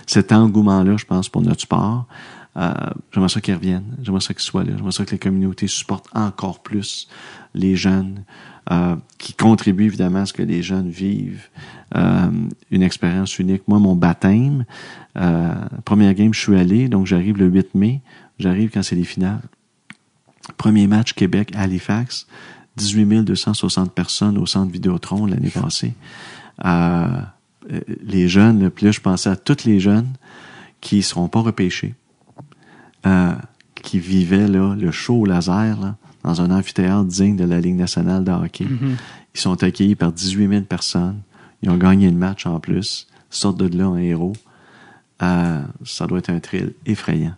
S3: Cet engouement-là, je pense, pour notre sport, euh, j'aimerais ça qu'ils reviennent. J'aimerais ça qu'ils soient là. J'aimerais ça que les communautés supportent encore plus les jeunes, euh, qui contribuent évidemment à ce que les jeunes vivent euh, une expérience unique. Moi, mon baptême, euh, première game, je suis allé, donc j'arrive le 8 mai. J'arrive quand c'est les finales. Premier match Québec Halifax, 18 260 personnes au centre Vidéotron l'année passée. Euh, euh, les jeunes, là, puis là, je pensais à tous les jeunes qui ne seront pas repêchés, euh, qui vivaient là, le show au laser là, dans un amphithéâtre digne de la Ligue nationale de hockey. Ils sont accueillis par 18 000 personnes. Ils ont gagné le match en plus. Ils sortent de là en héros. Euh, ça doit être un thrill effrayant.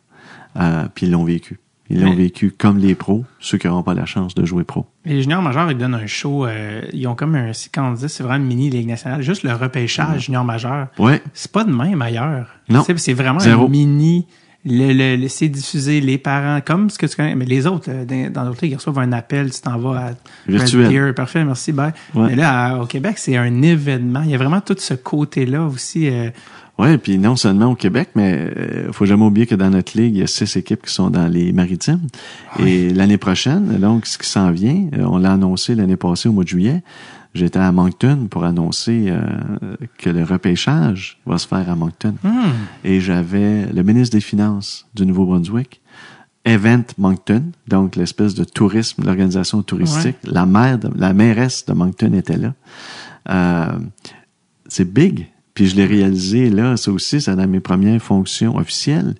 S3: Euh, puis ils l'ont vécu. Ils l'ont vécu comme les pros, ceux qui n'auront pas la chance de jouer pro.
S1: Les juniors majeurs, ils donnent un show. euh, ils ont comme un, quand on dit, c'est vraiment une mini Ligue nationale. Juste le repêchage junior majeur.
S3: Ouais,
S1: C'est pas de même ailleurs.
S3: Non.
S1: C'est vraiment
S3: Zéro.
S1: un mini. Le, le, le- c'est diffusé, les parents, comme ce que tu connais. Mais les autres, euh, dans d'autres ligues, ils reçoivent un appel, tu t'en vas à
S3: Virtuel.
S1: Red Deer. Parfait, merci, bye.
S3: Ouais.
S1: Mais là, à- au Québec, c'est un événement. Il y a vraiment tout ce côté-là aussi. euh,
S3: ouais, puis non seulement au Québec, mais euh, faut jamais oublier que dans notre ligue, il y a six équipes qui sont dans les maritimes. Et l'année prochaine, donc ce qui s'en vient, euh, on l'a annoncé l'année passée au mois de juillet. J'étais à Moncton pour annoncer euh, que le repêchage va se faire à Moncton.
S1: hmm,
S3: et j'avais le ministre des Finances du Nouveau-Brunswick, Event Moncton, donc l'espèce de tourisme, l'organisation touristique. La maire, de- la mairesse de Moncton était là. Euh, c'est big. Puis je l'ai réalisé là, ça aussi, c'est dans mes premières fonctions officielles,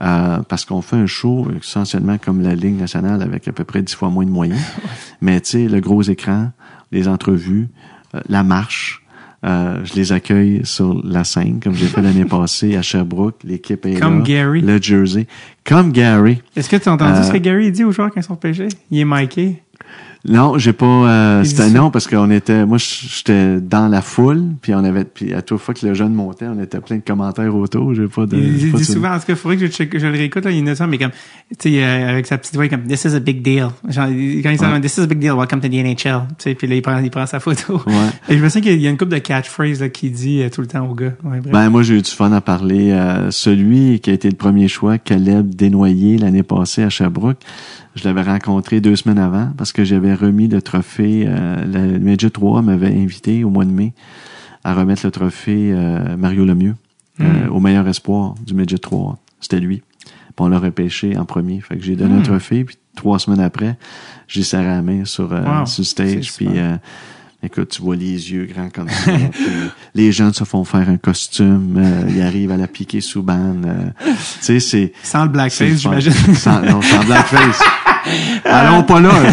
S3: euh, parce qu'on fait un show essentiellement comme la Ligue nationale avec à peu près dix fois moins de moyens. Mais tu sais, le gros écran, les entrevues, euh, la marche, Euh, je les accueille sur la scène, comme j'ai fait l'année passée à Sherbrooke. L'équipe est
S1: Comme
S3: là.
S1: Gary.
S3: Le jersey. Comme Gary.
S1: Est-ce que tu as entendu
S3: Euh,
S1: ce que Gary dit aux joueurs quand ils sont pêchés? Il est miké.
S3: Non, j'ai pas. Euh, c'était
S1: dit-
S3: non parce qu'on était. Moi, j'étais dans la foule, puis on avait. Puis à toute fois que le jeune montait, on était plein de commentaires autour. J'ai pas de.
S1: Il, dit souvent, en tout cas, il faudrait que je, check- que je le réécoute, là, il note ça, mais comme, tu sais, euh, avec sa petite voix, comme, this is a big deal. Genre, quand il
S3: Ouais.
S1: va, this is a big deal, welcome to the NHL. Tu sais, puis là, il prend, il prend sa photo.
S3: Ouais.
S1: Et je me souviens qu'il y a une couple de catchphrases, là, qu'il dit euh, tout le temps aux gars. Ouais.
S3: Ben moi j'ai eu du fun à parler. Euh, celui qui a été le premier choix, Caleb Desnoyers, l'année passée à Sherbrooke, je l'avais rencontré deux semaines avant parce que j'avais remis le trophée. Euh, le Midget 3 m'avait invité au mois de mai à remettre le trophée euh, Mario Lemieux euh, au meilleur espoir du Midget 3. C'était lui. Puis on l'a repêché en premier. Fait que j'ai donné un trophée, puis trois semaines après, j'ai serré la main sur, euh,
S1: Wow,
S3: sur le stage. Puis euh, Écoute, tu vois les yeux grands comme ça. les gens se font faire un costume. euh, ils arrivent à la piquer sous bande. euh, tu sais, c'est...
S1: Sans le blackface, j'imagine.
S3: Sans, non, sans blackface. Allons pas là. là.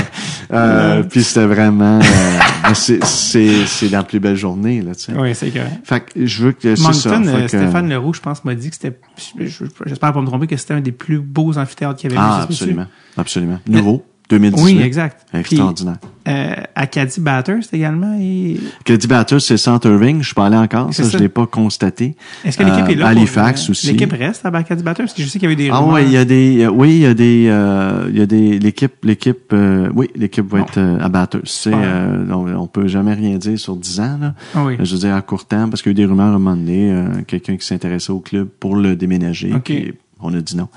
S3: Euh, puis c'était vraiment... ben, c'est, c'est, c'est la plus belle journée, là, tu sais.
S1: oui, c'est correct.
S3: Fait que je veux que ça.
S1: Moncton,
S3: que-
S1: Stéphane Leroux, je pense, m'a dit que c'était, je- je- j'espère pas me tromper, que c'était un des plus beaux amphithéâtres qu'il y avait
S3: Ah, absolument. Absolument. Nouveau. 2018.
S1: Oui, exact. Puis,
S3: Extraordinaire.
S1: euh, Acadie Batters également. Et...
S3: Caddy Batters, c'est Centre Irving. Je suis pas allé encore. Ça,
S1: ça.
S3: je l'ai pas constaté.
S1: Est-ce que l'équipe
S3: Euh,
S1: est là?
S3: Halifax
S1: pour, euh,
S3: aussi.
S1: L'équipe reste à Acadie Batters? Je sais qu'il y avait des
S3: Ah
S1: rumeurs.
S3: ouais, il y a des, euh, oui, il y a des, euh, il y a des, l'équipe, l'équipe, euh, oui, l'équipe va être euh, à Batters. C'est, euh, on, on peut jamais rien dire sur 10 ans, là.
S1: Ah oui.
S3: Je veux dire, à court terme, parce qu'il y a eu des rumeurs à un moment donné, euh, quelqu'un qui s'intéressait au club pour le déménager.
S1: Ok.
S3: puis on a dit non.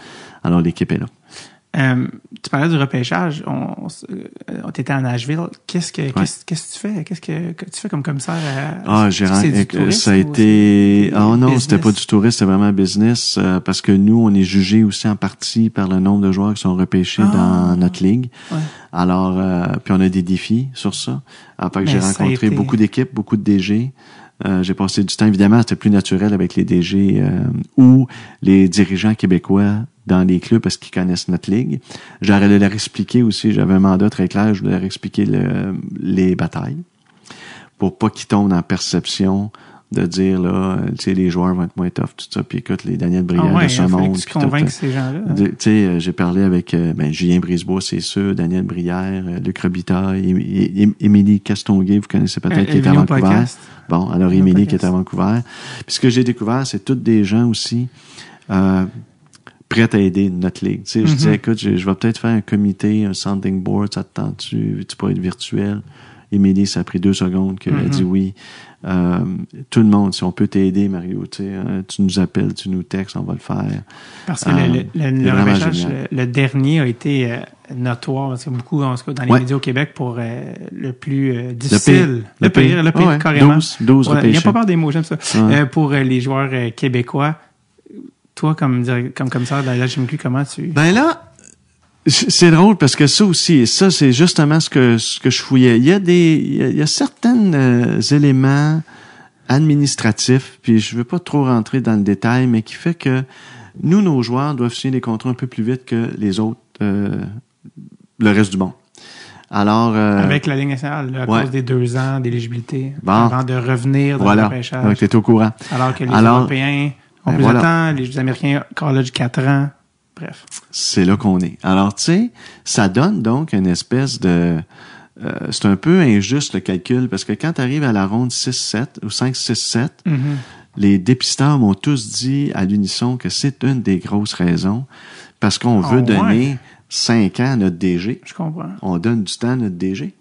S3: Alors, l'équipe est là.
S1: Euh, tu parlais du repêchage. On, on, euh, on était à Nashville. Qu'est-ce que, qu'est-ce, que tu fais? Qu'est-ce que, que tu fais comme commissaire à,
S3: Ah, ren-
S1: tourisme
S3: ça a été, ah non,
S1: business?
S3: c'était pas du tourisme, c'était vraiment business, euh, parce que nous, on est jugé aussi en partie par le nombre de joueurs qui sont repêchés
S1: Ah.
S3: dans notre ligue.
S1: Ouais.
S3: Alors, euh, puis on a des défis sur ça. Ah, fait que j'ai rencontré
S1: été-
S3: beaucoup d'équipes, beaucoup de DG. Euh, j'ai passé du temps, évidemment, c'était plus naturel avec les DG euh, ou les dirigeants québécois dans les clubs parce qu'ils connaissent notre ligue. J'aurais leur expliquer aussi, j'avais un mandat très clair, je voulais leur expliquer le- les batailles pour pas qu'ils tombent la perception de dire là, euh, tu sais, les joueurs vont être moins tough, tout ça. Puis écoute, les Daniel Briand
S1: Ah ouais,
S3: de ce
S1: il fallait
S3: monde.
S1: tu
S3: euh,
S1: ces gens-là.
S3: de- Tu sais, euh, j'ai parlé avec ben, Julien Brisebois, c'est sûr, Daniel Brière, Luc Robitaille, Émilie Castonguay, vous connaissez peut-être, qui est à Vancouver.
S1: Podcast.
S3: Bon, alors Émilie qui est à Vancouver. Puis ce que j'ai découvert, c'est toutes des gens aussi euh, prêts à aider notre ligue. Tu sais, je
S1: Mhm.
S3: disais, écoute, je, je vais peut-être faire un comité, un sounding board, ça te tente-tu? Tu peux être virtuel? Émilie, ça a pris deux secondes qu'elle a
S1: Mhm.
S3: dit oui. Euh, tout le monde, si on peut t'aider, Mario, hein, tu nous appelles, tu nous textes, on va le faire.
S1: Parce que
S3: Euh,
S1: le, le, le, le dernier a été euh, notoire, parce que beaucoup, en tout cas, dans les
S3: Ouais.
S1: médias au Québec, pour euh, le plus euh, difficile.
S3: Le pire.
S1: le pire,
S3: Ouais,
S1: carrément.
S3: 12, 12
S1: Ouais, Il n'y a pas peur des mots, j'aime ça.
S3: Ouais.
S1: Euh, pour euh, les joueurs euh, québécois, toi, comme, comme commissaire de la GMQ, comment tu...
S3: Ben là, c'est drôle parce que ça aussi, et ça c'est justement ce que ce que je fouillais. Il y a des, il y a, il y a certains euh, éléments administratifs, puis je veux pas trop rentrer dans le détail, mais qui fait que nous, nos joueurs doivent signer des contrats un peu plus vite que les autres, euh, le reste du monde. Alors, euh,
S1: Avec la Ligue nationale, là, à
S3: ouais.
S1: cause des deux ans d'éligibilité,
S3: Bon.
S1: avant de revenir dans
S3: voilà,
S1: le repêchage.
S3: donc tu au courant.
S1: Alors que les
S3: Alors,
S1: Européens ont
S3: ben
S1: plus
S3: voilà.
S1: de temps, les Américains du 4 ans. Bref.
S3: c'est là qu'on est. Alors, tu sais, ça donne donc une espèce de... euh, c'est un peu injuste le calcul parce que quand tu arrives à la ronde 6-7 ou 5-6-7,
S1: Mhm.
S3: les dépisteurs m'ont tous dit à l'unisson que c'est une des grosses raisons parce qu'on
S1: Ah
S3: veut
S1: ouais.
S3: donner 5 ans à notre DG.
S1: Je comprends.
S3: On donne du temps à notre DG.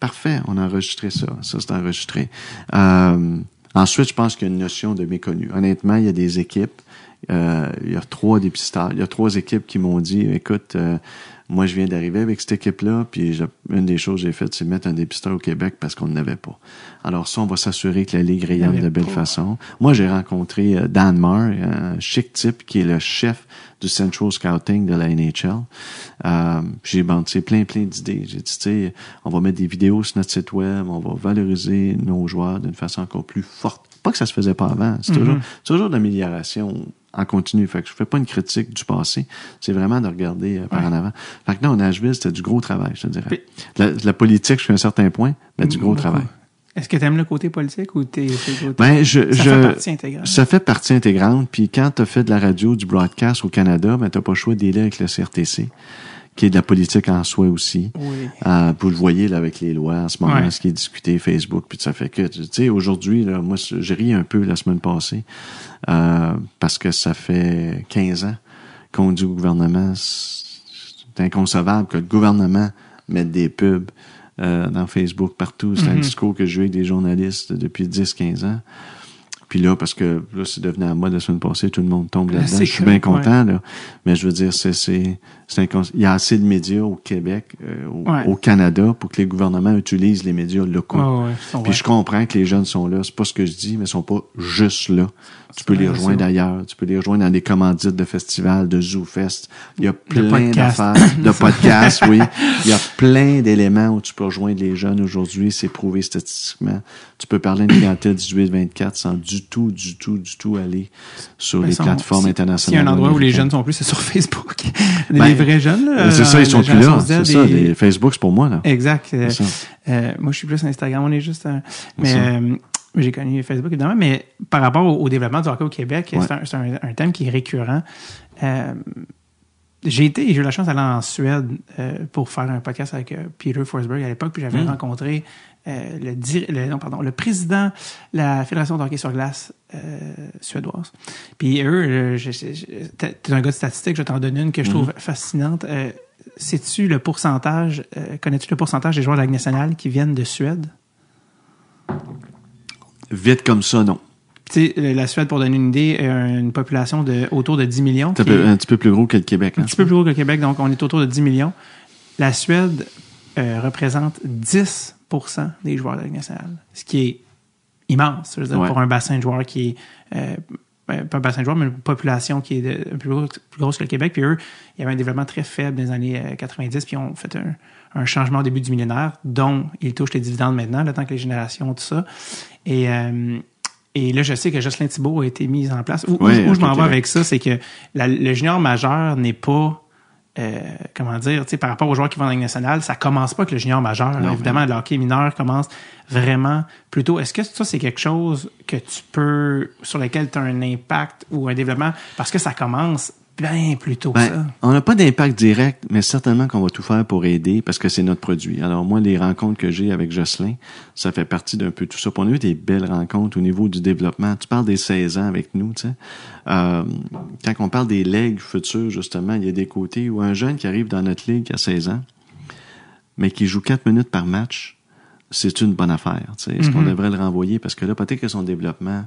S3: Parfait, on a enregistré ça. Ça, c'est enregistré. Euh, ensuite, je pense qu'il y a une notion de méconnu. Honnêtement, il y a des équipes. Euh, il y a trois dépisteurs. Il y a trois équipes qui m'ont dit, écoute, euh, moi, je viens d'arriver avec cette équipe-là, puis une des choses que j'ai faites, c'est mettre un dépisteur au Québec parce qu'on n'avait pas. Alors ça, on va s'assurer que la Ligue rayonne de belle
S1: pas.
S3: façon. Moi, j'ai rencontré euh, Dan Marr, un chic type qui est le chef du Central Scouting de la NHL. Euh, j'ai bâti plein, plein d'idées. J'ai dit, tu sais, on va mettre des vidéos sur notre site web, on va valoriser nos joueurs d'une façon encore plus forte. Pas que ça se faisait pas avant. C'est toujours, c'est toujours de l'amélioration en continu. Fait que je fais pas une critique du passé. C'est vraiment de regarder euh, par
S1: Ouais.
S3: en avant. Fait que non, Nashville, c'était du gros travail, je te dirais.
S1: Puis-
S3: La, la politique jusqu'à un certain point, mais du gros
S1: Beaucoup.
S3: travail.
S1: Est-ce que tu aimes le côté politique ou t'es le côté...
S3: Ben, je,
S1: ça
S3: je,
S1: fait partie intégrante.
S3: Ça fait partie intégrante. Puis quand tu as fait de la radio, du broadcast au Canada, ben, tu pas le choix d'y aller avec le CRTC, qui est de la politique en soi aussi.
S1: Oui.
S3: Euh, vous le voyez là, avec les lois en ce moment,
S1: Ouais.
S3: ce qui est discuté, Facebook, puis ça fait que, tu sais, aujourd'hui, là, moi, j'ai ri un peu la semaine passée, euh, parce que ça fait 15 ans qu'on dit au gouvernement, c'est inconcevable que le gouvernement mette des pubs euh, dans Facebook partout. C'est un
S1: Mhm.
S3: discours que j'ai eu avec des journalistes depuis 10-15 ans. Puis là, parce que là, c'est devenu à mode la semaine passée, tout le monde tombe là-dedans. Je suis bien content, là. Mais je veux dire, c'est, c'est, il y a assez de médias au Québec, euh, au,
S1: Ouais.
S3: au Canada, pour que les gouvernements utilisent les médias locaux.
S1: Ouais,
S3: Puis je comprends que les jeunes sont là. C'est pas ce que je dis, mais ils sont pas juste là. Tu peux les rejoindre
S1: c'est
S3: ailleurs. Tu peux les rejoindre dans des commandites de festivals, de ZooFest. Il y a plein d'affaires. De podcasts, oui. Il y a plein d'éléments où tu peux rejoindre les jeunes aujourd'hui. C'est prouvé statistiquement. Tu peux parler à une clientèle 18-24 sans du tout, du tout, du tout aller sur
S1: Ben,
S3: les
S1: sont-
S3: plateformes internationales.
S1: S'il y a un endroit où les jeunes sont plus, c'est sur Facebook. les
S3: Ben,
S1: vrais jeunes, là.
S3: C'est ça, ils sont plus là. C'est ça. les- Facebook, c'est pour moi, là.
S1: Exact. Euh, euh, moi, je suis plus sur Instagram. On est juste. un- mais euh, j'ai connu Facebook évidemment. Mais par rapport au, au développement du hockey au Québec,
S3: Ouais.
S1: c'est un, c'est un- un thème qui est récurrent. J'ai été, j'ai eu la chance d'aller en Suède pour faire un podcast avec Peter Forsberg à l'époque, puis j'avais
S3: Mm.
S1: rencontré euh, le, dir- le, non, pardon, le président de la Fédération de hockey sur glace euh, suédoise. Puis eux, t'es un gars de statistique, je vais t'en donner une que je trouve fascinante. Euh, Sais-tu le pourcentage, connais-tu le pourcentage des joueurs de la Ligue nationale qui viennent de Suède?
S3: Vite comme ça, non.
S1: Tu sais, euh, la Suède, pour donner une idée, a une population de autour de 10 millions.
S3: Un
S1: qui
S3: peu-
S1: est-
S3: un petit peu plus gros que le Québec.
S1: un
S3: hein.
S1: petit peu plus gros que le Québec, donc on est autour de 10 millions. La Suède euh, représente 10 des joueurs de la Ligue nationale, ce qui est immense, je veux dire,
S3: Ouais.
S1: pour un bassin de joueurs qui est, euh, ben, pas un bassin de joueurs, mais une population qui est de- plus, gros- plus grosse que le Québec. Puis eux, il y avait un développement très faible dans les années euh, 90, puis ils ont fait un, un changement au début du millénaire, dont ils touchent les dividendes maintenant, le temps que les générations, tout ça. Et, euh, et là, je sais que Jocelyn Thibault a été mis en place. Où, où-
S3: Ouais,
S1: où je m'en vais avec ça, c'est que la- le junior majeur n'est pas euh, comment dire, tu sais, par rapport aux joueurs qui vont dans la Ligue nationale, ça commence pas avec le junior majeur. là. Évidemment, le hockey mineur commence vraiment plus tôt. Est-ce que ça, c'est quelque chose que tu peux, sur lequel tu as un impact ou un développement, parce que ça commence bien plus tôt que
S3: Ben,
S1: ça?
S3: on n'a pas d'impact direct, mais certainement qu'on va tout faire pour aider parce que c'est notre produit. Alors moi, les rencontres que j'ai avec Jocelyn, ça fait partie d'un peu tout ça. Puis on a eu des belles rencontres au niveau du développement. Tu parles des 16 ans avec nous, tu sais. Euh, quand on parle des legs futurs, justement, il y a des côtés où un jeune qui arrive dans notre ligue à 16 ans, mais qui joue 4 minutes par match, c'est une bonne affaire. tu sais. Est-ce qu'on
S1: Mhm.
S3: devrait le renvoyer? Parce que là, peut-être que son développement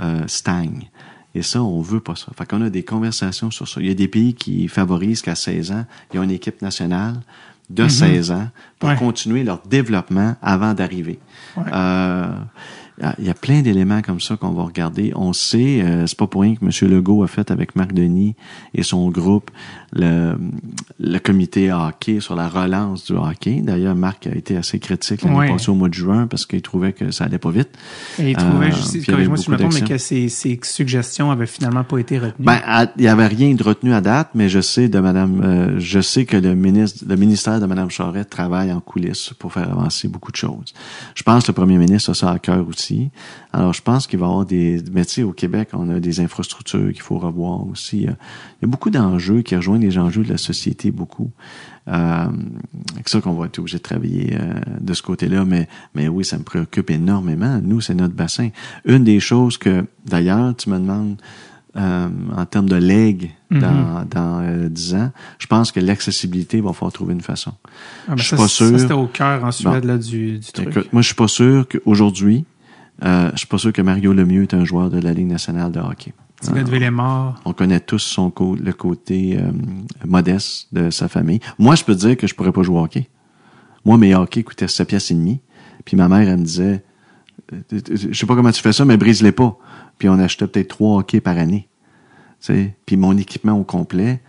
S3: euh, stagne. Et ça, on veut pas ça. Fait qu'on a des conversations sur ça. Il y a des pays qui favorisent qu'à 16 ans, ils ont une équipe nationale de 16 ans pour
S1: Mhm. Ouais.
S3: continuer leur développement avant d'arriver.
S1: Ouais.
S3: Euh, il y a plein d'éléments comme ça qu'on va regarder. On sait, euh, c'est pas pour rien que M. Legault a fait avec Marc Denis et son groupe le, le comité hockey sur la relance du hockey. D'ailleurs, Marc a été assez critique l'année
S1: Ouais.
S3: passée au mois de juin parce qu'il trouvait que ça allait pas vite.
S1: Et il trouvait,
S3: Euh,
S1: corrige-moi si je me trompe, mais que ces, ces suggestions avaient finalement pas été retenues.
S3: Ben, à- il y avait rien de retenu à date, mais je sais de Madame, euh, je sais que le ministre, le ministère de Madame Charette travaille en coulisses pour faire avancer beaucoup de choses. Je pense que le premier ministre a ça à cœur aussi. Alors, je pense qu'il va y avoir des, sais, au Québec, on a des infrastructures qu'il faut revoir aussi. Il y a, beaucoup d'enjeux qui rejoignent les enjeux de la société beaucoup. Euh, c'est ça qu'on va être obligé de travailler euh, de ce côté-là, mais, mais oui, ça me préoccupe énormément. Nous, c'est notre bassin. Une des choses que, d'ailleurs, tu me demandes, euh, en termes de legs dans, dans euh, 10 ans, je pense que l'accessibilité va falloir trouver une façon.
S1: Ah, ben
S3: je suis
S1: ça,
S3: pas
S1: ça,
S3: sûr.
S1: c'était au cœur en Suède là, du, du truc.
S3: Écoute, moi, je suis pas sûr qu'aujourd'hui, euh, je suis pas sûr que Mario Lemieux est un joueur de la Ligue nationale de hockey.
S1: Villemort.
S3: On connaît tous son le côté euh, modeste de sa famille. Moi, je peux te dire que je pourrais pas jouer au hockey. Moi, mes hockey coûtaient 7 pièces et demie. Puis ma mère, elle me disait, euh, je sais pas comment tu fais ça, mais brise-les pas. Puis on achetait peut-être trois hockey par année. Tu sais. Puis mon équipement au complet,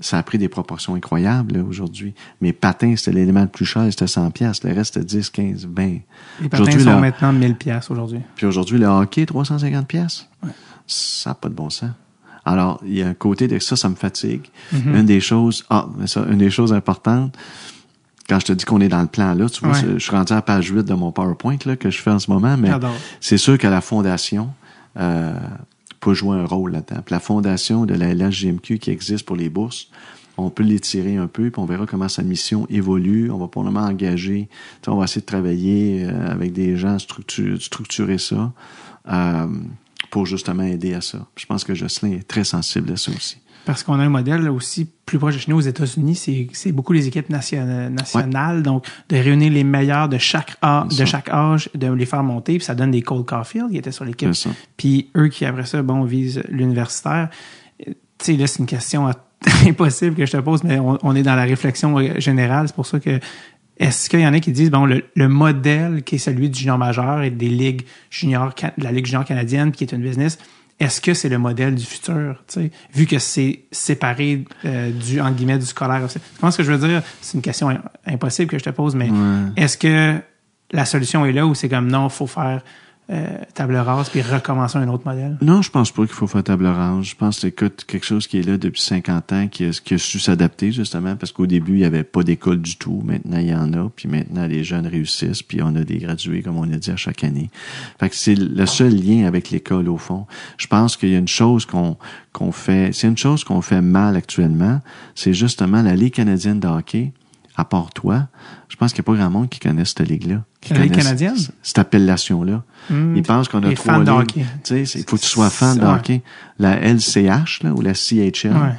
S3: ça a pris des proportions incroyables aujourd'hui. Mes patins, c'était l'élément le plus cher, c'était 100 pièces. Le reste, c'était 10, 15, 20.
S1: Les patins sont maintenant 1000 pièces aujourd'hui.
S3: Puis aujourd'hui, le hockey, 350 pièces. Ça n'a pas de bon sens. Alors, il y a un côté de ça, ça me fatigue.
S1: Mm-hmm.
S3: Une des choses, ah, mais ça, une des choses importantes, quand je te dis qu'on est dans le plan là, tu vois,
S1: Ouais.
S3: je suis rendu à la page 8 de mon PowerPoint là, que je fais en ce moment, mais c'est sûr que la fondation euh, peut jouer un rôle là-dedans. Puis la fondation de la LHGMQ qui existe pour les bourses, on peut l'étirer un peu, puis on verra comment sa mission évolue. On va probablement engager, on va essayer de travailler euh, avec des gens, structurer, structurer ça euh, pour justement aider à ça. Je pense que Jocelyn est très sensible à ça aussi.
S1: Parce qu'on a un modèle aussi plus proche de chez nous aux États-Unis, c'est, beaucoup les équipes nation- nationales, donc de réunir les meilleurs de chaque, âge, de chaque âge, de les faire monter, puis ça donne des Cole Caulfield qui étaient sur l'équipe. Puis eux qui, après ça, bon, visent l'universitaire. Tu sais, là, c'est une question à- impossible que je te pose, mais on, on est dans la réflexion euh, générale. C'est pour ça que est-ce qu'il y en a qui disent, bon, le, le modèle qui est celui du junior majeur et des ligues junior, de la Ligue junior canadienne, qui est une business, est-ce que c'est le modèle du futur, tu sais, vu que c'est séparé euh, du, en guillemets, du scolaire? Aussi? Tu comprends ce que je veux dire? C'est une question im- impossible que je te pose, mais est-ce que la solution est là ou c'est comme non, faut faire euh, table rase puis recommencer un autre modèle?
S3: Non, je pense pas qu'il faut faire table rase. Je pense que c'est quelque chose qui est là depuis 50 ans, qui a, su s'adapter justement, parce qu'au début, il n'y avait pas d'école du tout. Maintenant, il y en a, puis maintenant, les jeunes réussissent, puis on a des gradués, comme on a dit, à chaque année. Fait que c'est le seul lien avec l'école, au fond. Je pense qu'il y a une chose qu'on qu'on fait, c'est une chose qu'on fait mal actuellement, c'est justement la Ligue canadienne de hockey, à part toi, je pense qu'il n'y a pas grand monde qui connaît cette ligue-là. Qui
S1: canadienne?
S3: Cette appellation-là.
S1: Hmm.
S3: Ils pensent qu'on a trois. Tu sais, il faut que tu sois fan de hockey. La LCH, là, ou la CHL,
S1: Ouais.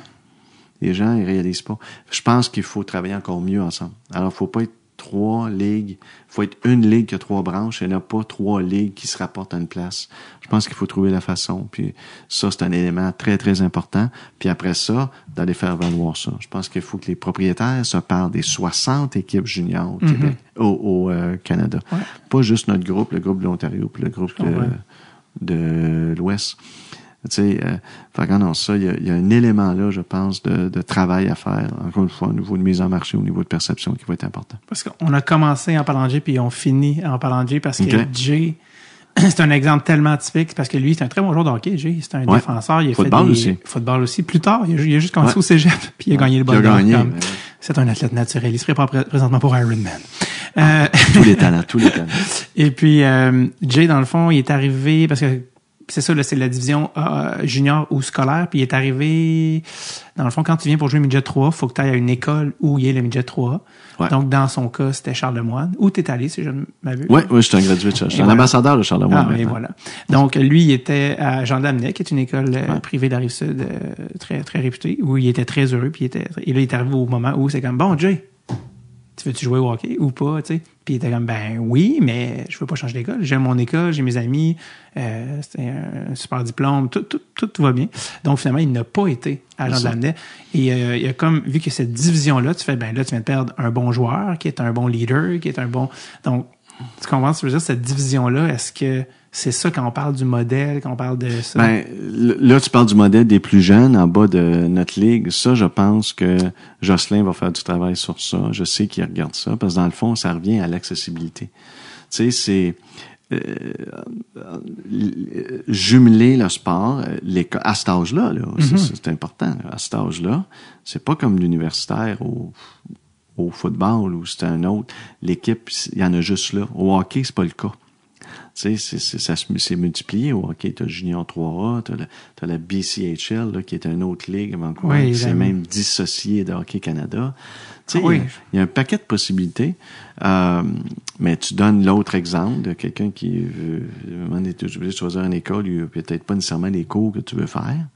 S3: les gens, ils réalisent pas. Je pense qu'il faut travailler encore mieux ensemble. Alors, faut pas être trois ligues. faut être une ligue qui a trois branches et n'a pas trois ligues qui se rapportent à une place. Je pense qu'il faut trouver la façon. Puis ça, c'est un élément très, très important. Puis après ça, d'aller faire valoir ça. Je pense qu'il faut que les propriétaires se parlent des 60 équipes juniors au Québec, au, au, euh, Canada.
S1: Ouais.
S3: Pas juste notre groupe, le groupe de l'Ontario, puis le groupe de, de l'Ouest. Tu sais, euh, fait que non, ça, il y a, il y a un élément là, je pense, de, de travail à faire, encore une fois, au niveau de mise en marché, au niveau de perception qui va être important.
S1: Parce qu'on a commencé en parlant de puis on finit en parlant de Jay parce que
S3: Ok.
S1: C'est un exemple tellement typique parce que lui, c'est un très bon joueur de hockey, Jay. C'est un
S3: Ouais.
S1: défenseur. Il a
S3: Football
S1: fait des,
S3: aussi.
S1: Football aussi. Plus tard, il a, il a juste commencé
S3: Ouais.
S1: au cégep puis il a gagné le
S3: Puis il a
S1: ballon.
S3: gagné,
S1: Comme-. C'est un athlète naturel. Il serait pas pré- présentement pour Ironman. Euh,
S3: Tous les talents, tous les talents.
S1: et puis, euh, Jay, dans le fond, il est arrivé parce que c'est ça, là, c'est la division euh, junior ou scolaire. Puis il est arrivé, dans le fond, quand tu viens pour jouer midget 3, faut que tu ailles à une école où il y ait le midget 3.
S3: Ouais.
S1: Donc, dans son cas, c'était Charlemagne. Où t'es allé, si je m'abuse?
S3: Oui, oui, je suis un gradué de suis
S1: Et
S3: un
S1: voilà.
S3: ambassadeur de Charlemagne.
S1: Ah, et voilà. Donc, lui, il était à Jean Damenet, qui est une école euh,
S3: Ouais.
S1: privée de la Rive-Sud euh, très, très réputée, où il était très heureux. Puis il était, et là, il est arrivé au moment où c'est comme, bon, Jay, tu veux-tu jouer au hockey ou pas, tu sais? Puis il était comme, ben oui, mais je veux pas changer d'école. J'aime mon école, j'ai mes amis, euh, c'était un super diplôme, tout, tout, tout va bien. Donc, finalement, il n'a pas été
S3: ça.
S1: Damenet. Et euh, il a comme, vu que cette division-là, tu fais, ben là, tu viens de perdre un bon joueur, qui est un bon leader, qui est un bon... Donc, tu comprends ce que je veux dire? Cette division-là, est-ce que c'est ça quand on parle du modèle, quand on parle de ça?
S3: Ben, là, tu parles du modèle des plus jeunes en bas de notre ligue. Ça, je pense que Jocelyn va faire du travail sur ça. Je sais qu'il regarde ça, parce que dans le fond, ça revient à l'accessibilité. Tu sais, c'est euh, euh, jumeler le sport, à cet âge-là, là,
S1: Mm-hmm.
S3: c'est- c'est important. là. À cet âge-là, c'est pas comme l'universitaire au, au football ou c'est un autre. L'équipe, il y en a juste là. Au hockey, c'est pas le cas. Tu c'est- c'est- ça se- c'est multiplié au hockey. T'as le Junior 3A, t'as la, t'as la BCHL, là, qui est une autre ligue à Vancouver,
S1: Oui,
S3: qui s'est même dissocié de Hockey Canada. Tu sais,
S1: oui.
S3: il y a- il y, a un paquet de possibilités. Euh, mais tu donnes l'autre exemple de quelqu'un qui veut, donné, t'es obligé de choisir une école, il a peut-être pas nécessairement les cours que tu veux faire.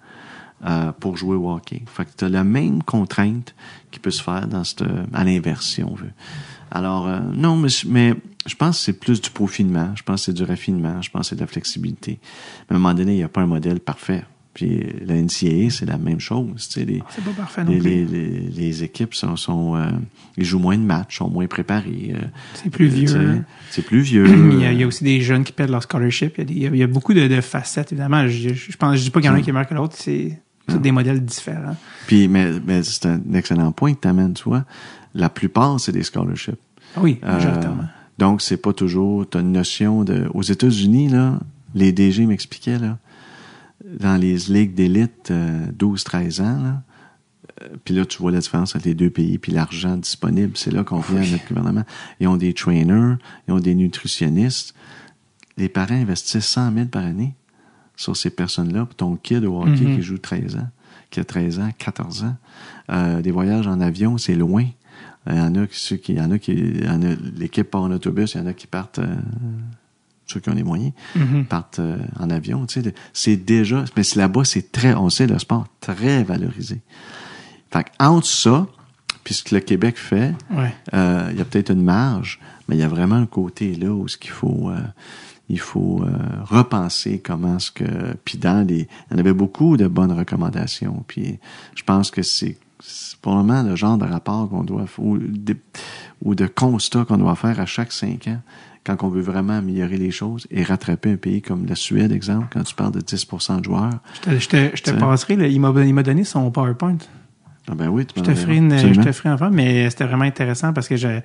S3: euh, pour jouer au hockey. Fait que tu as la même contrainte qui peut se faire dans cette, à l'inverse, si on veut. Alors, euh, non, mais, mais je pense que c'est plus du peaufinement, je pense que c'est du raffinement, je pense que c'est de la flexibilité. Mais à un moment donné, il n'y a pas un modèle parfait. Puis la NCAA, c'est la même chose. Tu sais, les,
S1: c'est pas parfait non
S3: les,
S1: plus.
S3: les, équipes sont, sont euh, ils jouent moins de matchs, sont moins préparés. euh,
S1: C'est plus
S3: euh, tu sais,
S1: vieux.
S3: C'est plus vieux.
S1: il, y a, aussi des jeunes qui perdent leur scholarship. Il y a, il y beaucoup de, de facettes, évidemment. Je, je, pense, je dis pas qu'il y en a un qui est meilleur que l'autre. C'est c'est des modèles différents.
S3: Puis, mais, mais c'est un excellent point que tu amènes, tu vois. La plupart, c'est des scholarships.
S1: Oui, majoritairement.
S3: Donc, c'est pas toujours. Tu as une notion de. Aux États-Unis, là, les DG m'expliquaient, là, dans les ligues d'élite euh, 12-13 ans, là, euh, puis là, tu vois la différence entre les deux pays, puis l'argent disponible, c'est là qu'on vient à notre gouvernement. Ils ont des trainers, ils ont des nutritionnistes. Les parents investissent 100 000 par année sur ces personnes-là. Ton kid au hockey
S1: Mhm.
S3: qui joue 13 ans, qui a 13 ans, 14 ans. Euh, des voyages en avion, c'est loin. Il y en a qui, ceux qui, il y en a qui, il y en a, l'équipe part en autobus, il y en a qui partent, euh, ceux qui ont les moyens,
S1: Mhm.
S3: partent euh, en avion. Tu sais, c'est déjà, mais là-bas, c'est très, on sait, le sport très valorisé. Fait entre ça, puis ce que le Québec fait,
S1: Ouais.
S3: euh, il y a peut-être une marge, mais il y a vraiment un côté là où ce qu'il faut, il faut repenser comment ce que, puis dans les, il y en avait beaucoup de bonnes recommandations, puis je pense que c'est c'est probablement le genre de rapport qu'on doit ou de, ou de constat qu'on doit faire à chaque cinq ans quand on veut vraiment améliorer les choses et rattraper un pays comme la Suède, exemple, quand tu parles de 10% de joueurs.
S1: Je te, je passerai, là, il m'a donné son PowerPoint.
S3: Ah ben oui, tu
S1: Je te ferai une, je te ferai un mais c'était vraiment intéressant parce que j'avais,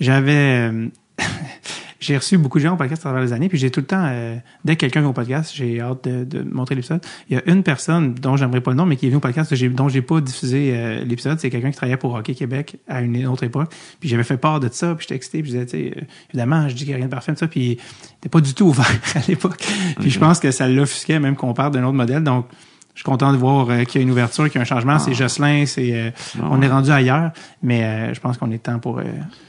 S1: euh, j'ai reçu beaucoup de gens au podcast à travers les années, puis j'ai tout le temps, euh, dès que quelqu'un vient au podcast, j'ai hâte de, de montrer l'épisode. Il y a une personne dont j'aimerais pas le nom, mais qui est venue au podcast, dont j'ai pas diffusé euh, l'épisode. C'est quelqu'un qui travaillait pour Hockey Québec à une autre époque. Puis j'avais fait part de ça, puis j'étais excité, puis je disais, tu sais, euh, évidemment, je dis qu'il n'y a rien de parfait, de ça, puis était pas du tout ouvert à l'époque. Puis je pense que ça l'offusquait, même qu'on parle d'un autre modèle. Donc, je suis content de voir euh, qu'il y a une ouverture, qu'il y a un changement. C'est Jocelyn, c'est, euh,
S3: Ah
S1: on est rendu ailleurs, mais euh, je pense qu'on est temps pour, euh,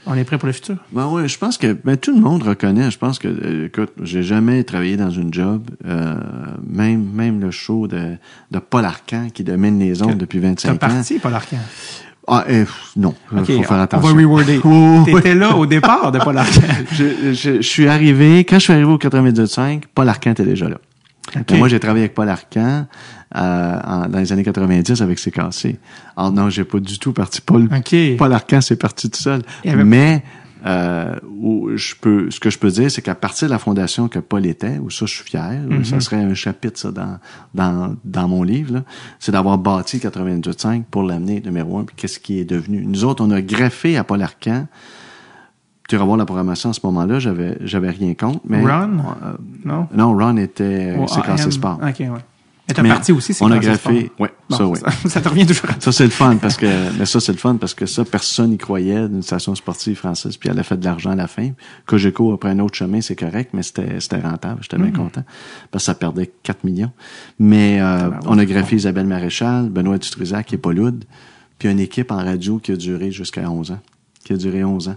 S1: on est prêt pour le futur.
S3: Ben ouais, je pense que ben, tout le monde reconnaît. Je pense que, euh, écoute, j'ai jamais travaillé dans une job, euh, même même le show de, de Paul Arcan qui domine les ondes
S1: Que-
S3: depuis
S1: T'es
S3: 25 ans.
S1: parti, Paul Arcand.
S3: Ah, eh, non, il
S1: Ok,
S3: faut faire
S1: on-
S3: attention.
S1: On va.
S3: Oh, oui.
S1: T'étais là au départ de Paul Arcand.
S3: je, je, je suis arrivé, quand je suis arrivé au 92.5, Paul Arcan était déjà là. Moi, j'ai travaillé avec Paul Arcan euh, en- dans les années 90 avec ses cassés. Alors non, j'ai pas du tout parti. Paul,
S1: OK.
S3: Paul Arcan, c'est parti tout seul.
S1: Avait-
S3: Mais euh, où je peux, ce que je peux dire, c'est qu'à partir de la fondation que Paul était, où ça je suis fier,
S1: Mhm.
S3: ça serait un chapitre ça, dans, dans, dans mon livre, c'est d'avoir bâti 92.5 pour l'amener numéro un, puis qu'est-ce qui est devenu. Nous autres, on a greffé à Paul Arcan. Tu iras voir la programmation à ce moment-là, j'avais j'avais rien contre. Mais,
S1: Ron?
S3: Euh,
S1: Non?
S3: non, Ron était
S1: Au
S3: c'est sport.
S1: OK, ouais. Mais t'as parti aussi, c'est
S3: On a
S1: Sport.
S3: ouais,
S1: Bon,
S3: ça oui.
S1: Ça, ça te revient toujours
S3: Ça, c'est le fun parce que, mais ça, c'est le fun parce que ça, personne n'y croyait d'une station sportive française, puis elle a fait de l'argent à la fin. Cogeco a pris un autre chemin, c'est correct, mais c'était, c'était rentable. J'étais bien content parce que ça perdait 4 millions. Mais, euh,
S1: ouais,
S3: on a
S1: c'est
S3: greffé Isabelle Maréchal, Benoît Dutrisac et Paul Hood, puis une équipe en radio qui a duré jusqu'à 11 ans. Qui a duré 11 ans.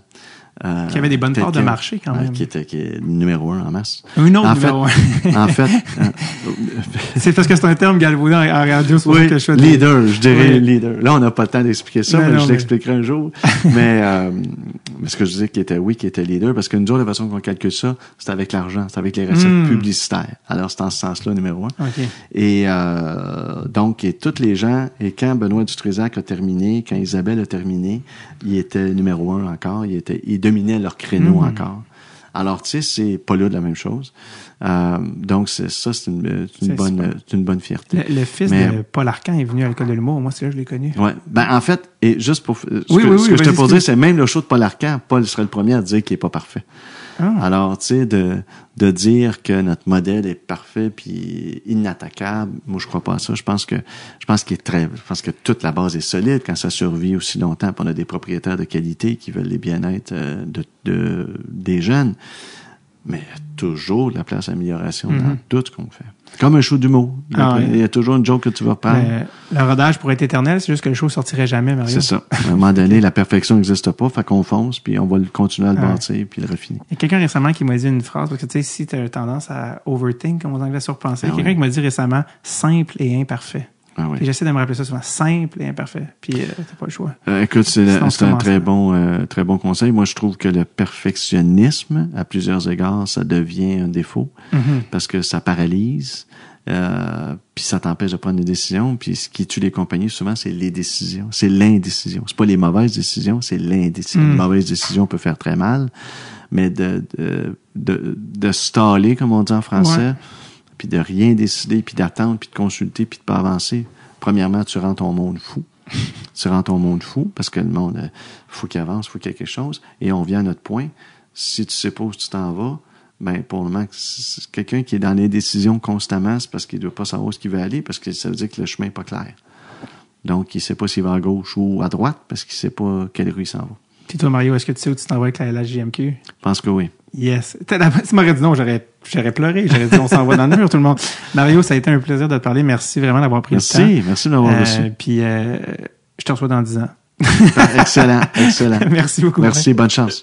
S3: Euh,
S1: Qui avait des bonnes parts de marché, quand même.
S3: Qui était, qui est numéro un en masse.
S1: Un autre
S3: en
S1: numéro
S3: fait,
S1: un.
S3: en fait,
S1: C'est parce que c'est un terme galvaudé en, en radio, c'est
S3: oui,
S1: que je fais des-
S3: leader, je dirais
S1: Oui.
S3: leader. Là, on n'a pas le temps d'expliquer ça, mais
S1: non,
S3: je
S1: mais-
S3: l'expliquerai un jour. mais, euh, mais ce que je disais qui était oui, qui était leader, parce que nous autres, la façon qu'on calcule ça, c'est avec l'argent, c'est avec les recettes
S1: Mm.
S3: publicitaires. Alors, c'est en ce sens-là, numéro un.
S1: OK.
S3: Et euh, donc, et tous les gens, et quand Benoît Dutrisac a terminé, quand Isabelle a terminé, il était numéro un encore, il était, il dominait leur créneau
S1: Mm.
S3: encore. Alors, tu sais, c'est pas là de la même chose. Euh, donc, c'est ça, c'est une, une
S1: C'est
S3: bonne,
S1: super.
S3: c'est une bonne fierté.
S1: Le, le fils
S3: Mais-
S1: de Paul Arcan est venu à l'école de l'humour. Moi, c'est là que je l'ai connu.
S3: Ouais. Ben, en fait, et juste pour, ce
S1: Oui,
S3: que,
S1: oui, oui,
S3: ce que je te
S1: excuse.
S3: c'est même le show de Paul Arcand, Paul serait le premier à dire qu'il est pas parfait.
S1: Ah.
S3: Alors, tu sais, de, de dire que notre modèle est parfait puis inattaquable, moi, je crois pas à ça. Je pense que, je pense qu'il est très, je pense que toute la base est solide quand ça survit aussi longtemps. Puis on a des propriétaires de qualité qui veulent les bien-être euh, de, de, des jeunes. Mais il y a toujours de la place à amélioration dans tout ce qu'on fait. Comme un show d'humour.
S1: Ah ouais.
S3: Il y a toujours une joke que tu vas prendre.
S1: Mais le rodage pourrait être éternel, c'est juste que le show sortirait jamais, Mario.
S3: C'est ça. À un moment donné, la perfection n'existe pas, fait qu'on fonce, puis on va continuer à le bâtir, puis le raffiner.
S1: Il y a quelqu'un récemment qui m'a dit une phrase, parce que tu sais, si tu as tendance à overthink, comme aux Anglais surpenser,
S3: Ah
S1: quelqu'un qui m'a dit récemment simple et imparfait.
S3: Ah oui.
S1: J'essaie de me rappeler ça souvent, simple et imparfait. Puis euh, t'as pas le choix.
S3: Euh, écoute, c'est un très bon, euh, très bon conseil. Moi, je trouve que le perfectionnisme, à plusieurs égards, ça devient un défaut
S1: Mhm.
S3: parce que ça paralyse, euh, puis ça t'empêche de prendre des décisions. Puis ce qui tue les compagnies, souvent, c'est les décisions, c'est l'indécision. C'est pas les mauvaises décisions, c'est l'indécision.
S1: Mm.
S3: Une mauvaise décision peut faire très mal, mais de de de, de staller, comme on dit en français,
S1: Ouais.
S3: Puis de rien décider, puis d'attendre, puis de consulter, puis de pas avancer. Premièrement, tu rends ton monde fou. tu rends ton monde fou parce que le monde, euh, faut qu'il avance, faut qu'il y ait quelque chose. Et on vient à notre point. Si tu sais pas où tu t'en vas, ben pour le moment, quelqu'un qui est dans les décisions constamment, c'est parce qu'il ne doit pas savoir où qu'il veut aller, parce que ça veut dire que le chemin n'est pas clair. Donc, il sait pas s'il va à gauche ou à droite parce qu'il sait pas quelle rue il s'en va.
S1: Puis toi, Mario, est-ce que tu sais où tu t'en vas avec la, la JMQ?
S3: Je pense que oui.
S1: Yes. Tu m'aurais dit non, j'aurais, j'aurais pleuré. J'aurais dit on s'en va dans le mur, tout le monde. Mario, ça a été un plaisir de te parler. Merci vraiment d'avoir pris le temps.
S3: Merci, merci de m'avoir
S1: Euh,
S3: reçu.
S1: puis, euh, je te reçois dans 10 ans.
S3: excellent, excellent.
S1: Merci beaucoup.
S3: Merci, bonne chance.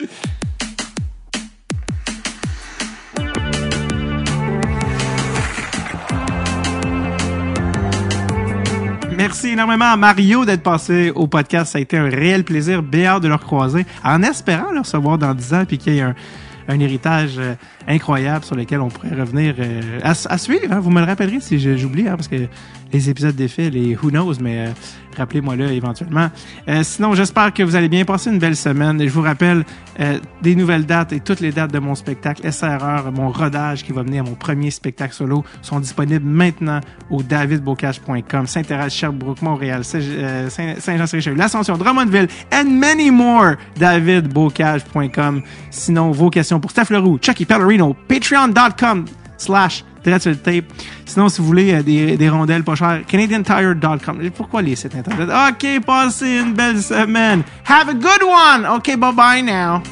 S1: Merci énormément à Mario d'être passé au podcast. Ça a été un réel plaisir. Hâte de le recroiser en espérant le recevoir dans 10 ans puis qu'il y ait un, un héritage euh, incroyable sur lequel on pourrait revenir euh, à, à suivre. hein. Vous me le rappellerez si j'oublie, hein, parce que les épisodes d'effet, les who knows, mais euh, rappelez-moi là éventuellement. Euh, sinon, j'espère que vous allez bien passer une belle semaine. Je vous rappelle euh, des nouvelles dates et toutes les dates de mon spectacle SRR, mon rodage qui va venir, mon premier spectacle solo, sont disponibles maintenant au davidbocage.com, Saint-Thérèse, Sherbrooke, Montréal, euh, Saint- Saint-Jean-sur-Richelieu, l'Ascension, Drummondville, and many more. davidbocage.com. Sinon, vos questions pour Steph Leroux, Chucky Patreon.com slash tape. Sinon, si vous voulez euh, des, des rondelles pas chères, canadiantire.com. Pourquoi les sites internet? OK, passez une belle semaine. Have a good one. OK, bye-bye now.